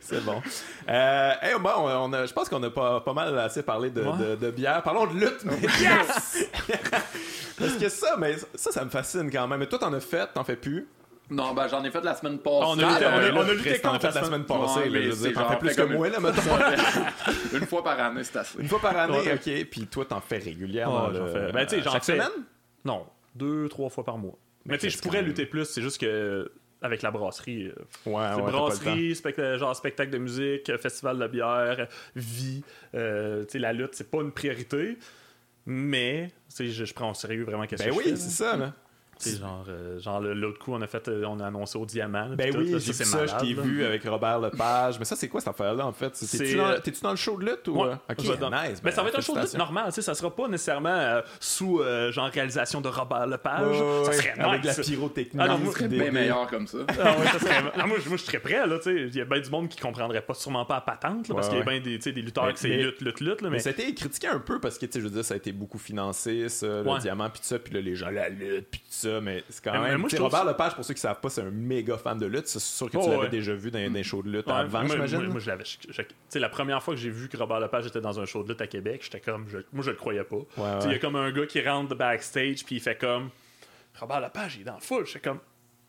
c'est bon. Euh, hey, bon, on a, je pense qu'on a pas, pas mal assez parlé de, Ouais. de, de bière. Parlons de lutte, mais yes! Parce que ça, mais ça, ça me fascine quand même. Mais toi, t'en as fait, t'en fais plus? Non, ben j'en ai fait la semaine passée. On a lutté- Ah, on a- on a lutté contre la la semaine passée. Ouais, mais je veux c'est dire, t'en genre fais plus que comme moi, une- là, mettons. Une fois par année, c'est assez. Une fois par année, Ouais. ok. Puis toi, t'en fais régulièrement. Ouais, là. fais- ben, tu sais, j'en Chaque fais- semaine? Non, deux, trois fois par mois. Mais, tu sais, je c'est pourrais lutter plus, c'est juste que avec la brasserie. euh, Ouais, ouais, c'est brasserie, spectacle, genre spectacle de musique, euh, festival de bière, vie. euh, tu sais, la lutte, c'est pas une priorité. Mais, tu sais, je, je prends au sérieux vraiment qu'est-ce Ben que je oui, fais, c'est là. ça, là. Genre, euh, genre le- l'autre coup, on a fait, euh, on a annoncé au diamant. Ben oui, j'ai ça, je t'ai vu avec Robert Lepage. Mais ça, c'est quoi cette affaire-là, en fait? T'es-tu dans, euh, dans le show de lutte ou. Ouais, ok, je vais dans- nice. Ben, ça va être un show de lutte normal, tu sais, ça sera pas nécessairement euh, sous euh, genre réalisation de Robert Lepage. Ouais, ça ouais, serait avec nice. la pyrotechnie. Ah non, Ça moi, serait bien meilleur comme ça. Ah ouais, ça serait- Ah, moi, je- moi, je serais prêt, là, tu sais. Il y a bien du monde qui comprendrait pas, sûrement pas à patente, là, parce Ouais, qu'il y a bien des, tu sais, des lutteurs Mais- qui c'est mais- lutte, lutte, lutte, là, Mais mais. ça a été critiqué un peu parce que, tu sais, je veux dire, ça a été beaucoup financé, ça, le diamant, puis tout ça, puis là, les gens, la lutte, puis tout ça, mais c'est quand mais même. moi, je Robert Lepage, pour ceux qui savent pas, c'est un méga fan de lutte. C'est sûr que Oh, tu l'avais ouais. déjà vu dans des shows de lutte Ouais, avant, j'imagine. moi, moi, je l'avais. Tu sais, la première fois que j'ai vu que Robert Lepage était dans un show de lutte à Québec, j'étais comme. je- moi, je le croyais pas. Il y a comme un gars qui rentre de backstage, puis il fait comme. Robert Lepage, il est dans le full. J'étais comme.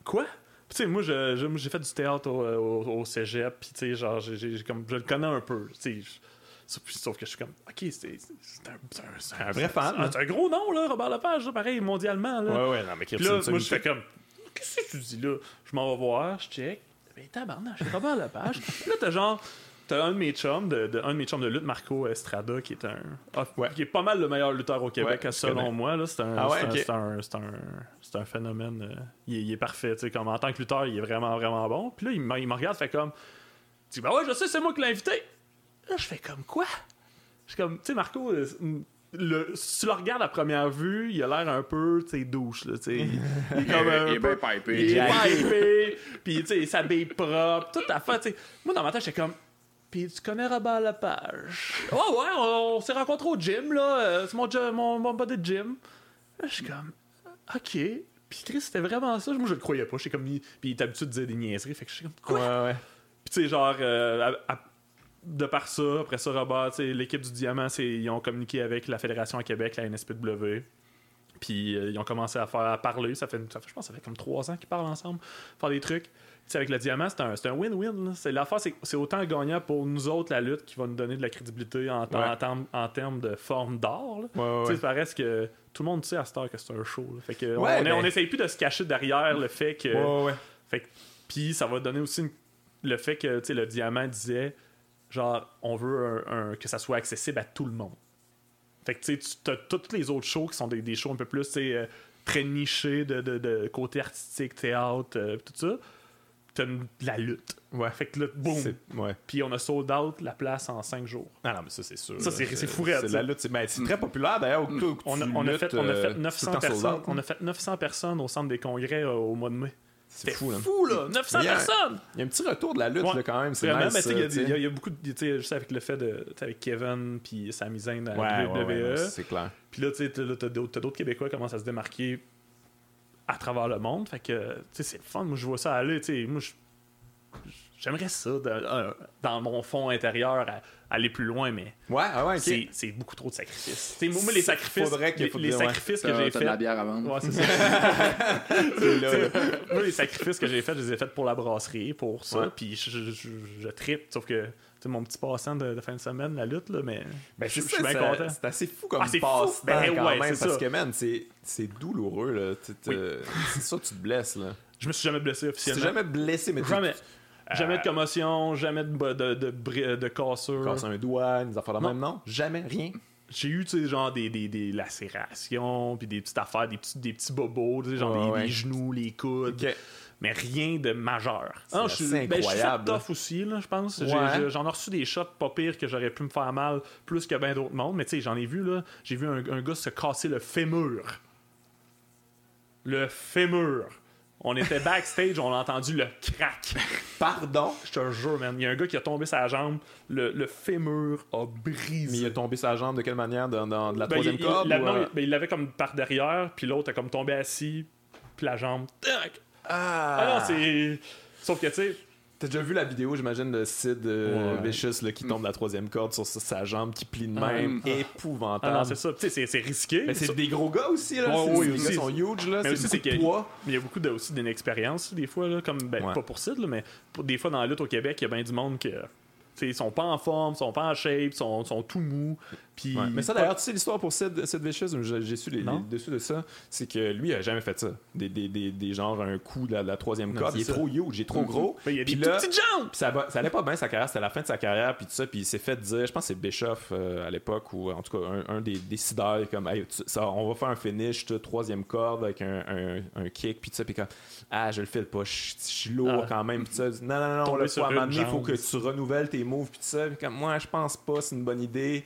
Quoi? Tu sais, moi, j'ai fait du théâtre au, au, au cégep, puis, tu sais, genre, j'ai- comme, je le connais un peu. Tu sais, sauf, que je suis comme, ok, c'est un, un, vrai fan, C'est un, gros nom, là, Robert Lepage, là, pareil, mondialement. Là. Ouais, ouais, non, mais Puis là, moi, je fais comme, qu'est-ce que tu dis là? Je m'en vais voir, je check. Ben, tabarnak, c'est Robert Lepage. Là, t'as genre, t'as un de mes chums, de, de- un de mes chums de lutte, Marco Estrada, qui est un, ah, Ouais. qui est pas mal le meilleur lutteur au Québec, Ouais, selon moi. Là, c'est un, Ah ouais, c'est un- un, un, phénomène. euh, il, est, il est parfait, tu sais, comme en tant que lutteur, il est vraiment, vraiment bon. Puis là, il me, regarde, fait comme, dit, ben ouais, je sais, c'est moi qui l'ai invité. Là, je fais comme quoi? Je suis comme, tu sais, Marco, euh, le, si tu le regardes à première vue, il a l'air un peu, tu sais, douche, là, tu sais. Il est comme un Il est peu- bien pipé. il est pipé, puis tu sais, il s'habille propre, toute la fin, tu sais. Moi, dans ma tête, j'étais comme, puis tu connais Robert Lepage? Ouais, ouais, on, on s'est rencontrés au gym, là, euh, c'est mon, mon, mon de gym. Là, je suis comme, ok. Puis Chris, c'était vraiment ça. Moi, je le croyais pas. J'étais comme, il- puis il est habitué de dire des niaiseries, fait que je suis comme, quoi? Ouais, ouais. Puis tu sais, genre, euh, à- à- de par ça, après ça, Robert, l'équipe du Diamant, c'est- ils ont communiqué avec la Fédération à Québec, la NSPW. Puis euh, ils ont commencé à faire à parler. Ça fait, ça fait- je pense que ça fait comme trois ans qu'ils parlent ensemble, faire des trucs. Tu sais, avec le Diamant, c'est un, win-win. L'affaire, c'est c'est autant gagnant pour nous autres, la lutte, qui va nous donner de la crédibilité en, Ouais. en, termes- en termes de forme d'art. Ouais, ouais, Tu sais, ouais. ça paraît que tout le monde sait à cette heure que c'est un show. là. Fait que on, ben- on essaye plus de se cacher derrière le fait que. Puis ça va donner aussi une- le fait que tu sais, le diamant disait genre on veut un, un- que ça soit accessible à tout le monde. Fait que tu sais, toutes les autres shows qui sont des, des shows un peu plus tu sais, euh, très niché de, de, de côté artistique, théâtre, euh, tout ça. T'as la lutte. Ouais. Fait que là, boum. Ouais. Puis on a sold out la place en 5 jours. Ah non, mais ça, c'est sûr. Ça, c'est- c'est fou raide, C'est la lutte. C'est ben, c'est très populaire, d'ailleurs. On a, on fait, on a euh, fait tout le 900 temps sold personnes. On a fait 900 personnes au centre des congrès euh, au mois de mai. C'est fou, là. fou, là! 900 Il y a- personnes! Il y a un petit retour de la lutte, Ouais. là, quand même. C'est Vraiment, nice, mais tu sais, il y y, y a beaucoup de. Tu sais, juste avec le fait de. tu avec Kevin puis Sami Zayn Ouais, la ouais, ouais, WWE. non, c'est clair. Puis là, tu sais, t'as d'autres Québécois qui commencent à se démarquer à travers le monde. Fait que, tu sais, c'est le fun. Moi, je vois ça aller. Tu sais, moi, j'aimerais ça, euh, dans mon fond intérieur, à- aller plus loin, mais Ouais, ah ouais, c'est beaucoup trop de sacrifices. Tu sais, moi, les sacrifices, Faudrait qu'il les, faut les sacrifices que j'ai de la bière à vendre. Ouais, c'est ça. Moi, les sacrifices que j'ai faits, je les ai faits pour la brasserie, pour ça. Ouais. Puis je, je, je, je trippe. Sauf que, mon petit passant de, de fin de semaine, la lutte, là, mais Ben, je, suis ça, bien ça- content. C'est assez fou comme Ah, passe-temps Ben quand ouais, même, c'est parce ça. que, man, c'est c'est douloureux, là. Oui. C'est sûr que tu te blesses, là. Je me suis jamais blessé Tu t'es officiellement. jamais blessé, mais tu Jamais. Euh, Jamais de commotion, jamais de, de, de, cassure. casses un doigt, des affaires de même, non? Jamais, rien? J'ai eu, tu sais, genre des, des, des lacérations, puis des petites affaires, des petits, des petits bobos, tu sais, genre des, ouais. genoux, les coudes, mais rien de majeur. Je suis assez ben, je suis fait incroyable, là. tough aussi, là, je pense. Ouais. J'en ai reçu des shots pas pires que j'aurais pu me faire mal plus que bien d'autres mondes, mais tu sais, j'en ai vu, là. J'ai vu un, un gars se casser le fémur. Le fémur. On était backstage, on a entendu le crack. Pardon? Je te jure, man. Il y a un gars qui a tombé sa jambe, le, le fémur a brisé. Mais il a tombé sa jambe de quelle manière? Dans, dans de la Ben, troisième il- il- corde? la- ou, non, euh, il- ben, il l'avait comme par derrière, puis l'autre a comme tombé assis, puis la jambe. tac! Ah, non, c'est. Sauf que, tu sais, T'as déjà vu la vidéo, j'imagine, de Sid euh, Ouais. Vicious là, qui tombe de la troisième corde sur sa, sa jambe qui plie de Ah, même. ah. Épouvantable. ah non, c'est ça. Tu sais, c'est- risqué. Mais c'est des gros gars aussi, là. Ouais, oui, les aussi. gars sont huge, là. Mais C'est beaucoup de poids. Mais il y a beaucoup de, aussi d'inexpérience, des fois, là, comme, ben, Ouais. pas pour Sid, là, mais pour, des fois dans la lutte au Québec, il y a bien du monde que. Ils sont pas en forme, sont pas en shape, sont, sont tout mous. Puis Ouais. Mais ça, d'ailleurs, tu sais l'histoire pour Sid, Sid Vicious, j'ai su les, les dessus de ça, c'est que lui, il a jamais fait ça. Des, des, des, des genres, un coup de la, de la troisième corde. Il est ça. trop huge, il est trop gros. Ben, il y a des là- petites jambes! Ça, va- ça allait pas bien sa carrière, c'était la fin de sa carrière, puis tout ça, puis il s'est fait dire, je pense que c'est Bischoff euh, à l'époque, ou en tout cas un, un des décideurs, comme, Hey, tu- ça, on va faire un finish, tu troisième corde avec un, un, un kick, puis tout ça, puis comme, ah, je le file pas, je je suis lourd Ah. quand même, tout ça, non, non, non, là, faut, à un une moment donné, faut que tu renouvelles tes moves, puis tout ça, puis comme, moi, je pense pas, c'est une bonne idée.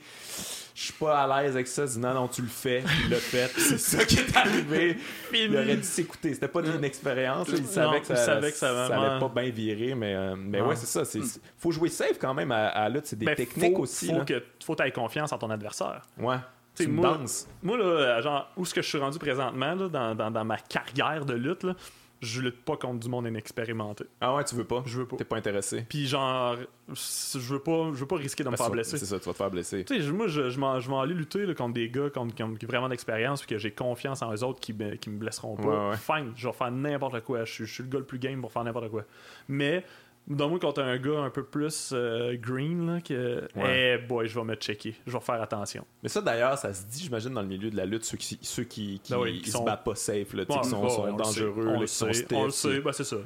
Je suis pas à l'aise avec ça. Il dit, non, non, tu le fais. Il l'a fait. C'est ça qui est arrivé. il aurait dû s'écouter. C'était pas de l'inexpérience. là. Il Non, savait que il ça, savait que ça ça vraiment- allait pas bien virer. Mais, euh, mais Non. ouais, c'est ça. c'est- c'est- faut jouer safe quand même à, à lutte. C'est des Ben, techniques faut, aussi. Faut là. que faut aies confiance en ton adversaire. Ouais. Tu une moi- danse. Moi, là, genre, où est-ce que je suis rendu présentement, là, dans, dans, dans ma carrière de lutte, là, je lutte pas contre du monde inexpérimenté. Ah ouais, tu veux pas? Je veux pas. T'es pas intéressé. Puis genre, je veux pas, je veux pas risquer de me Parce faire blesser. C'est ça, tu vas te faire blesser. Tu sais, moi, je, je, m'en- je vais aller lutter là, contre des gars contre, qui ont vraiment d'expérience puis que j'ai confiance en eux autres qui, me- qui me blesseront pas. Ouais, ouais. Fine, je vais faire n'importe quoi. Je, je suis le gars le plus game pour faire n'importe quoi. Mais, dans moi, contre un gars un peu plus euh, green, là, que, Ouais. eh boy, je vais me checker. Je vais faire attention. Mais ça, d'ailleurs, ça se dit, j'imagine, dans le milieu de la lutte, ceux qui, ceux qui, qui, Ben qui se sont- battent pas safe, là, Ouais, qui sont, sont dangereux, on le qui sont sait, stiff, on le sait, ben c'est ça.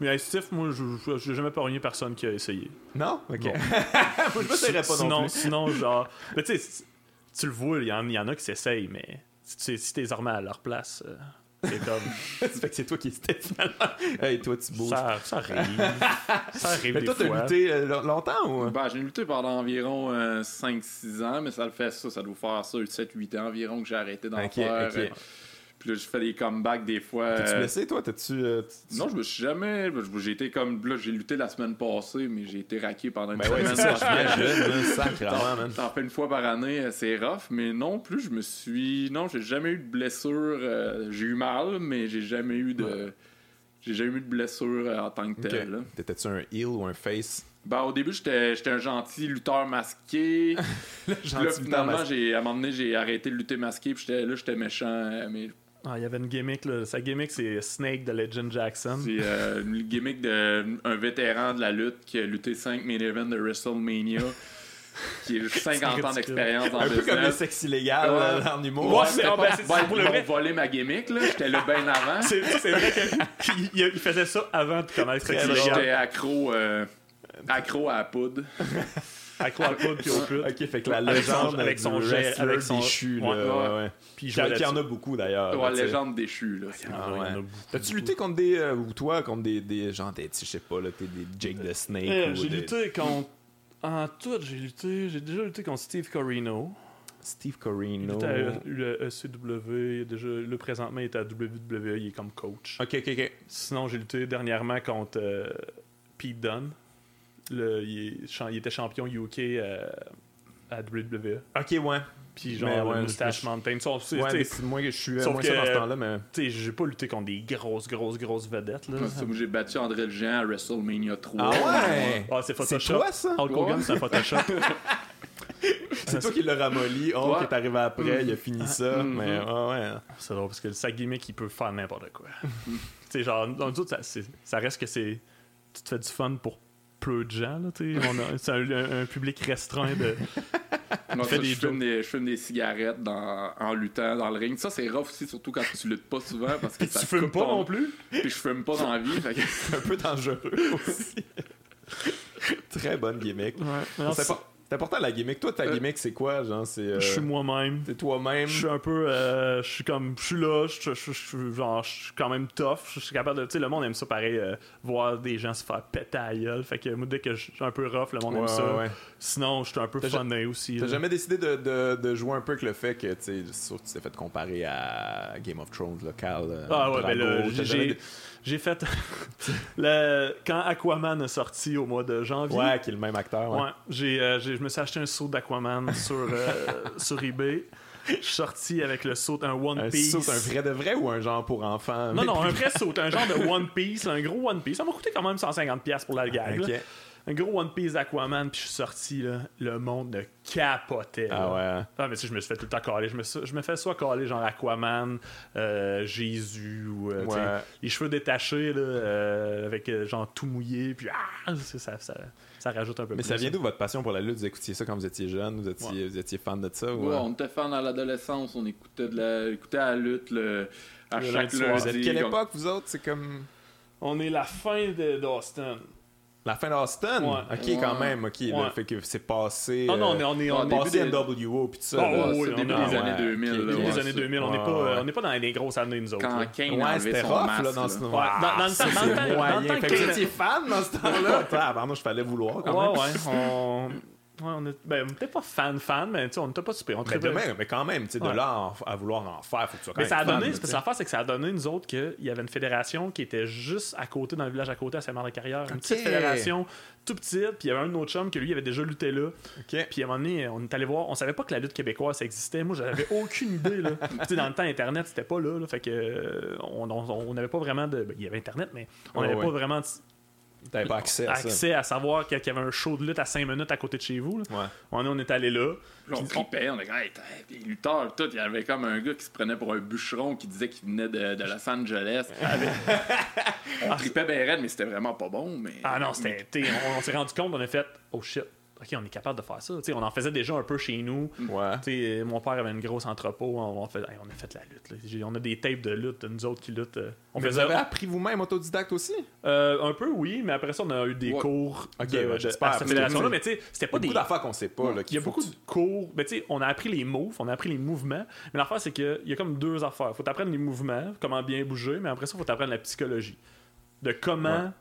Mais Stiff, moi, j'ai jamais pogné personne qui a essayé. Non? Ok. Moi, je m'essayerais pas sinon, non plus. Sinon, genre. Mais tu sais, tu le vois, il y, en- il y en a qui s'essayent, mais si t'es armé à leur place, euh, c'est comme. ça fait que c'est toi qui stiff, finalement. Hey, toi, tu bouges. ça, ça arrive. ça arrive Mais des toi, t'as lutté euh, lo- longtemps ou? Ben, j'ai lutté pendant environ 5-6 ans, mais ça le fait ça, ça doit faire ça, 7-8 ans environ que j'ai arrêté d'en Ok, faire. Puis là, je fais des comebacks des fois. T'es-tu euh, blessé, toi? Euh, tu- Non, je me suis jamais. J'ai été comme. Là, j'ai lutté la semaine passée, mais j'ai été raqué pendant une Ben ouais, semaine. c'est ça, man. T'en fais une fois par année, euh, c'est rough, mais non plus, je me suis. Non, j'ai jamais eu de blessure. euh, j'ai eu mal, mais j'ai jamais eu de. J'ai jamais eu de blessure euh, en tant que tel. T'étais-tu un heel ou un face? Ben, au début, j'étais j'étais un gentil lutteur masqué. Puis Gentil là, finalement, masqué. à un moment donné, j'ai arrêté de lutter masqué. Puis là, j'étais méchant. Mais Ah, il y avait une gimmick, là. Sa gimmick, c'est Snake de Legend Jackson. c'est euh, une gimmick d'un vétéran de la lutte qui a lutté 5 main events de WrestleMania. qui a 50 ans d'expérience dans Un le peu comme le business. sexe illégal Ouais. là, en humour. Ouais, c'était ah, pas- ben, c'est- ouais, c'est pour le vrai. volé ma gimmick, là. J'étais là bien avant. C'est c'est vrai qu'il il- il faisait ça avant de connaître Très Sex drôle. Illégal. J'étais accro, euh, accro à la poudre. à puis au pute. Ok, fait que la légende avec son wrestler avec son- déchu, là, Ouais, ouais, ouais. ouais. Puis il qui en a beaucoup d'ailleurs. Ouais, sais. légende déchue, là. Il y en a- Ah, il y ouais. beaucoup. T'as-tu lutté contre des. euh, ou toi, contre des. des genre, des, je sais pas, là, t'es des Jake the Snake ou J'ai des- lutté contre. En tout, j'ai lutté. J'ai déjà lutté contre Steve Corino. Steve Il Corino. était à le ECW. il est Déjà, le présentement, il est à WWE. Il est comme coach. Ok, ok, ok. Sinon, j'ai lutté dernièrement contre euh, Pete Dunne. Le- il, est champ- il était champion UK euh, à WWE. Ok, ouais. Puis genre, Mais le ouais, Moustache je- Mountain. Sauf, tu sais, Ouais, moi, je suis moins que- ça dans ce temps-là, mais. tu sais, j'ai pas lutté contre des grosses, grosses, grosses vedettes. Là. Moi, c'est moi, j'ai battu André le Géant à WrestleMania 3. Ah ouais! Ah, c'est C'est Photoshop. toi, ça? Hulk Hogan, Ouais. c'est un Photoshop. C'est toi qui l'as ramolli. Oh, qui est arrivé après, il a fini ça. Mhm. Mais ouais, ouais. C'est drôle parce que sa gimmick, il peut faire n'importe quoi. tu sais, genre, dans le doute, ça, ça reste que c'est. Tu te fais du fun pour peu de gens, là, tu sais. On a- C'est un, un- un public restreint de. Moi, fais ça, des je, fume des, je fume des cigarettes dans, en luttant dans le ring. Ça, c'est rough aussi, surtout quand tu luttes pas souvent parce que ça tu fumes pas ton- non plus? Puis je fume pas dans la vie. que- C'est un peu dangereux aussi. Très bonne gimmick. Ouais. Non, C'est c'est- impor- c'est important la gimmick. Toi, ta Euh, gimmick, c'est quoi? Genre, c'est. euh, Je suis moi-même. T'es toi-même? Je suis un peu. euh, je suis comme. Je suis là. Je je- genre, je suis quand même tough. Je suis capable de. Tu sais, le monde aime ça pareil. voir des gens se faire péter à la gueule. Fait que moi, dès que je suis un peu rough, le monde Ouais, aime ça. ouais. Sinon, je suis un peu funné aussi. T'as là. jamais décidé de, de, de jouer un peu avec le fait que, tu sais, tu t'es fait comparer à Game of Thrones, local. Ah ouais, ben là, j'ai- j'ai fait. le, quand Aquaman est sorti au mois de janvier. Ouais, qui est le même acteur. Ouais. Ouais, j'ai, euh, j'ai- je me suis acheté un saut d'Aquaman sur, euh, sur eBay. Je suis sorti avec le saut, un One Un Piece. saut, un vrai de vrai ou un genre pour enfants? Non, non, un vrai saut, un genre de One Piece, un gros One Piece. Ça m'a coûté quand même 150$ pour la gag. là. Un gros One Piece d'Aquaman, puis je suis sorti, là, le monde ne capotait. là. Ah ouais. Ah, mais tu sais, je me suis fait tout le temps caler. Je me, je me fais soit caler genre Aquaman, euh, Jésus, ou euh, Ouais. les cheveux détachés, là, euh, avec genre tout mouillé, puis ah, ça, ça, ça rajoute un peu Mais plus. ça vient d'où votre passion pour la lutte? Vous écoutiez ça quand vous étiez jeune? Vous étiez, vous étiez fan de ça? ou, Ouais, on était fan à l'adolescence. On écoutait, de la, écoutait à la lutte le, à Le chaque lundi soir. Vous êtes quelle comme- époque, vous autres? C'est comme On est la fin de- d'Austin. La fin d'Austin? Ouais. Ok, quand même. Ok, là, Ouais. fait que c'est passé... Ah non, on euh, est, on est, ah, on début est passé des- NWO pis tout ça. Ah, là. oui, c'est on début des ah, années ouais, 2000. ok, là, ok. début ouais, des années ça. 2000. On n'est pas, on dans les grosses années, nous autres. Quand là. Kane Ouais, enlevait c'était rough, masque, là, dans là. ce Ouais, dans- dans le temps- dans le temps- dans le temps fan dans ce temps-là? Pardon, je fallait vouloir quand même. ouais. Ouais, on est, ben, était pas fan-fan, mais on était pas super. On Mais, demain, mais quand même, tu sais, de Ouais. là à, vouloir en faire, faut que tu sois quand Mais ça a fan, donné, parce l'affaire, c'est que ça a donné, nous autres, qu'il y avait une fédération qui était juste à côté, dans le village à côté, à Saint-Marc-de-Carrière. Une petite fédération, tout petite, puis il y avait un autre chum que lui, il avait déjà lutté là. Ok. Puis à un moment donné, on est allé voir, on savait pas que la lutte québécoise ça existait. Moi, j'avais aucune idée. Là. dans le temps, Internet, c'était pas là. là. fait que euh, on n'avait pas vraiment de. ben, il y avait Internet, mais on Ouais, n'avait ouais. pas vraiment de- T'avais pas accès à ça. accès à savoir qu'il y avait un show de lutte à 5 minutes à côté de chez vous. là. Ouais. On, est- on est allé là. Puis on tripait, on était comme, hey, les lutteurs, tout. Il y avait comme un gars qui se prenait pour un bûcheron qui disait qu'il venait de, de Los Angeles. on tripait ben raide, mais c'était vraiment pas bon. Mais... Ah non, c'était. On, on s'est rendu compte, on a fait Oh shit, ok, on est capable de faire ça. T'sais, on en faisait déjà un peu chez nous. Ouais. T'sais, mon père avait une grosse entrepôt. On, on fait, hey, on a fait la lutte. là. On a des tapes de lutte nous autres qui luttent. euh. On Mais vous faisait avez appris vous-même autodidacte aussi? euh, un peu, oui, mais après ça, on a eu des Ouais. cours Ok, de, ouais, de- à cette c'était pas Beaucoup des. d'affaires qu'on sait pas. Là, Il y a beaucoup de cours. Mais tu sais, on a appris les moves, on a appris les mouvements. Mais l'affaire, c'est qu'il y a comme deux affaires. faut apprendre les mouvements, comment bien bouger, mais après ça, il faut apprendre la psychologie. De comment.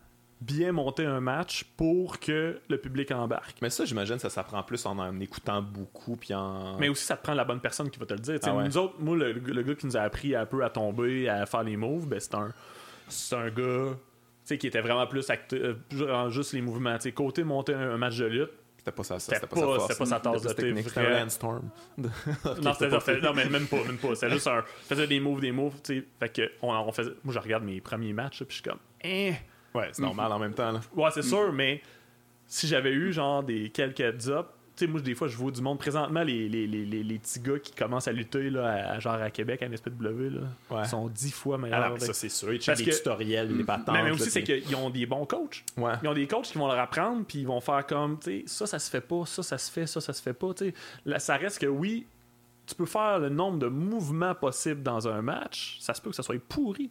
Bien monter un match pour que le public embarque. Mais ça, j'imagine, ça s'apprend plus en en écoutant beaucoup puis en. Mais aussi, ça te prend la bonne personne qui va te le dire. Ah ouais. Nous autres, moi, le, le gars qui nous a appris un peu à tomber, à faire les moves, ben, c'est un, c'est un gars tu sais, qui était vraiment plus acté- euh, juste les mouvements. Tu sais, côté monter un, un match de lutte, C'était pas ça, ça, C'était pas, pas- c'était pas sa tasse de thé, technique, C'était un Landstorm. non, c'était pas non, mais même pas, même pas. C'était juste un. faisait des moves, des moves, tu sais. Fait que, on, on faisait, moi, je regarde mes premiers matchs, puis je suis comme, eh. Ouais, c'est normal en même temps. Là. Ouais, c'est sûr, mais si j'avais eu, genre, des quelques heads-up, tu sais, moi, des fois, je vois du monde. Présentement, les, les, les, les, les petits gars qui commencent à lutter, là, à, genre à Québec, à NSPW, là, Ouais. sont dix fois meilleurs. Alors, Fait- ça, c'est sûr. Ils checkent des que- tutoriels, des patentes. mais, mais aussi, c'est t'sais. qu'ils ont des bons coachs. Ouais. Ils ont des coachs qui vont leur apprendre, puis ils vont faire comme, tu sais, ça, ça se fait pas, ça, ça se fait, ça, ça se fait pas. Tu sais, Là, ça reste que oui, tu peux faire le nombre de mouvements possibles dans un match, ça se peut que ça soit pourri.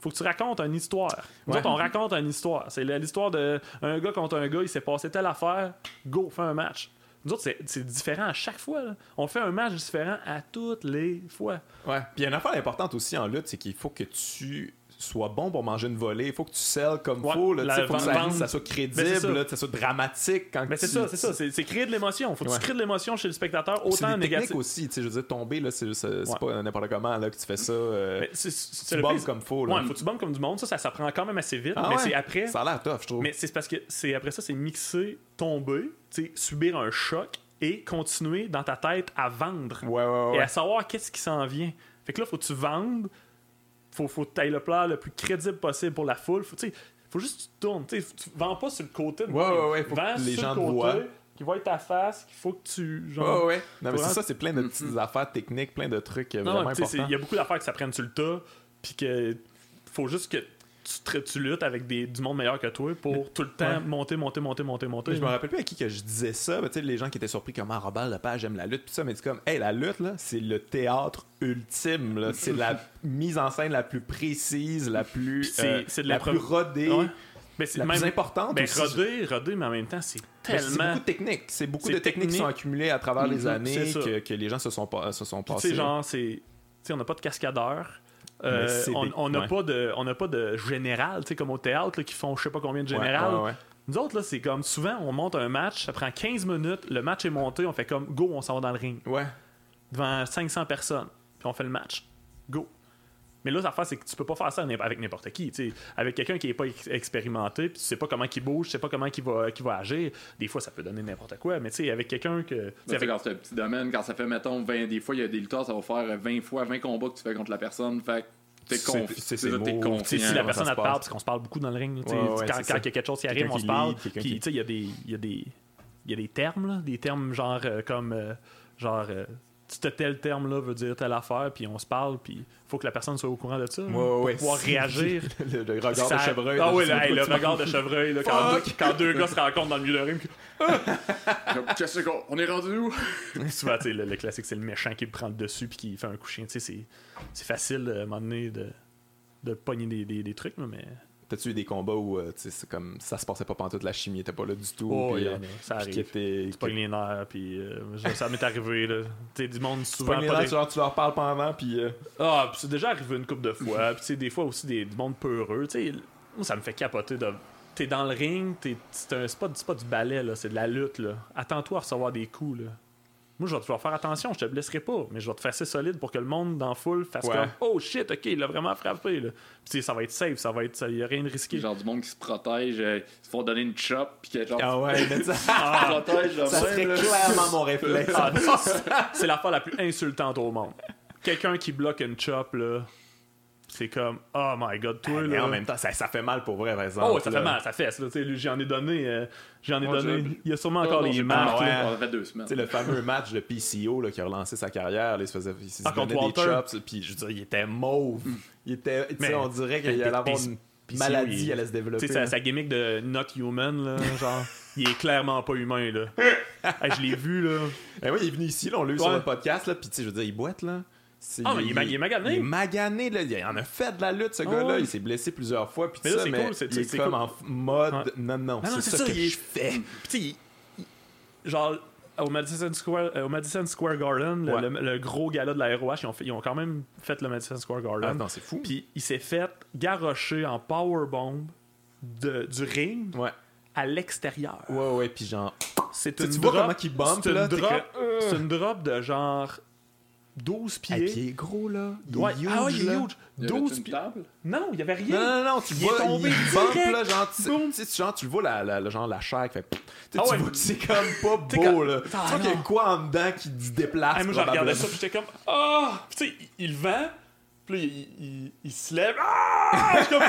Faut que tu racontes une histoire. Nous Ouais. autres, on raconte une histoire. C'est l'histoire de un gars contre un gars, il s'est passé telle affaire, go, fais un match. Nous autres, c'est- c'est différent à chaque fois. là. On fait un match différent à toutes les fois. Ouais. Puis il y a une affaire importante aussi en lutte, c'est qu'il faut que tu sois bon pour manger une volée. Il faut que tu selles comme Ouais, faut. Là, faut que ça, ça soit Ben, c'est crédible, ça. là, que ça soit dramatique quand Mais c'est ça, c'est ça. C'est c'est créer de l'émotion. Faut que Ouais. tu crées de l'émotion chez le spectateur, C'est autant des négatif. aussi, je veux dire, tomber, là, c'est c'est- c'est Ouais. pas n'importe comment là, que tu fais ça. euh, c'est- c'est tu bombes comme faut. Là. Ouais, faut que tu bombes comme du monde. Ça, ça s'apprend quand même assez vite. Ah mais c'est après. Ça a l'air tough, je trouve. Mais c'est parce que c'est après ça, c'est mixer, tomber, subir un choc et continuer dans ta tête à vendre et à savoir qu'est-ce qui s'en vient. Fait que là, faut que tu vendes, faut, faut tu le plat le plus crédible possible pour la foule. Faut, faut juste que tu tournes. Tu sais, tu vends pas sur le côté. de Ouais, ouais, ouais, faut Vends que les sur gens le côté, voient. Qu'ils voient ta face, qu'il faut que tu. Genre, ouais, ouais. Non, mais c'est ça, c'est plein de petites affaires techniques, plein de trucs euh, Non, vraiment importants. il y a beaucoup d'affaires que ça prenne sur le tas, puis que faut juste que tu, tu luttes avec des, du monde meilleur que toi pour tout le temps Ouais. monter, monter, monter, monter, monter. Je me rappelle plus à qui que je disais ça, mais tu sais, les gens qui étaient surpris comment Robert Lepage aime la lutte, tout ça, mais c'est comme, hey, la lutte, là, c'est le théâtre ultime. C'est la mise en scène la plus précise, la plus, c'est- euh, c'est de la plus rodée, Ouais. Mais c'est la même plus importante ben, aussi. rodé, rodé, mais en même temps, c'est Mais C'est tellement. beaucoup de techniques. C'est beaucoup C'est de techniques qui sont accumulées à travers les Mhm, années c'est que, que les gens se sont, pas- se sont passés. sais, genre, c'est. Tu sais, on n'a pas de cascadeur. Euh, on n'a ouais. pas de on n'a pas de général tu sais comme au théâtre là, qui font je sais pas combien de général ouais, ouais. nous autres là c'est comme souvent on monte un match ça prend 15 minutes le match est monté on fait comme go on s'en va dans le ring Ouais. devant 500 personnes, puis on fait le match. Go. Mais là, l'affaire, c'est que tu peux pas faire ça avec n'importe qui. tu sais. Avec quelqu'un qui est pas ex- expérimenté, puis tu sais pas comment il bouge, tu sais pas comment il va, qu'il va agir. Des fois, ça peut donner n'importe quoi, mais tu sais, avec quelqu'un que. tu sais, Tu sais, avec- quand c'est un petit domaine, quand ça fait, mettons, 20, des fois, il y a des lutteurs, ça va faire 20 fois, 20 combats que tu fais contre la personne. Fait que t'es confiant. Si la personne elle te parle, parce qu'on se parle beaucoup dans le ring. Ouais, ouais, quand il y a quelque chose qui arrive, on se parle. Puis, tu sais, il y a des. Il y a des. Il y a des termes, là, des termes genre euh, comme. euh, genre. euh, ce tel terme-là veut dire telle affaire, puis on se parle, puis faut que la personne soit au courant de ça là, pour ouais, pouvoir réagir. le, le regard Ça- de chevreuil. Ah oui, là, hey, le regard de chevreuil, là, quand, deux, quand deux gars se rencontrent dans le milieu de ring. Qu'est-ce qu'on on est rendu où? Souvent, tu sais, le, le classique, c'est le méchant qui prend le dessus puis qui fait un coup chien. Tu sais, c'est, facile euh, à un moment donné de, de pogner des, des, des trucs, là, mais. T'as-tu eu des combats où euh, tu c'est comme ça se passait pas pantoute, la chimie était pas là du tout. Oh, en euh, ça arrive. qui était- Tu pognes les nerfs, puis euh, ça m'est arrivé, là. Tu sais, du monde Tu souvent. les pas nerfs, des- tu, leur, tu leur parles pendant, puis. Ah, puis c'est déjà arrivé une couple de fois. Puis tu des fois aussi des, du monde peureux. Tu sais, moi, ça me fait capoter de. T'es dans le ring, t'es, c'est, un, c'est, pas, c'est pas du ballet, là, c'est de la lutte. Là. Attends-toi à recevoir des coups. Là. Moi, je vais, vais faire attention, je te blesserai pas, mais je vais te faire assez solide pour que le monde dans la foule fasse Ouais. comme Oh shit, ok, il a vraiment frappé. Là. Puis tu sais, ça va être safe, ça va être. Il y a rien de risqué. Genre du monde qui se protège, euh, ils se font donner une chop, puis que genre, Ah ouais, mais ça, te de ça même, serait là. clairement mon réflexe. Ah, c'est- c'est l'affaire la plus insultante au monde. Quelqu'un qui bloque une chop, là, c'est comme Oh my god, toi, mais là. en même temps, ça, ça fait mal pour vrai, par exemple. Oh, ça là. fait mal, ça fesse. J'en ai donné. euh, j'en ai Moi, donné. Il y a sûrement Non, encore non, les a fait deux semaines. Tu sais, le fameux match de PCO là, qui a relancé sa carrière, là, il se faisait il se Ah, contre donnait des chops, puis je veux dire, il était mauve. Il était, tu sais, Mais- on dirait qu'il mais allait avoir une maladie, il- allait se Tu développer. sais, sa, sa gimmick de not human, là, genre, il est clairement pas humain, là. Hey, je l'ai vu, là. Ben oui, il est venu ici, là, on l'a eu sur Ouais. le podcast, là, puis tu sais, je veux dire, il boite, là. Ah, mais il est ma- il est magané. Il est magané, là. Il en a fait de la lutte, ce gars-là. ouais. Il s'est blessé plusieurs fois, puis Mais là, ça, c'est mais cool, il est comme cool. en mode, Ouais. non, non, Non, c'est ça, que il est- je fais. Puis, il- il- genre, au Madison Square, euh, au Madison Square Garden, le, Ouais. le- le gros gala de la ROH, ils ont, fait- ils ont quand même fait le Madison Square Ah, Garden. non, c'est fou. Puis il s'est fait garrocher en powerbomb de, du ring Ouais, à l'extérieur. ouais, ouais, puis genre, C'est une drop, il c'est une que, euh. c'est une drop de genre 12 hey, pieds. puis il est gros, là. Il est Ouais, huge, ah ouais, il est huge. Y avait-tu 12 une pieds. table? Non, il y avait rien. Non, non, non, tu Il vois, est tombé il bump, là, genre, tu, genre, tu le vois, la, la, la- genre, la chair qui fait... Ah tu ouais. vois que c'est comme pas beau, là. Ah, tu vois qu'il y a quoi en dedans qui se déplace, Ah, moi, je regardais ça, puis j'étais comme Ah! Puis, tu sais, il, vend, puis là, il, il- il se lève. Ah! Je suis comme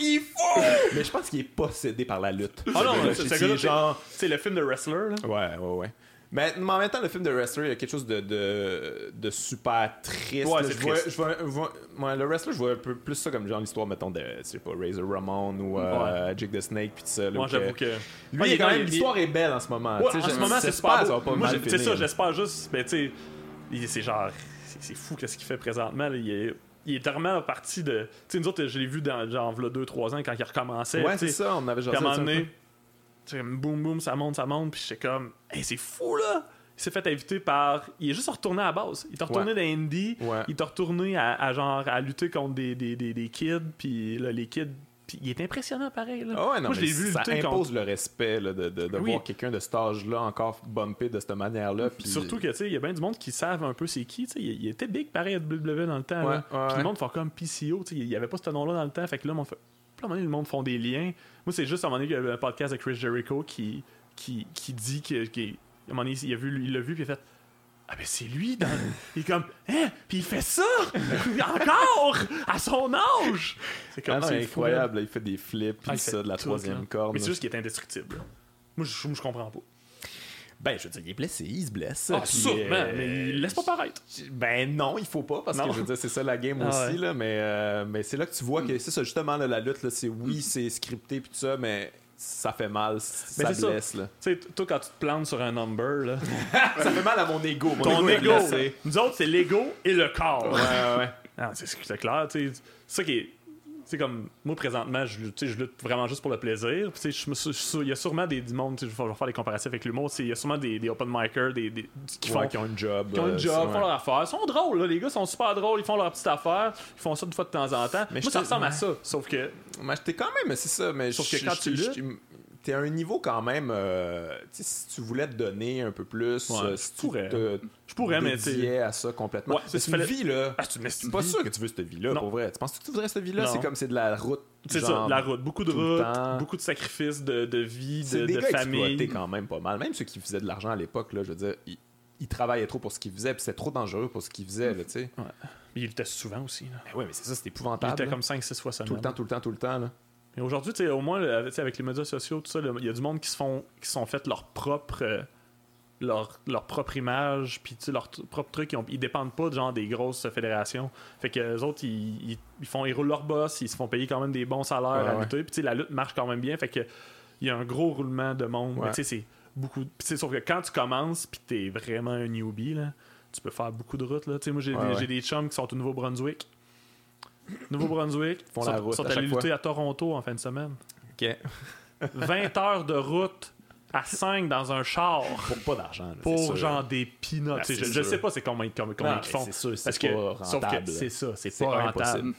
Il faut! Mais je pense qu'il est possédé par la lutte. Ah non, c'est- c'est ce gars-là, genre... C'est le film de Wrestler, là. Ouais, ouais, ouais. Mais, mais en même temps, le film de Wrestler, il y a quelque chose de, de, de super triste. Ouais, je vois, triste. je vois- je vois- ouais, le Wrestler, je vois un peu plus ça comme genre l'histoire, mettons, de, sais pas, Razor Ramon ou euh, Jake the Snake, puis tout ça. là, Moi, j'avoue que-. Lui, Ouais, il est quand même, l'histoire est belle en ce moment. En ce moment, c'est super C'est ça, j'espère juste. Ben, tu sais, c'est genre. C'est fou qu'est-ce qu'il fait présentement. là. Il est. Il est vraiment parti de. Tu sais, nous autres, je l'ai vu dans genre, 2-3 ans quand il recommençait. Ouais, c'est ça, on avait jasé à un moment donné, comme boum boum, ça monte, ça monte, puis j'étais comme, hey, c'est fou là! Il s'est fait inviter par. Il est juste retourné à la base. Il est retourné Ouais. dans Ouais. il est retourné à, à genre à lutter contre des, des, des, des kids, puis là, les kids. Il est impressionnant pareil. Là. Ah ouais, non, Moi, je l'ai vu ça impose contre. le respect là, de, de, de Oui. voir quelqu'un de cet âge-là encore bumpé de cette manière-là. Surtout que, tu sais, il y a bien du monde qui savent un peu c'est qui. Il, il était big pareil à WWE dans le temps, Ouais, là. ouais, Puis ouais. le monde fait comme PCO. Il y avait pas ce nom-là dans le temps, fait que là, on fait. Puis là, à un moment donné, le monde font des liens. Moi, c'est juste à un moment donné qu'il y a un podcast de Chris Jericho qui, qui, qui dit que. qui- à un moment donné, il a vu, il l'a vu, puis il a fait. Ah ben c'est lui dans... il est comme hein? Puis il fait ça? Encore? À son âge? C'est Ah comme non, c'est fou, là. incroyable, là, il fait des flips, puis Ah, il ça, de la troisième là. corde. mais c'est juste qu'il est indestructible là. moi je, moi, je comprends pas Ben, je veux dire, il est blessé, il se blesse. ah puis, sûrement euh, mais il laisse pas paraître Ben non, il faut pas, parce Non. que je veux dire, c'est ça la game Ah aussi, ouais. là, mais, euh, mais c'est là que tu vois que c'est ça, justement, là, la lutte, là, c'est oui, c'est scripté, puis tout ça, mais ça fait mal, ça c'est ça. blesse, là. tu sais toi quand tu te plantes sur un number là ça fait mal à mon ego, mon ton ego blessé. nous autres c'est l'ego et le corps Ouais, ouais, ouais. Ah, c'est c'est clair, tu sais. C'est ça qui est. C'est comme moi présentement, je, lutte- tu sais, je lutte vraiment juste pour le plaisir. Puis, sais, il y a sûrement des du monde, sais, je vais faire des comparatifs avec l'humour. sais, Il y a sûrement des, des open micers, des, des- qui font Ouais, qui ont une job. qui ont euh, une job, ouais. font leur affaire. Ils sont drôles, là, les gars sont super drôles, ils font leur petite affaire, ils font ça une fois de temps en temps. Mais Moi, ça ressemble à ça, sauf que Mais t'es quand même, c'est ça, mais Sauf que quand tu luttes- T'es à un niveau quand même. euh, tu si tu voulais te donner un peu plus, Ouais, euh, je tu pourrais. te je pourrais, mais tu à ça complètement. Ouais, Mais c'est- une fallait- vie, là. Ah, une C'est pas sûr que tu veux cette vie-là, pour vrai. Tu penses que tu voudrais cette vie-là? C'est comme c'est de la route. C'est ça, genre, la route. Beaucoup de tout le route, temps. beaucoup de sacrifices de, de vie, de, des de gars famille. quand même pas mal. Même ceux qui faisaient de l'argent à l'époque, là, je veux dire, ils, ils travaillaient trop pour ce qu'ils faisaient, puis c'était trop dangereux pour ce qu'ils faisaient, là, tu sais. Il luttait souvent aussi. Là. Ben ouais, mais c'est ça, c'est épouvantable. là. comme 5-6 fois semaine. Tout le temps, tout le temps, tout le temps, là. Et aujourd'hui, au moins, avec les médias sociaux, tout ça, il y a du monde qui se font, qui sont fait leur propre, euh, leur, leur propre image, puis leur propre truc. Ils, ont- ils dépendent pas de genre des grosses fédérations. Fait que les autres, ils, ils, ils font, ils roulent leur boss, ils se font payer quand même des bons salaires Ouais, à ouais. lutter. Puis la lutte marche quand même bien. Fait que il y a un gros roulement de monde. Ouais. Mais tu sais, c'est beaucoup. Sais, sauf que quand tu commences, puis t'es vraiment un newbie là, tu peux faire beaucoup de routes là. Moi des, j'ai des chums qui sont au Nouveau-Brunswick. Nouveau-Brunswick, Font la route sont à allés fois. lutter à Toronto en fin de semaine. OK. 20 heures de route à 5 dans un char Pour pas d'argent, là, pour sûr. genre des peanuts. Ah, je, je sais pas c'est combien, combien, combien Non, ils font. c'est sûr, c'est Parce pas que, sauf que rentable. c'est ça, c'est C'est pas rentable. Tu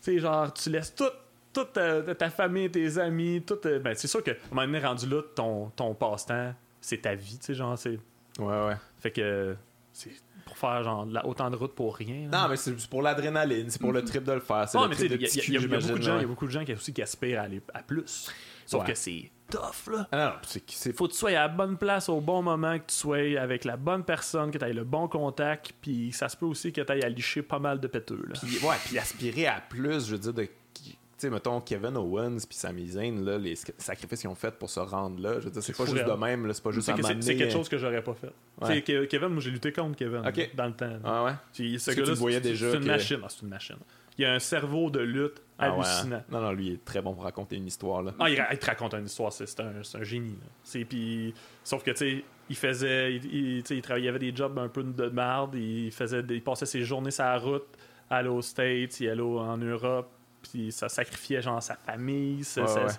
sais, genre, tu laisses tout, toute ta, ta famille, tes amis, tout. euh, Ben, c'est sûr que, à un moment donné, rendu là, ton, ton passe-temps, c'est ta vie, tu sais, genre, c'est. Ouais, ouais. Fait que, c'est pour faire, genre, autant de route pour rien. là. Non, mais c'est pour l'adrénaline, c'est pour le trip de le faire. C'est le trip il de y, a- petit il y a- cul, il y a beaucoup de gens, il y ouais. a beaucoup de gens qui aussi qui aspirent à aller à plus. Sauf Ouais. que c'est tough, là. Ah non, faut que tu sois à la bonne place au bon moment, que tu sois avec la bonne personne, que tu aies le bon contact, puis ça se peut aussi que tu ailles à licher pas mal de péteux. Là. Puis, ouais, puis aspirer à plus, je veux dire, de. Tu sais, mettons, Kevin Owens puis Sami Zayn, là, les sacrifices qu'ils ont fait pour se rendre là, je veux dire, c'est pas juste de même, là, c'est pas juste C'est quelque euh, chose que j'aurais pas fait. Ouais. Kevin, moi j'ai lutté contre Kevin dans le temps. Ah ouais? Puis ce Est-ce que tu voyais c'est- déjà C'est une que- machine. Ah, c'est une machine. Il a un cerveau de lutte Ah ouais. hallucinant. Non, non, lui, il est très bon pour raconter une histoire, là. Ah, il, te raconte une histoire, c'est un, un génie. là. C'est- Puis, sauf que, tu sais, il faisait. Il, il- travaillait, il avait des jobs un peu de merde. Il, faisait, il passait ses journées sur la route, aller aux States, il allait en Europe. Puis, ça sacrifiait, genre, sa famille. C'est Ouais, ouais.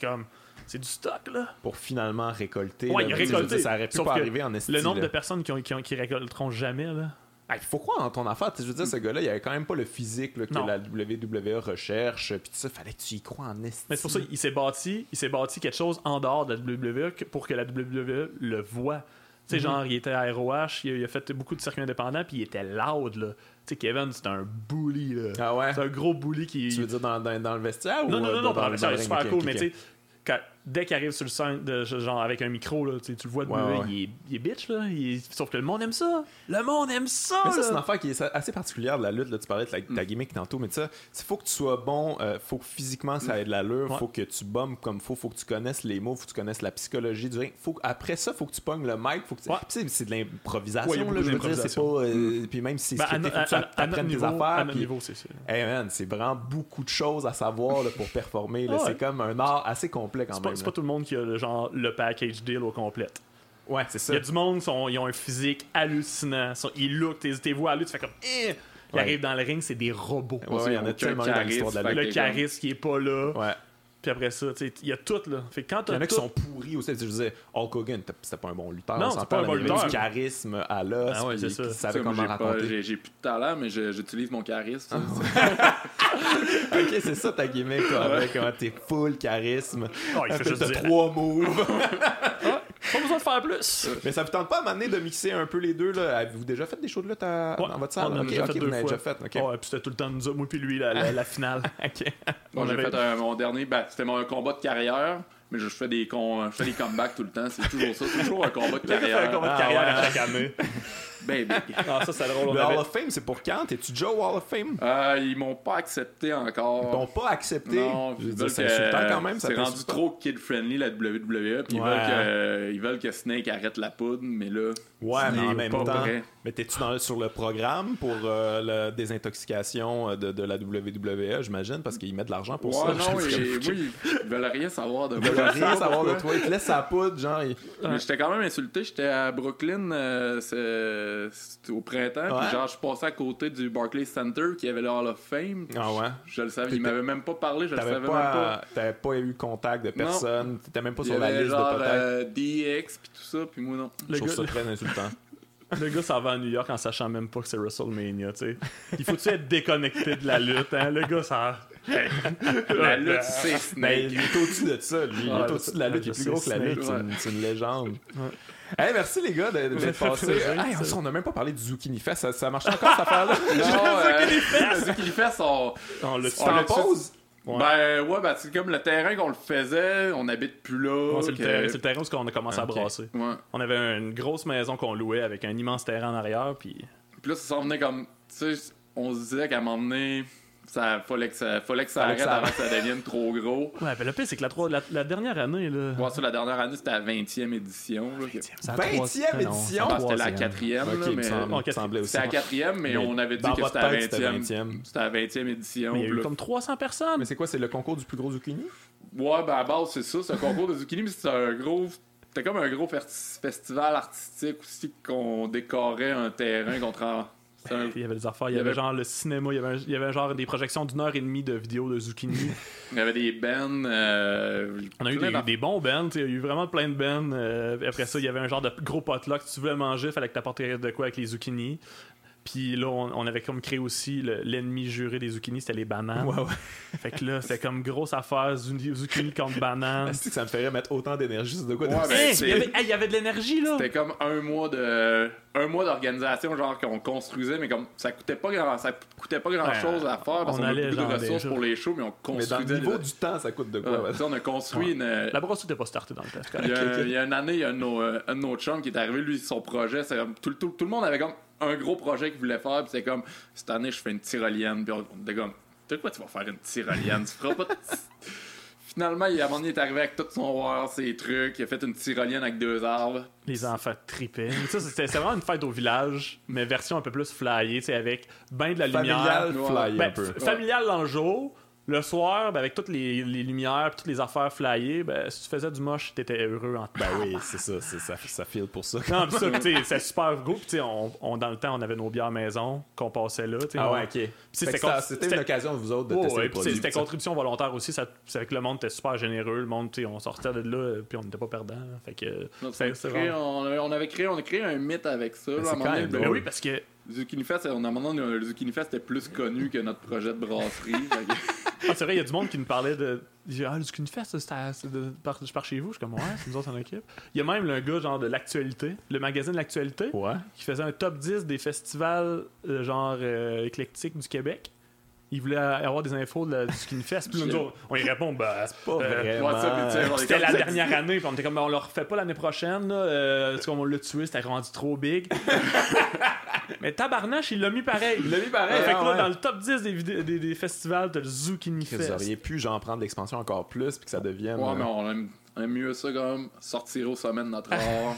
comme. C'est du stock, là. Pour finalement récolter. Ouais, là, récolté. dire, Ça aurait pu Sauf pas arriver en esti, Le nombre de personnes qui, ont, qui, ont- qui récolteront jamais, là. Il faut croire en ton affaire. Je veux dire, ce gars-là, il avait quand même pas le physique là, que Non. la WWE recherche. Puis tout ça, fallait que tu y crois en esti. Mais c'est pour ça qu'il s'est bâti, il s'est bâti quelque chose en dehors de la WWE pour que la WWE le voit. Tu sais, genre, il était à ROH, il a fait beaucoup de circuits indépendants, puis il était loud, là. Tu sais, Kevin, c'est un bully, là. Ah ouais? C'est un gros bully qui. Tu veux dire dans, dans, dans le vestiaire ou non, non, euh, non, non, dans, dans le c'est ring? super Ok, cool, mais tu sais, dès qu'il arrive sur le scène, de, genre avec un micro, là, tu sais, tu le vois de Ouais, ouais. il, est, il est bitch, là. il est- Sauf que le monde aime ça. Le monde aime ça, Mais ça, c'est une affaire qui est assez particulière de la lutte. Là. Tu parlais de la, Mm. ta gimmick tantôt, mais ça, il faut que tu sois bon, euh, faut que physiquement ça ait de l'allure, Ouais. faut que tu bombes comme faut, faut que tu connaisses les mots, faut que tu connaisses la psychologie du ring. Faut, après ça, faut que tu pognes le mic, faut que tu... C'est de l'improvisation. Là, je veux dire, c'est pas. euh, puis même si c'est Ben, à, scripté, no- faut que tu apprennes tes affaires. puis- niveau, c'est ça. Hey man, c'est vraiment beaucoup de choses à savoir là, pour performer. C'est comme un art assez complet quand même. C'est pas tout le monde qui a le, genre, le package deal au complet. Ouais, c'est ça. Il y a du monde, sont, ils ont un physique hallucinant. Sont- ils look, tes, tes voix à lui, tu fais comme. Eh! Ils Ouais. arrivent dans le ring, c'est des robots. Ouais, il y en a tellement dans l'histoire de la. Le charisme qui est pas là. Ouais. Puis après ça, il y a tout, là. Fait que quand Il y t'as en a qui sont pourris aussi. Je disais, Hulk Hogan, t'as- c'était pas un bon lutteur. Non, on c'est pas un bon lutteur. du charisme à l'os. Ah ouais, c'est ça. Savait comment j'ai pas- raconter. j'ai j'ai plus de talent, mais je- j'utilise mon charisme. ok, c'est ça ta gimmick, comment t'es full charisme. Oh, il fait juste trois moves. Pas besoin de faire plus. Mais ça vous tente pas à m'amener de mixer un peu les deux, là? Avez-vous déjà fait des shows de lutte à- Ouais, dans votre salle? on en a ok, déjà fait deux fois. déjà fait. ok. Ouais, puis c'était tout le temps nous moi puis lui, la, la, la finale. Ok. Moi, On j'ai avait- fait mon dernier, ben, c'était mon combat de carrière, mais je fais des, con- je fais des comebacks tout le temps. C'est toujours ça, toujours un combat de fait un carrière. combat de Ah, carrière ouais. à chaque année. Baby. Ah, ça, c'est drôle. Le avait- Hall of Fame, c'est pour quand? T'es-tu déjà au Hall of Fame? Euh, ils m'ont pas accepté Ils encore. t'ont pas accepté? Non, Je veux ils dire, veulent c'est insultant quand même. ça C'est rendu trop kid-friendly la WWE, puis ils, veulent que, ils veulent que Snake arrête la poudre, mais là, Ouais, mais en même pas temps. vrai. Mais t'es-tu dans- sur le programme pour euh, la désintoxication euh, de, de la WWE, j'imagine, parce qu'ils mettent de l'argent pour ouais, ça. non, et, oui, ils veulent rien savoir de Ils moi. veulent Je sais rien savoir de toi. Ils te laissent sa poudre, genre. ils- Mais j'étais quand même insulté. J'étais à Brooklyn euh, au printemps. Ouais. Puis genre, je suis passé à côté du Barclays Center qui avait le Hall of Fame. Ah ouais? Je le savais. Il m'avait même pas parlé. Je le savais même pas. pas, t'avais pas eu contact de personne. T'étais même pas Il sur la liste genre de peut-être. euh, DX puis tout ça. Puis moi, non. Je Le trouve gars, ça très insultant. le gars s'en va à New York en sachant même pas que c'est WrestleMania, tu sais. Il faut-tu être déconnecté de la lutte, hein? Le gars, ça. La lutte, c'est Mais Snake. il est au-dessus de ça, lui. Il est au-dessus de la lutte. Il est je plus gros que la lutte. Snake, C'est une- C'est une légende. Hey, merci les gars de- d'être passés. Hey, on n'a même pas parlé du Zucchini Fest. Ça, ça marche encore cette affaire-là? Non, euh, le Zucchini Fest, on, On l'a on en l'a pause? Ouais. Ben ouais, ben c'est comme le terrain qu'on le faisait, on habite plus là. Ouais, c'est le terrain, c'est le terrain où on a commencé à brasser. Ouais. On avait une grosse maison qu'on louait avec un immense terrain en arrière, puis Puis là, ça s'en venait comme. Tu sais, on se disait qu'à un moment donné, ça fallait que ça, fallait que ça Fallait que arrête ça avant que ça devienne trop gros. Ouais, ben le pire, c'est que la, trois- la, la dernière année, là. Moi, ça, la dernière année, c'était la 20e édition. là. c'est la 20e troisième- non, édition? c'est Ah, c'était la troisième. quatrième, Ok, là, il me mais. aussi. C'était la quatrième, mais, Mais on avait dit que c'était la tête, c'était 20e. 20e. C'était la 20e édition. Mais il y a eu comme 300 personnes. Mais c'est quoi? C'est le concours du plus gros zucchini? Ouais, ben à base, c'est ça, c'est un concours de zucchini, mais c'était un gros. C'était comme un gros festival artistique aussi qu'on décorait un terrain contre. un- c'était un- Il y avait des affaires, il y Il y avait avait- genre le cinéma, il y avait, un- il y avait genre des projections d'une heure et demie de vidéos de zucchini. Il y avait des bands. euh, On a eu des, des bons bands, il y a eu vraiment plein de bands. euh, après ça, il y avait un genre de gros potluck. Si tu voulais manger, il fallait que tu apportes de quoi avec les zucchini. Puis là, on, on avait comme créé aussi le- l'ennemi juré des zucchini, c'était les bananes. Ouais, ouais. Fait que là, c'était comme grosse affaire, zu- zucchini contre bananes. Est-ce que ça me ferait mettre autant d'énergie sur de quoi? de- Ouais, ben, Hey, il, y avait, hey, il y avait de l'énergie là! C'était comme un mois de un mois d'organisation genre qu'on construisait mais comme ça coûtait pas grand ça coûtait pas grand chose à faire parce on qu'on a allait beaucoup de ressources pour les shows mais on Mais dans construisait le niveau du temps, ça coûte de quoi? Ouais, on a construit une La brasserie n'était pas startée dans le test. il y, a, il y a une année, il y a un de nos, euh, chums qui est arrivé, lui, son projet, c'est tout, tout, tout le monde avait comme un gros projet qu'il voulait faire, puis c'est comme, cette année, je fais une tyrolienne, puis on était comme, de quoi tu vas faire une tyrolienne? tu feras pas de... Finalement, il, à un moment donné, il est arrivé avec tout son war, ses trucs, il a fait une tyrolienne avec deux arbres. Les enfants tripaient. Ça, c'était vraiment une fête au village, mais version un peu plus flyée, tu sais, avec ben de la lumière. Familial Ouais. fly Ben, un peu. f- familial dans le jour. Le soir, ben, avec toutes les, les lumières et toutes les affaires flyées, ben, si tu faisais du moche, t'étais heureux en Ben oui, c'est ça, c'est ça, ça file pour ça. Non, pis ça, tu sais, c'est super gros. Sais, on, on- dans le temps, on avait nos bières maison qu'on passait là. tu sais, Ah ouais, ok. C'était que une occasion de vous autres de tester ouais, le puis produit. c'était contribution volontaire aussi. Ça, c'est avec le monde était super généreux. Le monde, on sortait de là, puis on n'était pas perdant. Fait que. Donc, on, créé- avait, on avait créé, on a créé un mythe avec ça. là, à quand même Ben oui, parce que. Zucchini Fest, on a un donné, le Zucchini Fest était plus connu que notre projet de brasserie. Ah, c'est vrai, il y a du monde qui nous parlait de. Il dit, ah, le Skin Fest, c'est à- c'est de- par, par chez vous. Je suis comme, ouais, c'est nous autres en équipe. Il y a même le gars, genre, de l'actualité, le magazine L'actualité, Ouais. qui faisait un top 10 des festivals, euh, genre, euh, éclectiques du Québec. Il voulait avoir des infos de la- du Skin Fest. Puis nous autres, on y répond, bah, c'est Pas Euh, vraiment. C'était la dernière année, puis on était comme, on le refait pas l'année prochaine, là, euh, parce qu'on l'a tué, c'était rendu trop big. Mais Tabarnache, il l'a mis pareil. Il l'a mis pareil, fait que ah là, ouais. dans le top 10 des, des, des festivals, t'as le Zucchini Vous Fest. auriez pu, genre, prendre l'expansion encore plus, puis que ça devienne. Ouais, euh, mais on aime, on aime mieux ça comme sortir au sommet de notre art.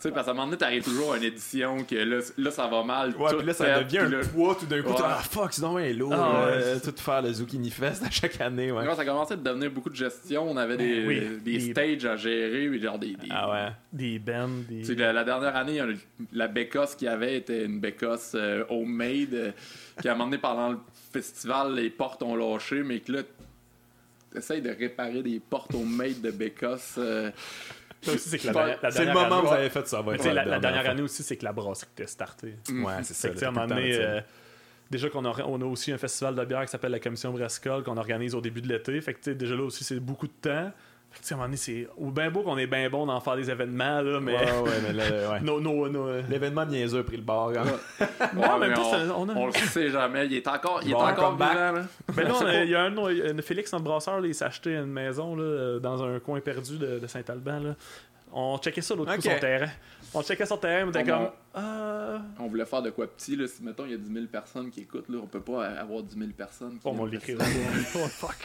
Tu sais, parce qu'à un moment donné, t'arrives toujours à une édition que là, là ça va mal. Ouais, puis là, ça fait, devient un là- poids tout d'un coup. Ouais. t'es, Ah, fuck, c'est bien lourd. Ah, ouais, euh, tout faire le Zucchini Fest à chaque année, ouais. Quand ça commençait à devenir beaucoup de gestion, on avait des, oui, des des- stages à gérer, puis genre des. des- Ah ouais. Des bands, des. Tu sais, la, la dernière année, la bécosse qu'il y avait était une bécosse euh, homemade, euh, qui à un moment donné, pendant le festival, les portes ont lâché, mais que là, essaye de réparer des portes au maître de Bécosse. Ça aussi, c'est que la, C'est dernière- la C'est le moment où vous avez fait ça. va être la, la dernière année aussi, c'est que la brasserie était startée. Ouais, c'est ça. Fait que, à un moment donné, euh, déjà qu'on a, on a aussi un festival de bière qui s'appelle la Commission Brascole qu'on organise au début de l'été. Fait que déjà là aussi, c'est beaucoup de temps. Fait que, tu sais, à un moment donné, c'est ou bien beau qu'on est bien bon d'en faire des événements, là, mais. Ouais, ouais, mais là, ouais. euh, L'événement niaiseux a pris le bord. hein. Non, ouais, mais on, c'est- on a- on le sait jamais. Il est encore, il Il est encore vivant, là. Ben là, on a- il y a un, un- Félix, notre brasseur, là, il s'est acheté une maison là, euh, dans un coin perdu de, de Saint-Alban. là. On checkait ça l'autre Ok. coup, son terrain. On checkait son terrain, on était On comme. a- Euh... On voulait faire de quoi petit, là. Si, mettons, il y a 10 000 personnes qui écoutent, là, on peut pas avoir 10 000 personnes. qui Bon, on oh, fuck.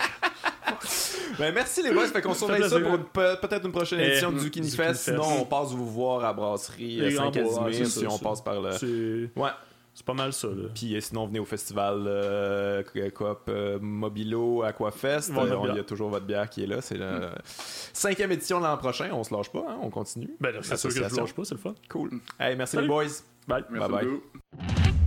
Ben, merci les boys. Fait qu'on surveille ça pour peut-être une prochaine Eh, édition du Zucchini Zucchini Fest. Fest. Sinon, on passe vous voir à Brasserie euh, Saint-Casimir c'est si on passe par là. C'est Ouais. C'est pas mal ça. Là. Puis euh, sinon, venez au festival euh, Coop euh, Mobilo Aquafest. Bon, notre Euh, on- Il y a toujours votre bière qui est là. C'est la cinquième édition l'an prochain. On se lâche pas, hein, on continue. Ben c'est sûr que je Association. lâche pas, c'est le fun. Cool. Hey, merci Salut. les boys. Bye. Merci Bye bye. beaucoup.